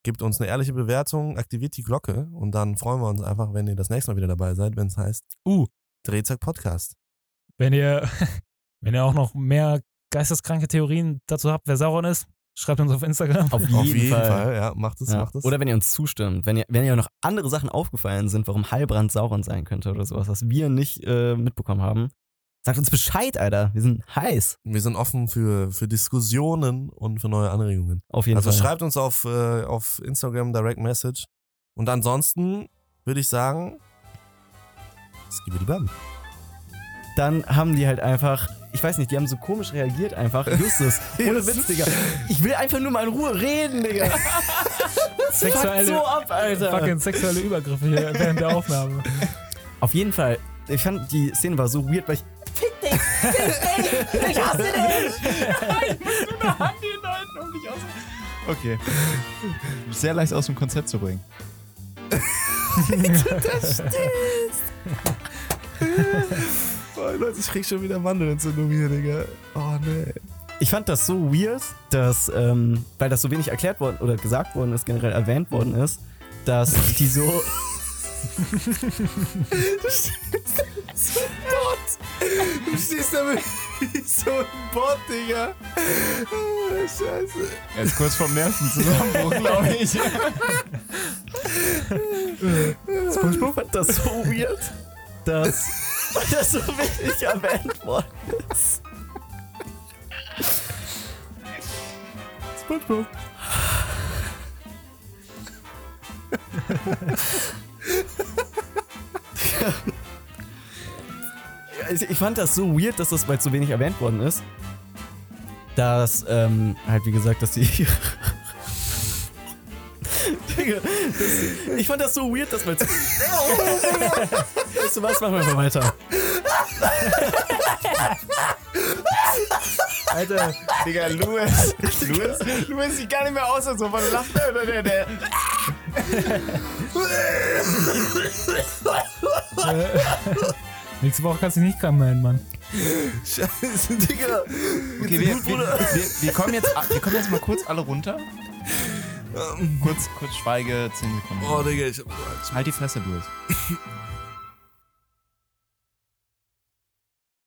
Gebt uns eine ehrliche Bewertung, aktiviert die Glocke und dann freuen wir uns einfach, wenn ihr das nächste Mal wieder dabei seid, wenn es heißt Uh, Drehzeug Podcast. wenn ihr, wenn ihr auch noch mehr geisteskranke Theorien dazu habt, wer Sauron ist, schreibt uns auf Instagram. Auf jeden, Auf jeden Fall. Fall. ja, macht es, Ja. macht es. Oder wenn ihr uns zustimmt, wenn ihr, wenn ihr noch andere Sachen aufgefallen sind, warum Heilbrand Sauron sein könnte oder sowas, was wir nicht äh, mitbekommen haben, sagt uns Bescheid, Alter. Wir sind heiß. wir sind offen für, für Diskussionen und für neue Anregungen. Auf jeden Also Fall. schreibt uns auf, äh, auf Instagram Direct Message. Und ansonsten würde ich sagen, es gibt die Bam. Dann haben die halt einfach, ich weiß nicht, die haben so komisch reagiert einfach. Justus, ohne Witz, Digga. Ich will einfach nur mal in Ruhe reden, Digga. Sexuelle, so ab, Alter. fucking sexuelle Übergriffe hier während der Aufnahme. Auf jeden Fall, ich fand die Szene war so weird, weil ich. Fick dich! Fick dich! Ich hasse dich! Okay. Sehr leicht aus dem Konzept zu bringen. Oh, Leute, ich krieg schon wieder Mandelentzündung hier, Digga. Oh, nee. Ich fand das so weird, dass, ähm, weil das so wenig erklärt worden oder gesagt worden ist, generell erwähnt worden ist, dass die so. Du stehst da wie so ein Bot, Digga. Oh, Scheiße. Er ist kurz vorm Nervenzusammenbruch, glaube ich. SpongeBob fand das so weird, dass weil das so wenig erwähnt worden ist. SpongeBob. Also ich fand das so weird, dass das, es so wenig erwähnt worden ist, dass, ähm, halt wie gesagt, dass die. Digga, das, ich fand das so weird, dass man. weißt du was? Machen wir mal weiter. Alter, Digga, Louis. Louis, Louis sieht gar nicht mehr aus, als ob er lacht. Oder der, der. Nächste Woche kannst du nicht melden, Mann. Scheiße, Digga. Okay, wir, wir, wir, wir, kommen jetzt, wir kommen jetzt mal kurz alle runter. Kurz, kurz Schweige, 10 Sekunden. Oh, Digga, ich hab Angst. Halt die Fresse, Louis.